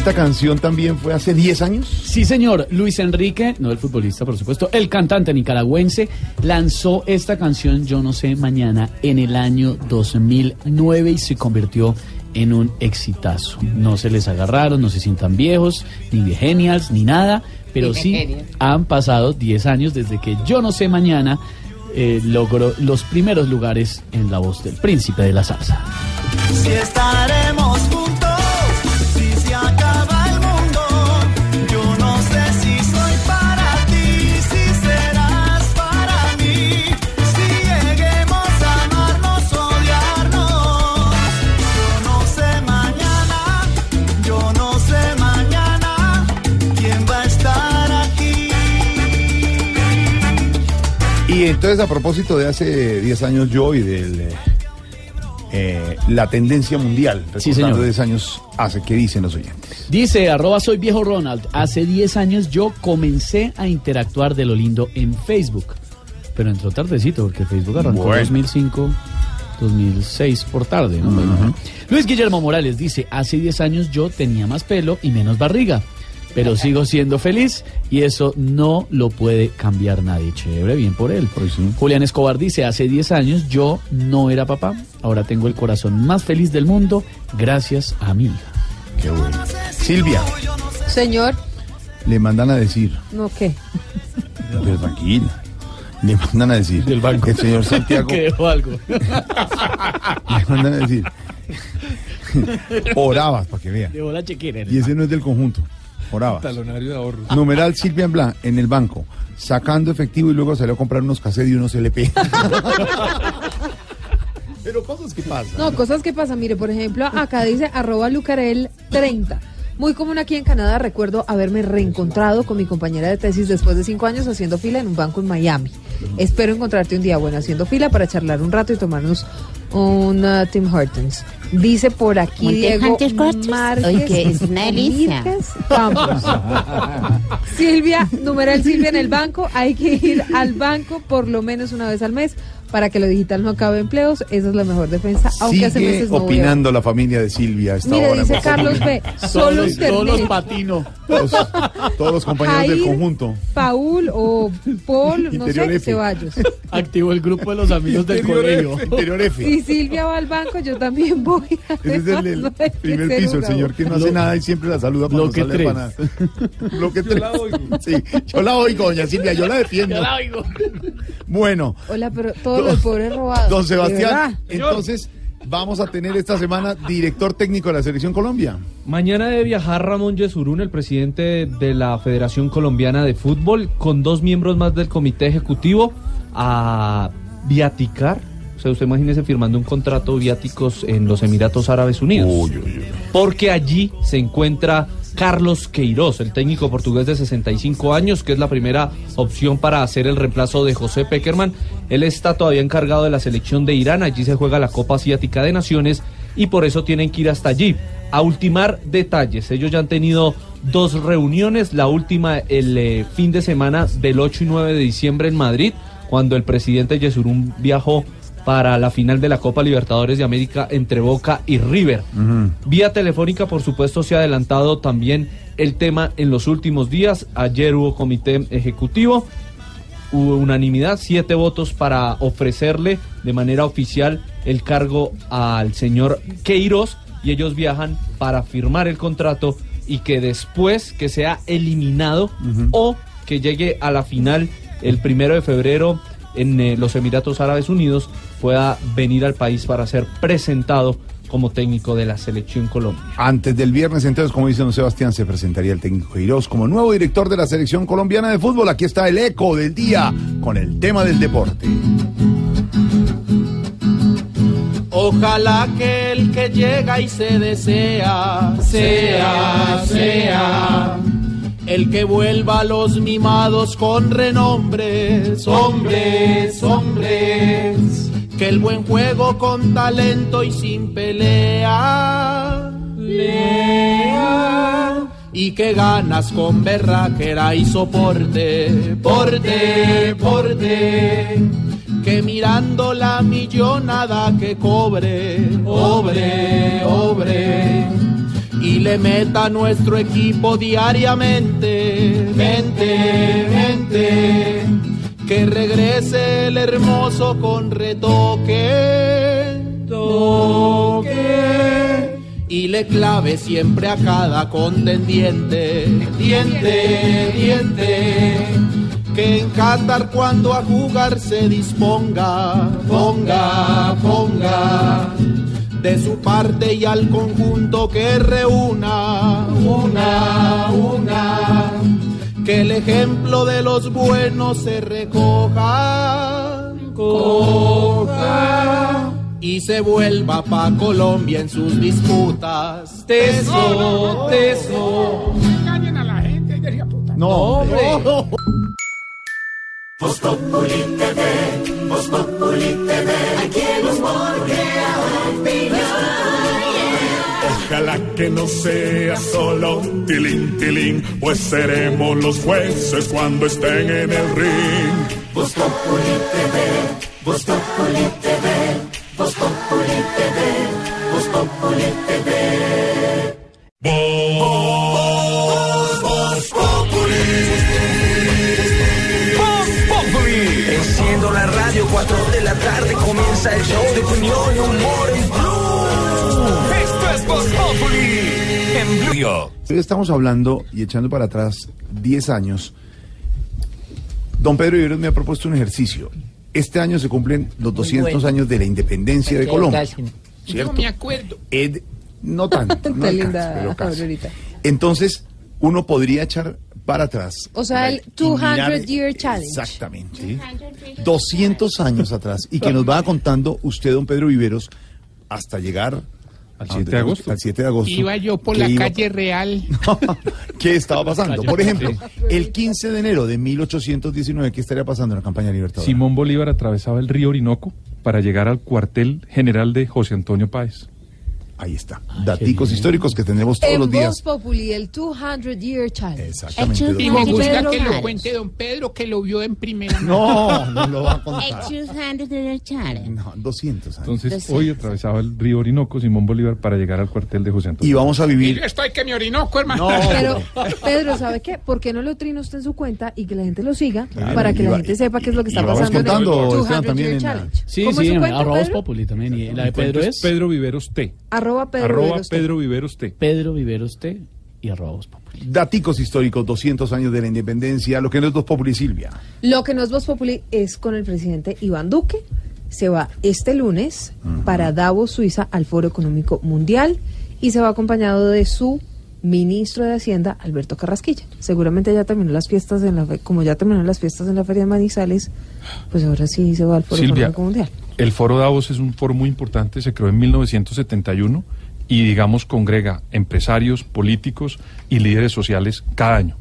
¿Esta canción también fue hace 10 años? Sí, señor. Luis Enrique, no el futbolista, por supuesto, el cantante nicaragüense, lanzó esta canción, Yo no sé, mañana, en el año 2009 y se convirtió en un exitazo. No se les agarraron, no se sientan viejos, ni de genials, ni nada, pero Ni sí han pasado 10 años desde que Yo no sé, mañana eh, logró los primeros lugares en la voz del príncipe de la salsa. Si estaremos entonces, a propósito de hace 10 años yo y de la tendencia mundial, Sí, señor. 10 años hace, ¿qué dicen los oyentes? Dice, arroba soy viejo Ronald, hace 10 años yo comencé a interactuar de lo lindo en Facebook. Pero entró tardecito, porque Facebook arrancó Bueno. 2005, 2006 por tarde. ¿no? Luis Guillermo Morales dice, hace 10 años yo tenía más pelo y menos barriga, pero sigo siendo feliz y eso no lo puede cambiar nadie. Chévere, bien por él. Julián Escobar dice, hace 10 años yo no era papá, ahora tengo el corazón más feliz del mundo gracias a mi hija. Qué bueno. Silvia, Señor, le mandan a decir, no qué. pero tranquila, le mandan a decir, el señor Santiago, [LAUGHS] que dejó algo. le mandan a decir, orabas, para que vea. Dejó la chequera. Y ese no es del conjunto, orabas. Talonario de ahorros. Numeral Silvia en Blanc, en el banco, sacando efectivo y luego salió a comprar unos cassettes y unos LP. [LAUGHS] Pero cosas que pasan. No, cosas que pasan. Mire, por ejemplo, acá dice arroba lucarel 30. Muy común aquí en Canadá, recuerdo haberme reencontrado con mi compañera de tesis después de cinco años haciendo fila en un banco en Miami. Espero encontrarte un día, bueno, haciendo fila para charlar un rato y tomarnos un uh, Tim Hortons. Dice por aquí ¿Un Tim Diego? Márquez. Oye, que es una delicia. Silvia, numeral Silvia en el banco. Hay que ir al banco por lo menos una vez al mes para que lo digital no acabe empleos. Esa es la mejor defensa, aunque hace Sigue meses no voy a- opinando la familia de Silvia a esta Mire, hora. dice Carlos. B. Solo internet. patino. Todos, todos los compañeros del conjunto. Paul o Paul, no Interior sé, F. Ceballos. Activó el grupo de los amigos del Interior colegio. F, Interior F. Si Silvia va al banco, yo también voy. Ese es el, [LAUGHS] que primer piso, el señor que no hace nada y siempre la saluda cuando Bloque sale tres. para Bloque 3. Sí, yo la oigo, doña Silvia, yo la defiendo. Yo la oigo. Bueno, Hola, pero todos los pobres robados. don de Sebastián, entonces vamos a tener esta semana director técnico de la Selección Colombia. Mañana debe viajar Ramón Yesurún, el presidente de la Federación Colombiana de Fútbol, con dos miembros más del comité ejecutivo a viaticar. O sea, usted imagínese firmando un contrato viáticos en los Emiratos Árabes Unidos. Porque allí se encuentra Carlos Queiroz, el técnico portugués de 65 años, que es la primera opción para hacer el reemplazo de José Peckerman. Él está todavía encargado de la selección de Irán, allí se juega la Copa Asiática de Naciones y por eso tienen que ir hasta allí a ultimar detalles. Ellos ya han tenido dos reuniones, la última el eh, fin de semana del 8 y 9 de diciembre en Madrid, cuando el presidente Yesurún viajó para la final de la Copa Libertadores de América entre Boca y River. Vía telefónica, por supuesto, se ha adelantado también el tema en los últimos días. Ayer hubo comité ejecutivo. Hubo unanimidad, siete votos para ofrecerle de manera oficial el cargo al señor Queiroz y ellos viajan para firmar el contrato y que después que sea eliminado o que llegue a la final el primero de febrero en eh, los Emiratos Árabes Unidos pueda venir al país para ser presentado como técnico de la selección Colombia. Antes del viernes, entonces, como dice don Sebastián, se presentaría el técnico Queiroz como nuevo director de la selección colombiana de fútbol. Aquí está el eco del día con el tema del deporte. Ojalá que el que llega y se desea, sea, sea, el que vuelva a los mimados con renombres, hombres, hombres, que el buen juego con talento y sin pelea, lea, y que ganas con berraquera y soporte, porte, porte. Que mirando la millonada que cobre, obre, obre, y le meta a nuestro equipo diariamente, mente, mente, que regrese el hermoso con retoque, toque, y le clave siempre a cada contendiente, diente, diente. Que en Qatar cuando a jugar se disponga, ponga, ponga. De su parte y al conjunto que reúna, una, una, que el ejemplo de los buenos se recoja, coja y se vuelva pa' Colombia en sus disputas. Teso, teso. Engañen a la gente, hija de puta. No, hombre. Voz Populi TV, Voz Populi TV, aquí el humor crea opinión. Ojalá que no sea solo tilín, tilín, pues seremos los jueces cuando estén en el ring. Voz Populi TV, Voz Populi TV, Voz Populi TV, Voz Populi TV. Voz, Voz Populi. Voz Populi. Enciendo la radio, 4 de la tarde comienza el show de opinión y humor en Blue. Esto es Voz Populi en Blue. Hoy estamos hablando y echando para atrás 10 años. Don Pedro Viveros me ha propuesto un ejercicio. Este año se cumplen los 200 bueno. años de la independencia de Colombia. Yo ¿cierto? me acuerdo. Ed- no tanto. [LAUGHS] No linda alcanza, pero. Entonces, uno podría echar para atrás. O sea, el y mirar- 200 Year Challenge. Exactamente. 200 años atrás. Y que nos va contando usted, don Pedro Viveros, hasta llegar al 7 de agosto. Al 7 de agosto. Iba yo por ¿Qué la iba- calle real. [LAUGHS] ¿Qué estaba pasando? Por ejemplo, el 15 de enero de 1819, ¿qué estaría pasando en la campaña libertadora? Simón Bolívar atravesaba el río Orinoco para llegar al cuartel general de José Antonio Páez. Ahí está. Daticos históricos que tenemos todos En los días. Voz Populi, el 200 Year Challenge. Exactamente. Y me gusta Pedro que lo cuente don Pedro, que lo vio en primera No, no lo va a contar. Challenge. No, 200 años. Entonces, hoy atravesaba el río Orinoco Simón Bolívar para llegar al cuartel de José Antonio. Y vamos a Y vivir. yo estoy que me orinoco, hermano. [LAUGHS] Pero, Pedro, ¿sabe qué? ¿Por qué no lo trina usted en su cuenta y que la gente lo siga Claro, para que y la gente sepa qué es lo que y está pasando en el contando, 200 Year en la- Challenge? Sí, ¿Cómo es sí, arroba Voz? Populi también. Y la de Mi Pedro es es Pedro Viveros T. Arroba Pedro arroba Viveros T. Pedro Viveros T. Pedro Viveros T y arroba Voz Populi. Daticos históricos, 200 años de la independencia, lo que no es dos Populi Silvia. Lo que no es Voz Populi es con el presidente Iván Duque. Se va este lunes para Davos, Suiza, al Foro Económico Mundial y se va acompañado de su ministro de Hacienda, Alberto Carrasquilla. Seguramente ya terminó las fiestas, en la como ya terminaron las fiestas en la Feria de Manizales, pues ahora sí se va al Foro Silvia, Económico Mundial. El Foro Davos es un foro muy importante, se creó en 1971 y digamos congrega empresarios, políticos y líderes sociales cada año.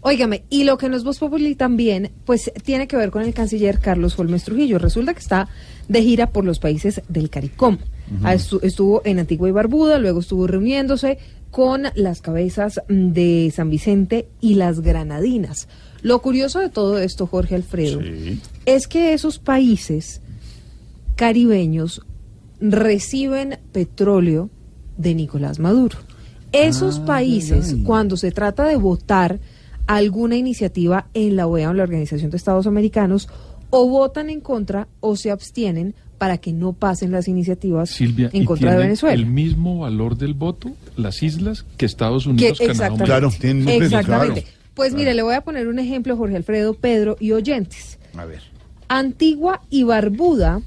Óigame, y lo que no es Voz Populi también, pues tiene que ver con el canciller Carlos Holmes Trujillo. Resulta que está de gira por los países del CARICOM. Ah, estu- Estuvo en Antigua y Barbuda, luego estuvo reuniéndose con las cabezas mm, de San Vicente y las Granadinas. Lo curioso de todo esto, Jorge Alfredo, es que esos países caribeños reciben petróleo de Nicolás Maduro. Esos Ah, países, cuando se trata de votar alguna iniciativa en la OEA o en la Organización de Estados Americanos o votan en contra o se abstienen para que no pasen las iniciativas Silvia, en ¿y contra de tienen Venezuela. el mismo valor del voto las islas que Estados Que- Unidos, Canadá exactamente. México? Claro, Exactamente. claro. Pues mire, le voy a poner un ejemplo, Jorge Alfredo, Pedro y oyentes. A ver. Antigua y Barbuda,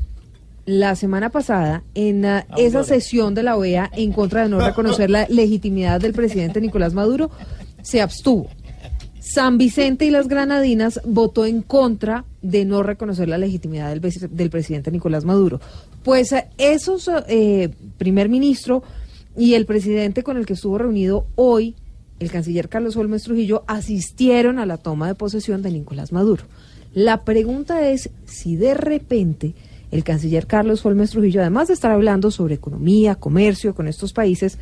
la semana pasada, en ah, esa sesión de la OEA en contra de no reconocer la legitimidad del presidente Nicolás Maduro, se abstuvo. San Vicente y las Granadinas votó en contra de no reconocer la legitimidad del presidente Nicolás Maduro. Pues eh, esos eh, primer ministro y el presidente con el que estuvo reunido hoy, el canciller Carlos Holmes Trujillo, asistieron a la toma de posesión de Nicolás Maduro. La pregunta es si de repente el canciller Carlos Holmes Trujillo, además de estar hablando sobre economía, comercio con estos países,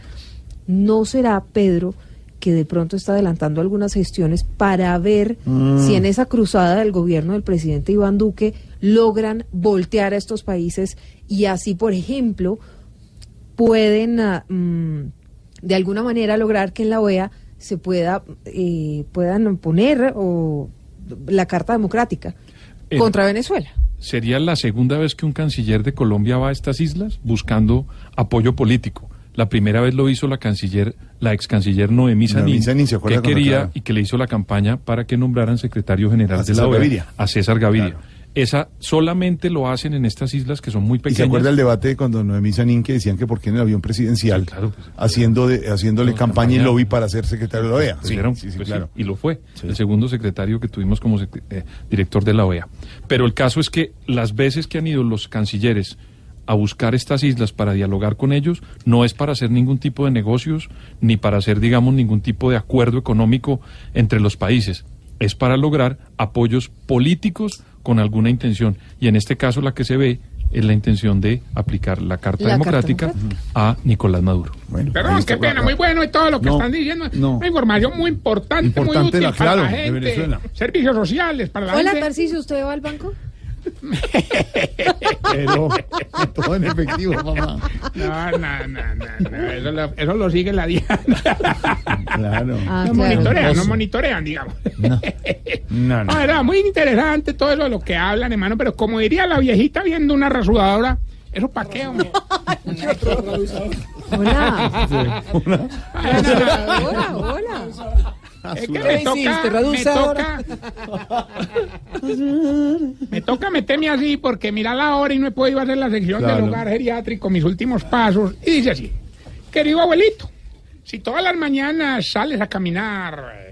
no será Pedro que de pronto está adelantando algunas gestiones para ver Mm. si en esa cruzada del gobierno del presidente Iván Duque logran voltear a estos países y así, por ejemplo, pueden ah, mm, de alguna manera lograr que en la OEA se pueda eh, puedan poner o la carta democrática Eh, contra Venezuela. Sería la segunda vez que un canciller de Colombia va a estas islas buscando apoyo político. La primera vez lo hizo la canciller, la ex canciller Noemí Sanín, Sanín, ¿se acuerda que quería claro? y que le hizo la campaña para que nombraran secretario general de la César OEA, Gaviria. a César Gaviria. Esa solamente lo hacen en estas islas que son muy ¿Y se pequeñas. acuerda el debate cuando Noemí Sanín que decían que por qué en el avión presidencial haciendo de, haciéndole campaña y lobby para ser secretario de la OEA? Pues pues sí, y lo fue, el segundo secretario que tuvimos como eh, director de la OEA. Pero el caso es que las veces que han ido los cancilleres a buscar estas islas para dialogar con ellos, no es para hacer ningún tipo de negocios, ni para hacer, digamos, ningún tipo de acuerdo económico entre los países. Es para lograr apoyos políticos con alguna intención. Y en este caso la que se ve es la intención de aplicar la Carta La Carta Democrática a Nicolás Maduro. Perdón, qué pena, muy bueno y todo lo que No, están diciendo. no. Una información muy importante, muy Importante, útil la- para la claro, de gente. Venezuela. Servicios sociales para la Hola, gente. Tarcisio, ¿usted va al banco? Pero todo en efectivo, mamá. No, no, no, no, no, Eso, lo, eso lo sigue la Diana. Claro. Ah, no claro. monitorean, no monitorean, digamos. No, No, no. era muy interesante todo eso de lo que hablan, hermano, pero como diría la viejita viendo una rasudadora, ¿eso para qué, hombre? Hola. No, Hola, hola. Es que ¿Qué me hiciste, toca, me toca, me toca meterme así porque mira la hora y no he podido hacer la sección Claro. del hogar geriátrico, mis últimos pasos. Y dice así, querido abuelito, si todas las mañanas sales a caminar...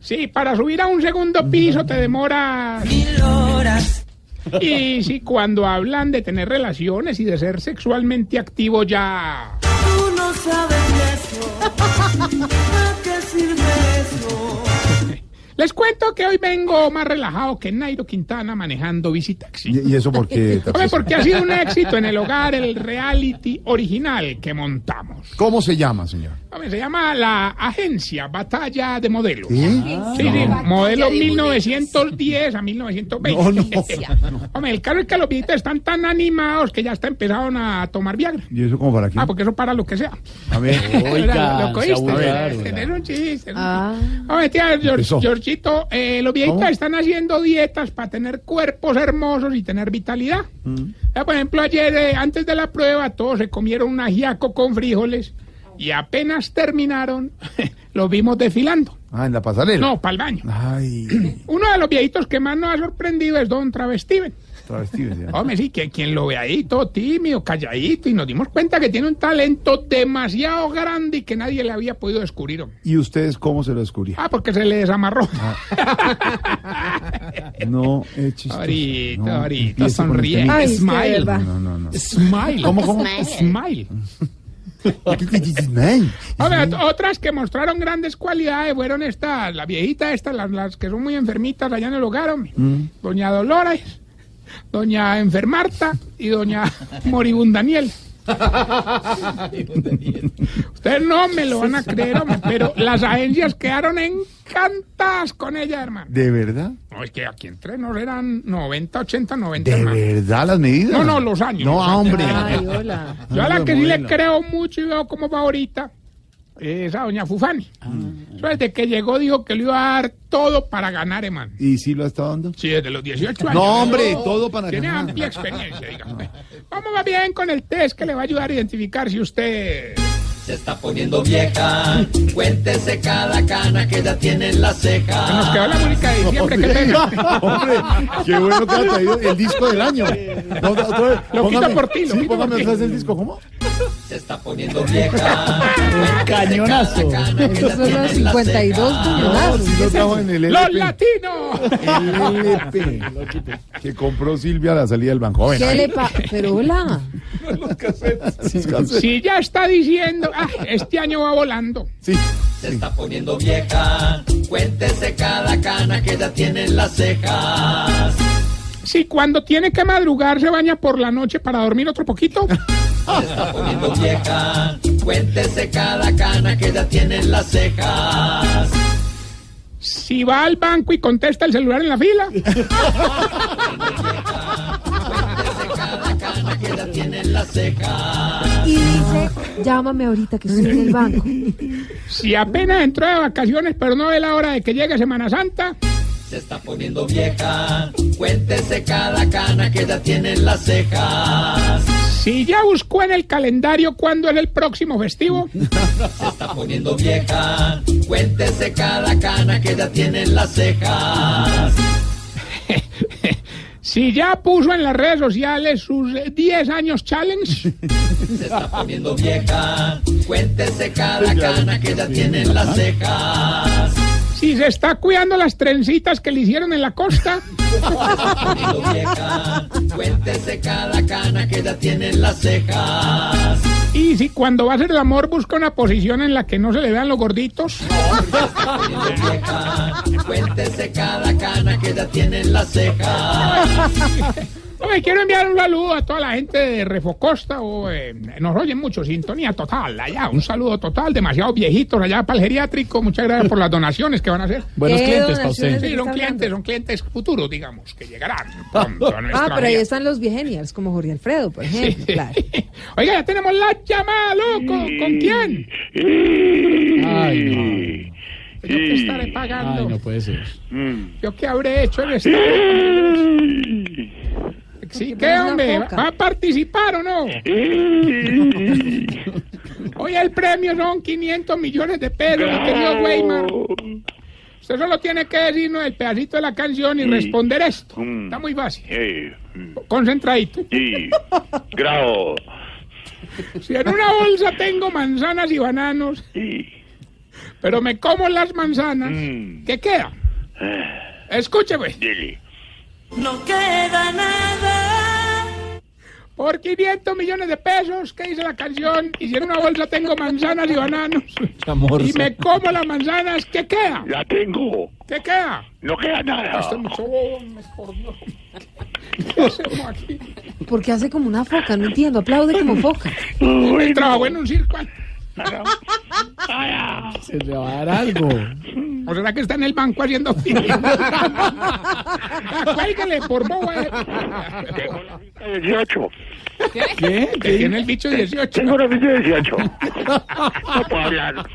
Sí, para subir a un segundo piso te demora... Mil horas. Y si cuando hablan de tener relaciones y de ser sexualmente activo ya... Tú no sabes eso. ¿A qué sirve eso? Les cuento que hoy vengo más relajado que Nairo Quintana manejando Visitaxi. ¿Y, y eso por qué? [LAUGHS] Porque ha sido un éxito en el hogar el reality original que montamos. ¿Cómo se llama, señor? Se llama la agencia Batalla de Modelos. ¿Sí? Sí, sí, No. modelo 1910 a 1920. No, no. Hombre, el caso es que los viejitos están tan animados que ya hasta empezaron a tomar Viagra. ¿Y eso como para qué? Ah, porque eso para lo que sea. A ver. [LAUGHS] Abusaron. Es un chiste. Ah. chiste. Hombre, tía. Georgito, eh, los viejitos ¿Cómo? están haciendo dietas para tener cuerpos hermosos y tener vitalidad. Mm. Eh, Por ejemplo, ayer, eh, antes de la prueba, todos se comieron un ajiaco con frijoles y apenas terminaron, [LAUGHS] los vimos desfilando. Ah, en la pasarela. No, para el baño. Ay, [CLEARS THROAT] Uno de los viejitos que más nos ha sorprendido es Don Travestiven. travestidos ya. Hombre, sí, que quien lo ve ahí todo tímido, calladito, y nos dimos cuenta que tiene un talento demasiado grande y que nadie le había podido descubrir. hombre. ¿Y ustedes cómo se lo descubrieron? Ah, porque se le desamarró. [LAUGHS] No, es chistoso. Ahorita, No, ahorita, sonríe. Ay, Smile. No, no, no. Smile. ¿Cómo, cómo? Smile. [LAUGHS] Otras que mostraron grandes cualidades fueron estas, la viejita estas, las, las que son muy enfermitas allá en el hogar, hombre. Mm. Doña Dolores, doña Enfermarta y doña Moribundaniel. [LAUGHS] Ustedes no me lo van a creer, hombre, pero las agencias quedaron encantadas con ella, hermano. ¿De verdad? No, es que aquí entre nos eran 90, 80, 90, ¿De hermano. verdad las medidas? No, no, los años. No, los años. hombre. Ay, hola. Yo a la que sí le creo mucho y veo cómo va ahorita Esa doña Fufani. Desde que llegó dijo que le iba a dar todo para ganar, hermano. ¿Y sí lo está dando? Sí, desde los 18 años. No, hombre, todo para Tiene ganar. amplia experiencia, digamos. Vamos más bien con el test que le va a ayudar a identificar si usted... Se está poniendo vieja, cuéntese cada cana que ya tiene en la ceja. Nos quedó la música de diciembre, qué pena. [LAUGHS] Hombre, qué bueno que ha traído el disco del año. No, otra vez, Lo quito póngame- por ti, lo sí, quito póngame por ti. otra vez el disco, ¿cómo? Se está poniendo vieja. [LAUGHS] Cañonazo. Esos son los 52 No, cañonazos. sí lo trajo en el ¡Los latinos! El LP que compró Silvia a la salida del banco. Joven, ¿Qué le? Pero hola. [LAUGHS] Si ya está diciendo, ah, este año va volando. Sí. Se está poniendo vieja, cuéntese cada cana que ya tiene en las cejas. Si cuando tiene que madrugar se baña por la noche para dormir otro poquito. Se está poniendo vieja, cuéntese cada cana que ya tiene en las cejas. Si va al banco y contesta el celular en la fila. [LAUGHS] Cuéntese cada cana que ya tiene en las cejas. Y dice, llámame ahorita que estoy en el banco. Si apenas entró de vacaciones pero no ve la hora de que llegue Semana Santa. Se está poniendo vieja, cuéntese cada cana que ya tiene en las cejas. Si ya buscó en el calendario cuándo es el próximo festivo. [LAUGHS] Se está poniendo vieja, cuéntese cada cana que ya tiene en las cejas. [LAUGHS] Si ya puso en las redes sociales sus eh, 10 años challenge. [LAUGHS] Se está poniendo vieja, cuéntese cada cana que ya tiene en las cejas. Si se está cuidando las trencitas que le hicieron en la costa. Cuéntese cada cana que ya las cejas. Y si cuando va a hacer el amor busca una posición en la que no se le vean los gorditos. Cuéntese cada cana que ya las cejas. Quiero enviar un saludo a toda la gente de Refocosta. O, eh, nos oyen mucho, sintonía total allá. Un saludo total, demasiados viejitos allá para el geriátrico. Muchas gracias por las donaciones que van a hacer. [LAUGHS] Buenos ¿Qué clientes para usted. Sí, qué son clientes, hablando? son clientes futuros, digamos, que llegarán [LAUGHS] pronto a Ah, pero ahí están los viegenials, como Jorge Alfredo, por ejemplo. Claro. [LAUGHS] Oiga, ya tenemos la llamada, loco. ¿Con quién? Ay, no. Yo que estaré pagando. Ay, no puede ser. ¿Yo qué habré hecho en este? Sí, ¿qué hombre? ¿Va a participar o no? [LAUGHS] Hoy el premio son 500 millones de pesos, mi querido Weimar. Usted solo tiene que decirnos el pedacito de la canción y responder esto. Está muy fácil. Concentradito. Grabo. Si en una bolsa tengo manzanas y bananos, pero me como las manzanas, ¿qué queda? Escúcheme. No queda nada. Por 500 millones de pesos, ¿qué dice la canción? Y si en una bolsa tengo manzanas y bananos, y me como las manzanas, ¿qué queda? La tengo. ¿Qué queda? No queda nada. Esto es mucho por Dios. [LAUGHS] ¿Qué hacemos aquí? Porque hace como una foca, no entiendo. Aplaude como foca. Él trabajó en un circo. Se le va a dar algo. ¿O será que está en el banco haciendo fila? [LAUGHS] Cuélgale por bobo. eh. 18. ¿Qué? Que tiene el bicho 18. Tengo una bici de 18. [LAUGHS] No puedo hablar.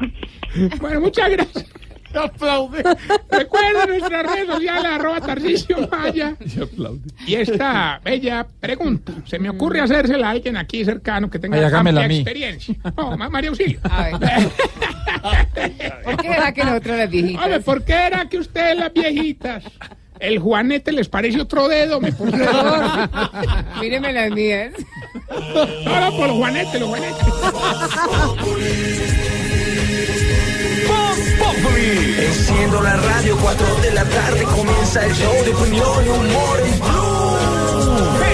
Bueno, muchas gracias. Aplaude. Recuerda nuestras redes sociales, arroba Tarcisio Maya. Y aplaude. Y esta bella pregunta, se me ocurre hacérsela a alguien aquí cercano que tenga Ay, amplia experiencia. No, Ma- María Auxilio. [LAUGHS] ¿Por qué era que nosotros las viejitas? Hombre, ¿por qué era que ustedes las viejitas, el Juanete les parece otro dedo? Me por favor. [LAUGHS] Míreme las mías. Ahora por Juanete, los Juanetes. [LAUGHS] Enciendo la radio, 4 de la tarde comienza el show de opinión y humor en Blue.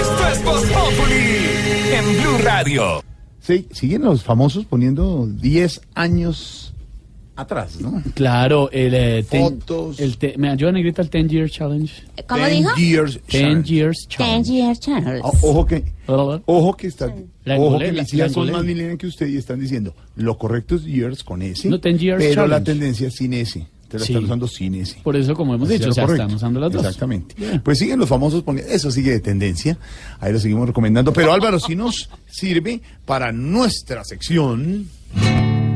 Esto es Voz Populi en Blue Radio. Sí, siguen los famosos poniendo 10 años atrás, ¿no? Claro, el, eh, ten- Fotos. el te- ¿Me ayuda negrita el 10 Year Challenge? ¿Cómo 10 dijo? Years 10 Challenge. Years Challenge. Ten Years Channels. Ah, Ojo que, ojo que está, La ojo engolé, que la- mis hijas son engolé. más millennials que usted y están diciendo lo correcto es years con S, No, 10 years pero la challenge. tendencia es sin S. Te la Sí. están usando sin S. Por eso, como hemos Así dicho, es o sea, correcto. están usando las dos. Exactamente. Bien. Pues siguen los famosos poniendo, eso sigue de tendencia. Ahí lo seguimos recomendando. Pero Álvaro, sí nos sirve para nuestra sección.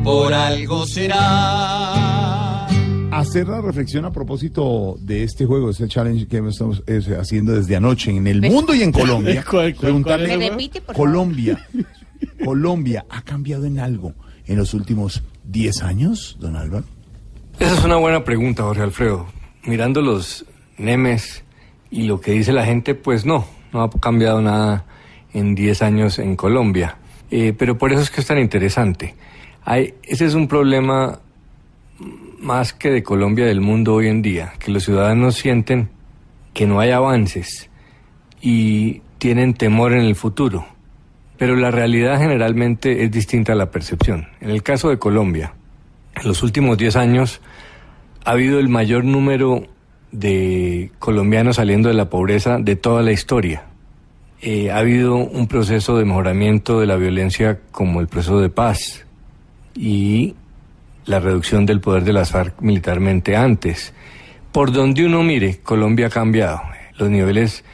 Por algo será. Hacer la reflexión a propósito de este juego, este challenge que estamos haciendo desde anoche en el mundo y en [LAUGHS] Colombia. ¿Cuál- cuál- Preguntarle, cuál es? ¿Me repite, por favor? Colombia, Colombia ha cambiado en algo en los últimos 10 años, don Álvaro. Esa es una buena pregunta, Jorge Alfredo. Mirando los memes y lo que dice la gente, pues no, no ha cambiado nada en 10 años en Colombia. Eh, pero por eso es que es tan interesante. Hay, ese es un problema más que de Colombia, del mundo hoy en día, que los ciudadanos sienten que no hay avances y tienen temor en el futuro. Pero la realidad generalmente es distinta a la percepción. En el caso de Colombia, en los últimos 10 años ha habido el mayor número de colombianos saliendo de la pobreza de toda la historia. Eh, ha habido un proceso de mejoramiento de la violencia como el proceso de paz y la reducción del poder de las FARC militarmente antes. Por donde uno mire, Colombia ha cambiado. Los niveles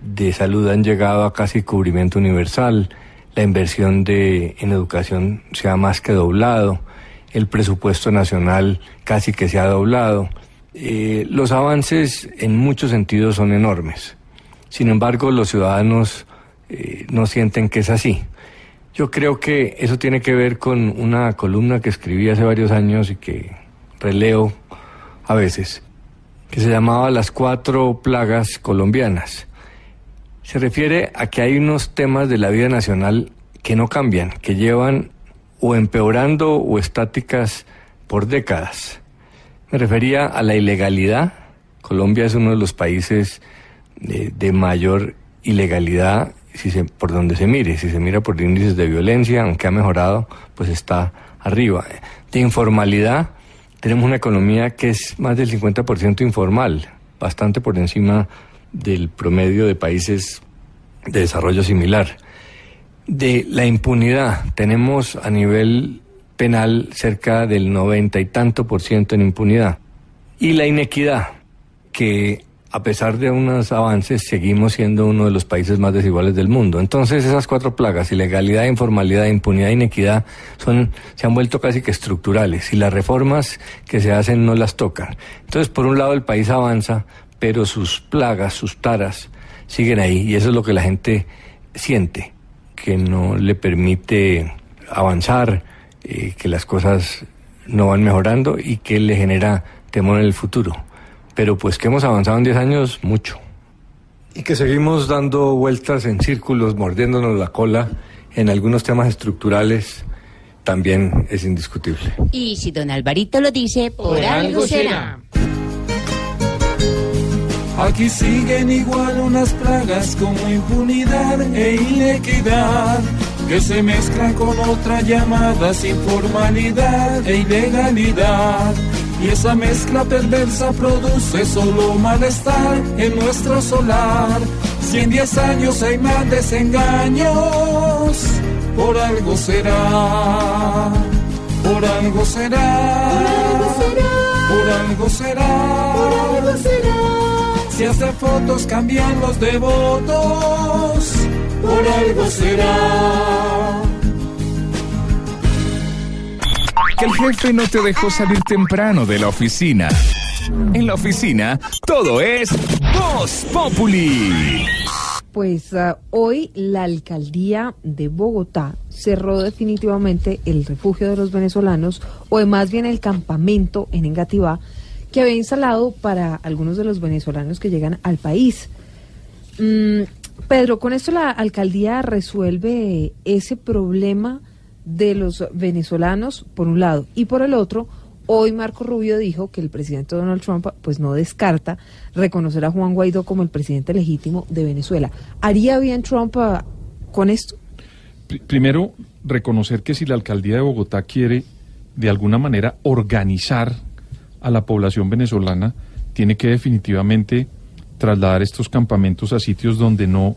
de salud han llegado a casi cubrimiento universal, la inversión de, en educación se ha más que doblado, el presupuesto nacional casi que se ha doblado. Eh, los avances en muchos sentidos son enormes. Sin embargo, los ciudadanos eh, no sienten que es así. Yo creo que eso tiene que ver con una columna que escribí hace varios años y que releo a veces, que se llamaba Las cuatro plagas colombianas. Se refiere a que hay unos temas de la vida nacional que no cambian, que llevan o empeorando o estáticas por décadas. Me refería a la ilegalidad. Colombia es uno de los países de, mayor ilegalidad si se, por donde se mire. Si se mira por índices de violencia, aunque ha mejorado, pues está arriba. De informalidad, tenemos una economía que es más del 50% informal, bastante por encima del promedio de países de desarrollo similar. De la impunidad, tenemos a nivel penal cerca del 90 y tanto por ciento en impunidad. Y la inequidad, que a pesar de unos avances, seguimos siendo uno de los países más desiguales del mundo. Entonces, esas cuatro plagas, ilegalidad, informalidad, impunidad inequidad, son, se han vuelto casi que estructurales y las reformas que se hacen no las tocan. Entonces, por un lado, el país avanza, pero sus plagas, sus taras, siguen ahí y eso es lo que la gente siente, que no le permite avanzar, eh, que las cosas no van mejorando y que le genera temor en el futuro pero pues que hemos avanzado en 10 años mucho. Y que seguimos dando vueltas en círculos, mordiéndonos la cola en algunos temas estructurales, también es indiscutible. Y si don Alvarito lo dice, por, algo será. Aquí siguen igual unas plagas como impunidad e inequidad que se mezclan con otras llamadas informalidad e ilegalidad. Y esa mezcla perversa produce solo malestar en nuestro solar. Si en 10 años hay más desengaños, por algo será. Por algo será. Por algo será. Por algo será. Si hace fotos cambian los devotos, por algo será. Que el jefe no te dejó salir temprano de la oficina. En la oficina, todo es Voz Populi. Pues ah, hoy la alcaldía de Bogotá cerró definitivamente el refugio de los venezolanos, o más bien el campamento en Engativá, que había instalado para algunos de los venezolanos que llegan al país. Mm, Pedro, con esto la alcaldía resuelve ese problema de los venezolanos, por un lado, y por el otro, hoy Marco Rubio dijo que el presidente Donald Trump pues no descarta reconocer a Juan Guaidó como el presidente legítimo de Venezuela. ¿Haría bien Trump ah, con esto? Pri- Primero, reconocer que si la alcaldía de Bogotá quiere de alguna manera organizar a la población venezolana, tiene que definitivamente trasladar estos campamentos a sitios donde no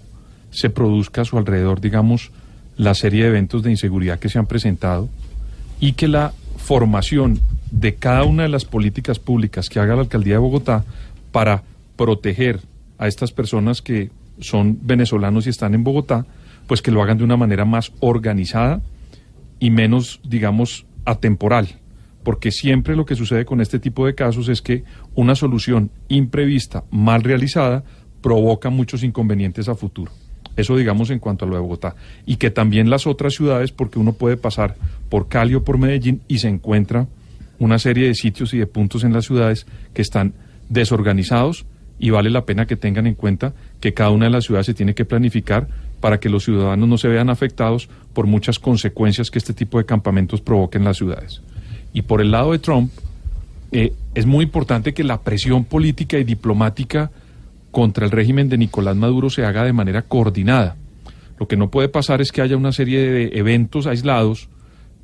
se produzca a su alrededor, digamos, la serie de eventos de inseguridad que se han presentado y que la formación de cada una de las políticas públicas que haga la alcaldía de Bogotá para proteger a estas personas que son venezolanos y están en Bogotá, pues que lo hagan de una manera más organizada y menos, digamos, atemporal, porque siempre lo que sucede con este tipo de casos es que una solución imprevista, mal realizada, provoca muchos inconvenientes a futuro. Eso digamos en cuanto a lo de Bogotá. Y que también las otras ciudades, porque uno puede pasar por Cali o por Medellín y se encuentra una serie de sitios y de puntos en las ciudades que están desorganizados y vale la pena que tengan en cuenta que cada una de las ciudades se tiene que planificar para que los ciudadanos no se vean afectados por muchas consecuencias que este tipo de campamentos provoquen en las ciudades. Y por el lado de Trump, eh, es muy importante que la presión política y diplomática contra el régimen de Nicolás Maduro se haga de manera coordinada. Lo que no puede pasar es que haya una serie de eventos aislados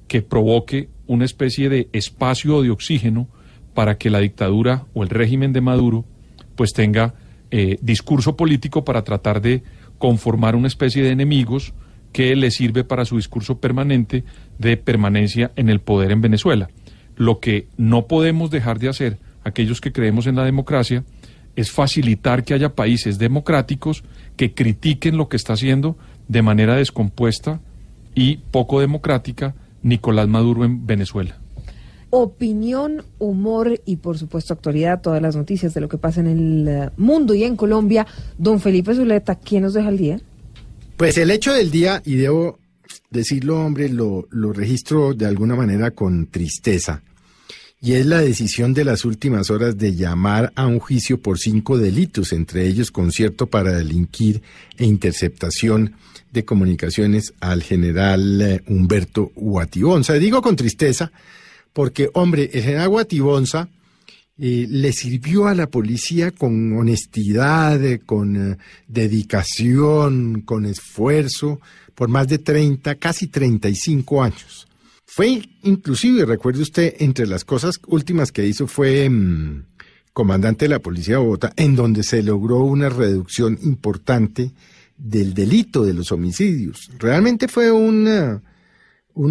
que provoque una especie de espacio de oxígeno para que la dictadura o el régimen de Maduro pues tenga eh, discurso político para tratar de conformar una especie de enemigos que le sirve para su discurso permanente de permanencia en el poder en Venezuela. Lo que no podemos dejar de hacer, aquellos que creemos en la democracia, es facilitar que haya países democráticos que critiquen lo que está haciendo de manera descompuesta y poco democrática Nicolás Maduro en Venezuela opinión, humor y por supuesto actualidad, todas las noticias de lo que pasa en el eh, mundo y en Colombia. Don Felipe Zuleta, ¿quién nos deja el día? Pues el hecho del día, y debo decirlo, hombre, lo, registro de alguna manera con tristeza, y es la decisión de las últimas horas de llamar a un juicio por cinco delitos, entre ellos concierto para delinquir e interceptación de comunicaciones al general eh, Humberto Huatibonza. Digo con tristeza porque, hombre, el general Guatibonza eh, le sirvió a la policía con honestidad, eh, con eh, dedicación, con esfuerzo, por más de 30, casi 35 años. Fue inclusive, recuerde usted, entre las cosas últimas que hizo fue mm, comandante de la Policía de Bogotá, en donde se logró una reducción importante del delito de los homicidios. Realmente fue un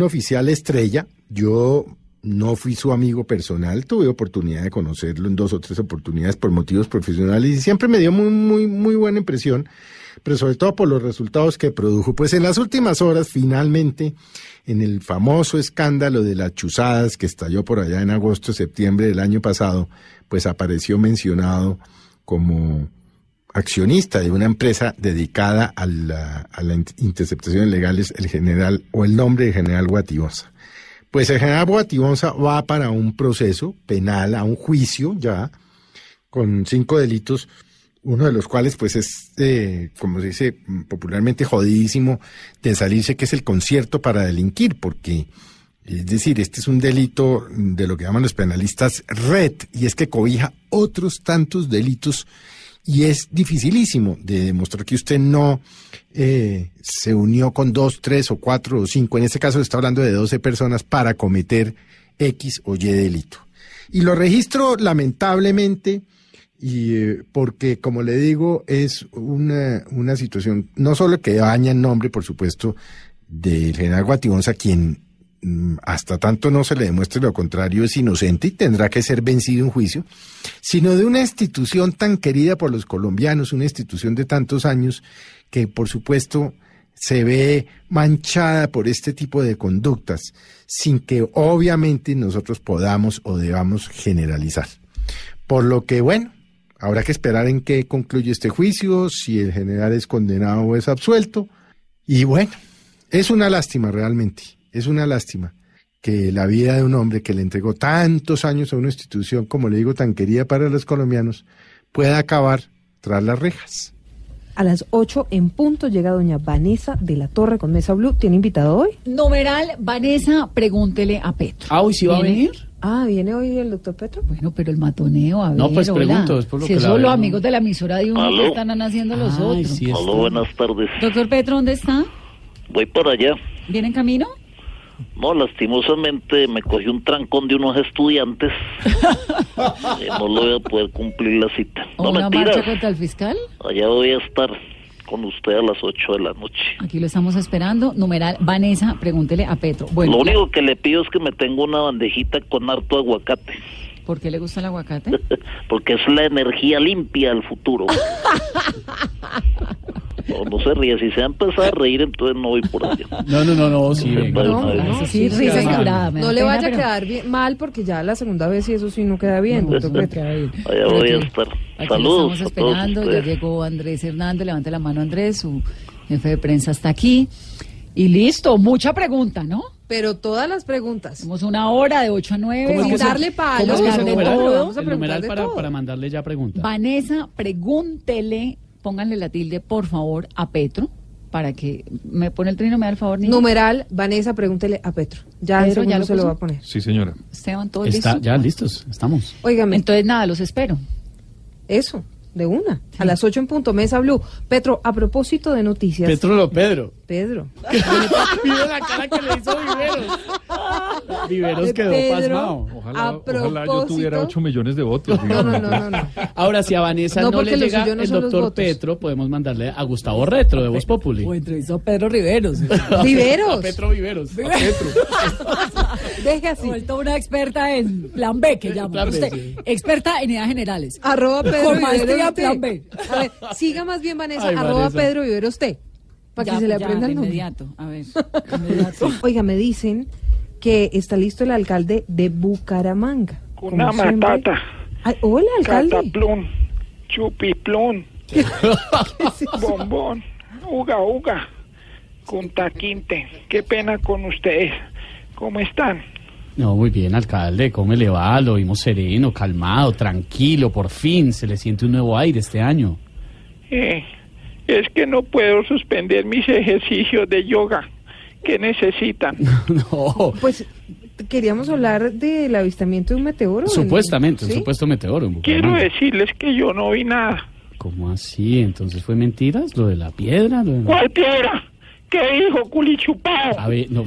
oficial estrella. Yo no fui su amigo personal, tuve oportunidad de conocerlo en dos o tres oportunidades por motivos profesionales y siempre me dio muy, muy, muy buena impresión, pero sobre todo por los resultados que produjo. Pues en las últimas horas, finalmente, en el famoso escándalo de las chuzadas que estalló por allá en agosto, septiembre del año pasado, pues apareció mencionado como accionista de una empresa dedicada a la, a la interceptación legales el general o el nombre de general Guatibosa. Pues el general Boatibonza va para un proceso penal, a un juicio ya, con cinco delitos, uno de los cuales pues es, eh, como se dice popularmente, jodidísimo de salirse, que es el concierto para delinquir, porque, es decir, este es un delito de lo que llaman los penalistas red, y es que cobija otros tantos delitos y es dificilísimo de demostrar que usted no eh, se unió con dos, tres o cuatro o cinco, en este caso está hablando de 12 personas para cometer X o Y delito. Y lo registro lamentablemente y eh, porque, como le digo, es una, una situación no solo que daña el nombre, por supuesto, del general Guatibonza, quien hasta tanto no se le demuestre lo contrario, es inocente y tendrá que ser vencido en juicio, sino de una institución tan querida por los colombianos, una institución de tantos años que por supuesto se ve manchada por este tipo de conductas, sin que obviamente nosotros podamos o debamos generalizar. Por lo que, bueno, habrá que esperar en qué concluye este juicio, si el general es condenado o es absuelto, y bueno, es una lástima realmente es una lástima que la vida de un hombre que le entregó tantos años a una institución, como le digo, tan querida para los colombianos, pueda acabar tras las rejas. A las 8 en punto llega doña Vanessa de la Torre con Mesa Blue. ¿Tiene invitado hoy? Numeral, Vanessa, pregúntele a Petro. Ah, hoy sí va a venir. Ah, ¿viene hoy el doctor Petro? Bueno, pero el matoneo, a ver, No, pues hola. pregunto, es por lo si que la los amigos de la emisora de uno que están haciendo los Ay, otros. sí, Aló, buenas tardes. Doctor Petro, ¿dónde está? Voy para allá. ¿Viene en camino? No, lastimosamente me cogió un trancón de unos estudiantes. [LAUGHS] Eh, no lo voy a poder cumplir la cita. ¿O No una marcha mentiras. contra el fiscal? Allá voy a estar con usted a las 8 de la noche. Aquí lo estamos esperando. Numeral, Vanessa, pregúntele a Petro. Bueno, lo único que le pido es que me tenga una bandejita con harto aguacate, ¿por qué le gusta el aguacate? [LAUGHS] porque es la energía limpia del futuro. [LAUGHS] No, no se ríe. Si se va a empezar a reír, entonces no voy por allá. [LAUGHS] No, no, no, no, sí. No, No, no, no, sí, sí, risa sí, asegurada, me da No le pena, vaya a pero- quedar bien, mal porque ya la segunda vez y eso sí no queda bien. doctor Petro. Allá voy a estar. Aquí Saludos lo a estamos todos esperando. Ya llegó Andrés Hernández. Levante la mano, Andrés. Su jefe de prensa está aquí. Y listo. Mucha pregunta, ¿no? Pero todas las preguntas. Tenemos una hora de 8 a 9. ¿Cómo es Sin darle palo, ¿Cómo es que se darle numeral? todo, vamos a El numeral para, todo. para mandarle ya preguntas. Vanessa, pregúntele, pónganle la tilde, por favor, a Petro, para que me pone el trino, me da el favor. Numeral, Vanessa, pregúntele a Petro. Ya Pedro, ¿ya lo se lo va a poner. Sí, señora. Esteban, todo Está, listo. ya listos, estamos. Óigame. Entonces, nada, los espero. Eso, de una. A las 8 en punto, Mesa Blue. Petro, a propósito de noticias. Petro no, Pedro. Pedro. [LAUGHS] Mira la cara que le hizo Viveros. Viveros De quedó Pedro. pasmado. Ojalá, A ojalá yo tuviera propósito- 8 millones de votos. No, no, no, no, no. Ahora, si a Vanessa No, le llega no el doctor. Petro, podemos mandarle a Gustavo Retro de Voz Populi. [LAUGHS] O entrevistó a Pedro Riveros. [LAUGHS] Viveros. A Petro Viveros. A Petro. Deje así. Vuelto una experta en plan B, que. Plan B, Usted, sí. experta en ideas generales. Arroba Pedro Con Viveros maestría T. plan B. A ver, siga más bien Vanessa, Ay, arroba Vanessa. Pedro Viveros T. Para que Ya, se le ya, aprenda de el nombre. inmediato. A ver, [LAUGHS] inmediato. Oiga, me dicen que está listo el alcalde de Bucaramanga. Una matata. Ay, hola, alcalde. Cataplún, chupiplún, [LAUGHS] bombón, uga uga, Kunta Quinte. Qué pena con ustedes. ¿Cómo están? No, muy bien, alcalde. ¿Cómo le va? Lo vimos sereno, calmado, tranquilo. Por fin se le siente un nuevo aire este año. Eh, es que no puedo suspender mis ejercicios de yoga. ¿Qué necesitan? [LAUGHS] no. Pues queríamos hablar del avistamiento de un meteoro. en- Supuestamente, un supuesto meteoro en Quiero decirles que yo no vi nada. ¿Cómo así? Entonces fue mentiras lo de la piedra. Lo de- ¿Cuál piedra? ¿Qué dijo, culichupado? A ver, no,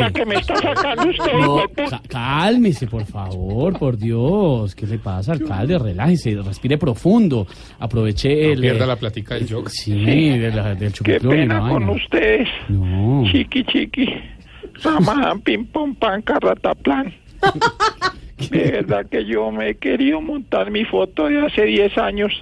la que me está sacando usted, No, cálmese, por favor, por Dios. ¿Qué le pasa, alcalde? Relájese, respire profundo. Aproveche el. pierda eh, la platica del yoga. Sí, de la- del Qué pena con ustedes. No. Chiqui, chiqui. Pim, pom, pan, carrataplan. [LAUGHS] De verdad que yo me he querido montar mi foto de hace 10 años,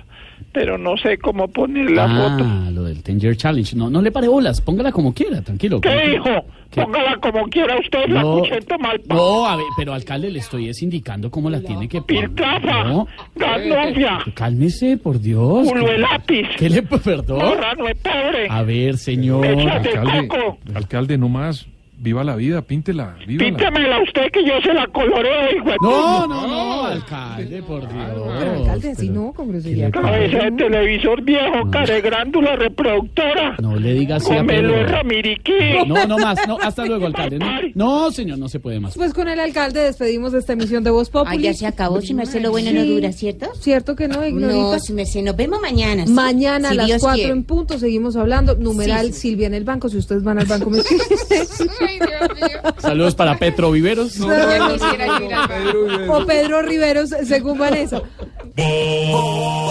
pero no sé cómo poner la foto. Ah, lo del Ten Year Challenge. No, no le pare bolas, póngala como quiera, tranquilo. ¿Qué dijo? Póngala como quiera usted, la No, cucheta mal no, a ver, pero alcalde, le estoy es indicando cómo la tiene que poner. Piltrafa, No, gandofia, cálmese, por Dios. culo de lápiz, ¿Qué le [LAUGHS] perdón? marrano de pobre, A ver, señor. Alcalde, alcalde, no más. Viva la vida, píntela. Vívala. píntemela usted que yo se la coloreo, hijo de No, puta. no, no, alcalde, por Dios. Pero, alcalde, así no, con grosería. Cabeza de televisor viejo, care grándula reproductora. No le diga así a Pedro. Ramiriquí. No, no más, no, hasta luego, alcalde. No, no, señor, no se puede más. Pues con el alcalde despedimos esta emisión de Voz Populi. Ya se acabó, si me hace lo bueno no dura, ¿cierto? ¿Cierto que no, Ignorita? No, si me nos vemos mañana. ¿sí? Mañana Si a las Dios 4 quiere. en punto seguimos hablando. Numeral Sí, sí. Silvia en el banco. Si ustedes van al banco, me [LAUGHS] Saludos para Petro Viveros. o Pedro Riveros, según Vanessa. Voz.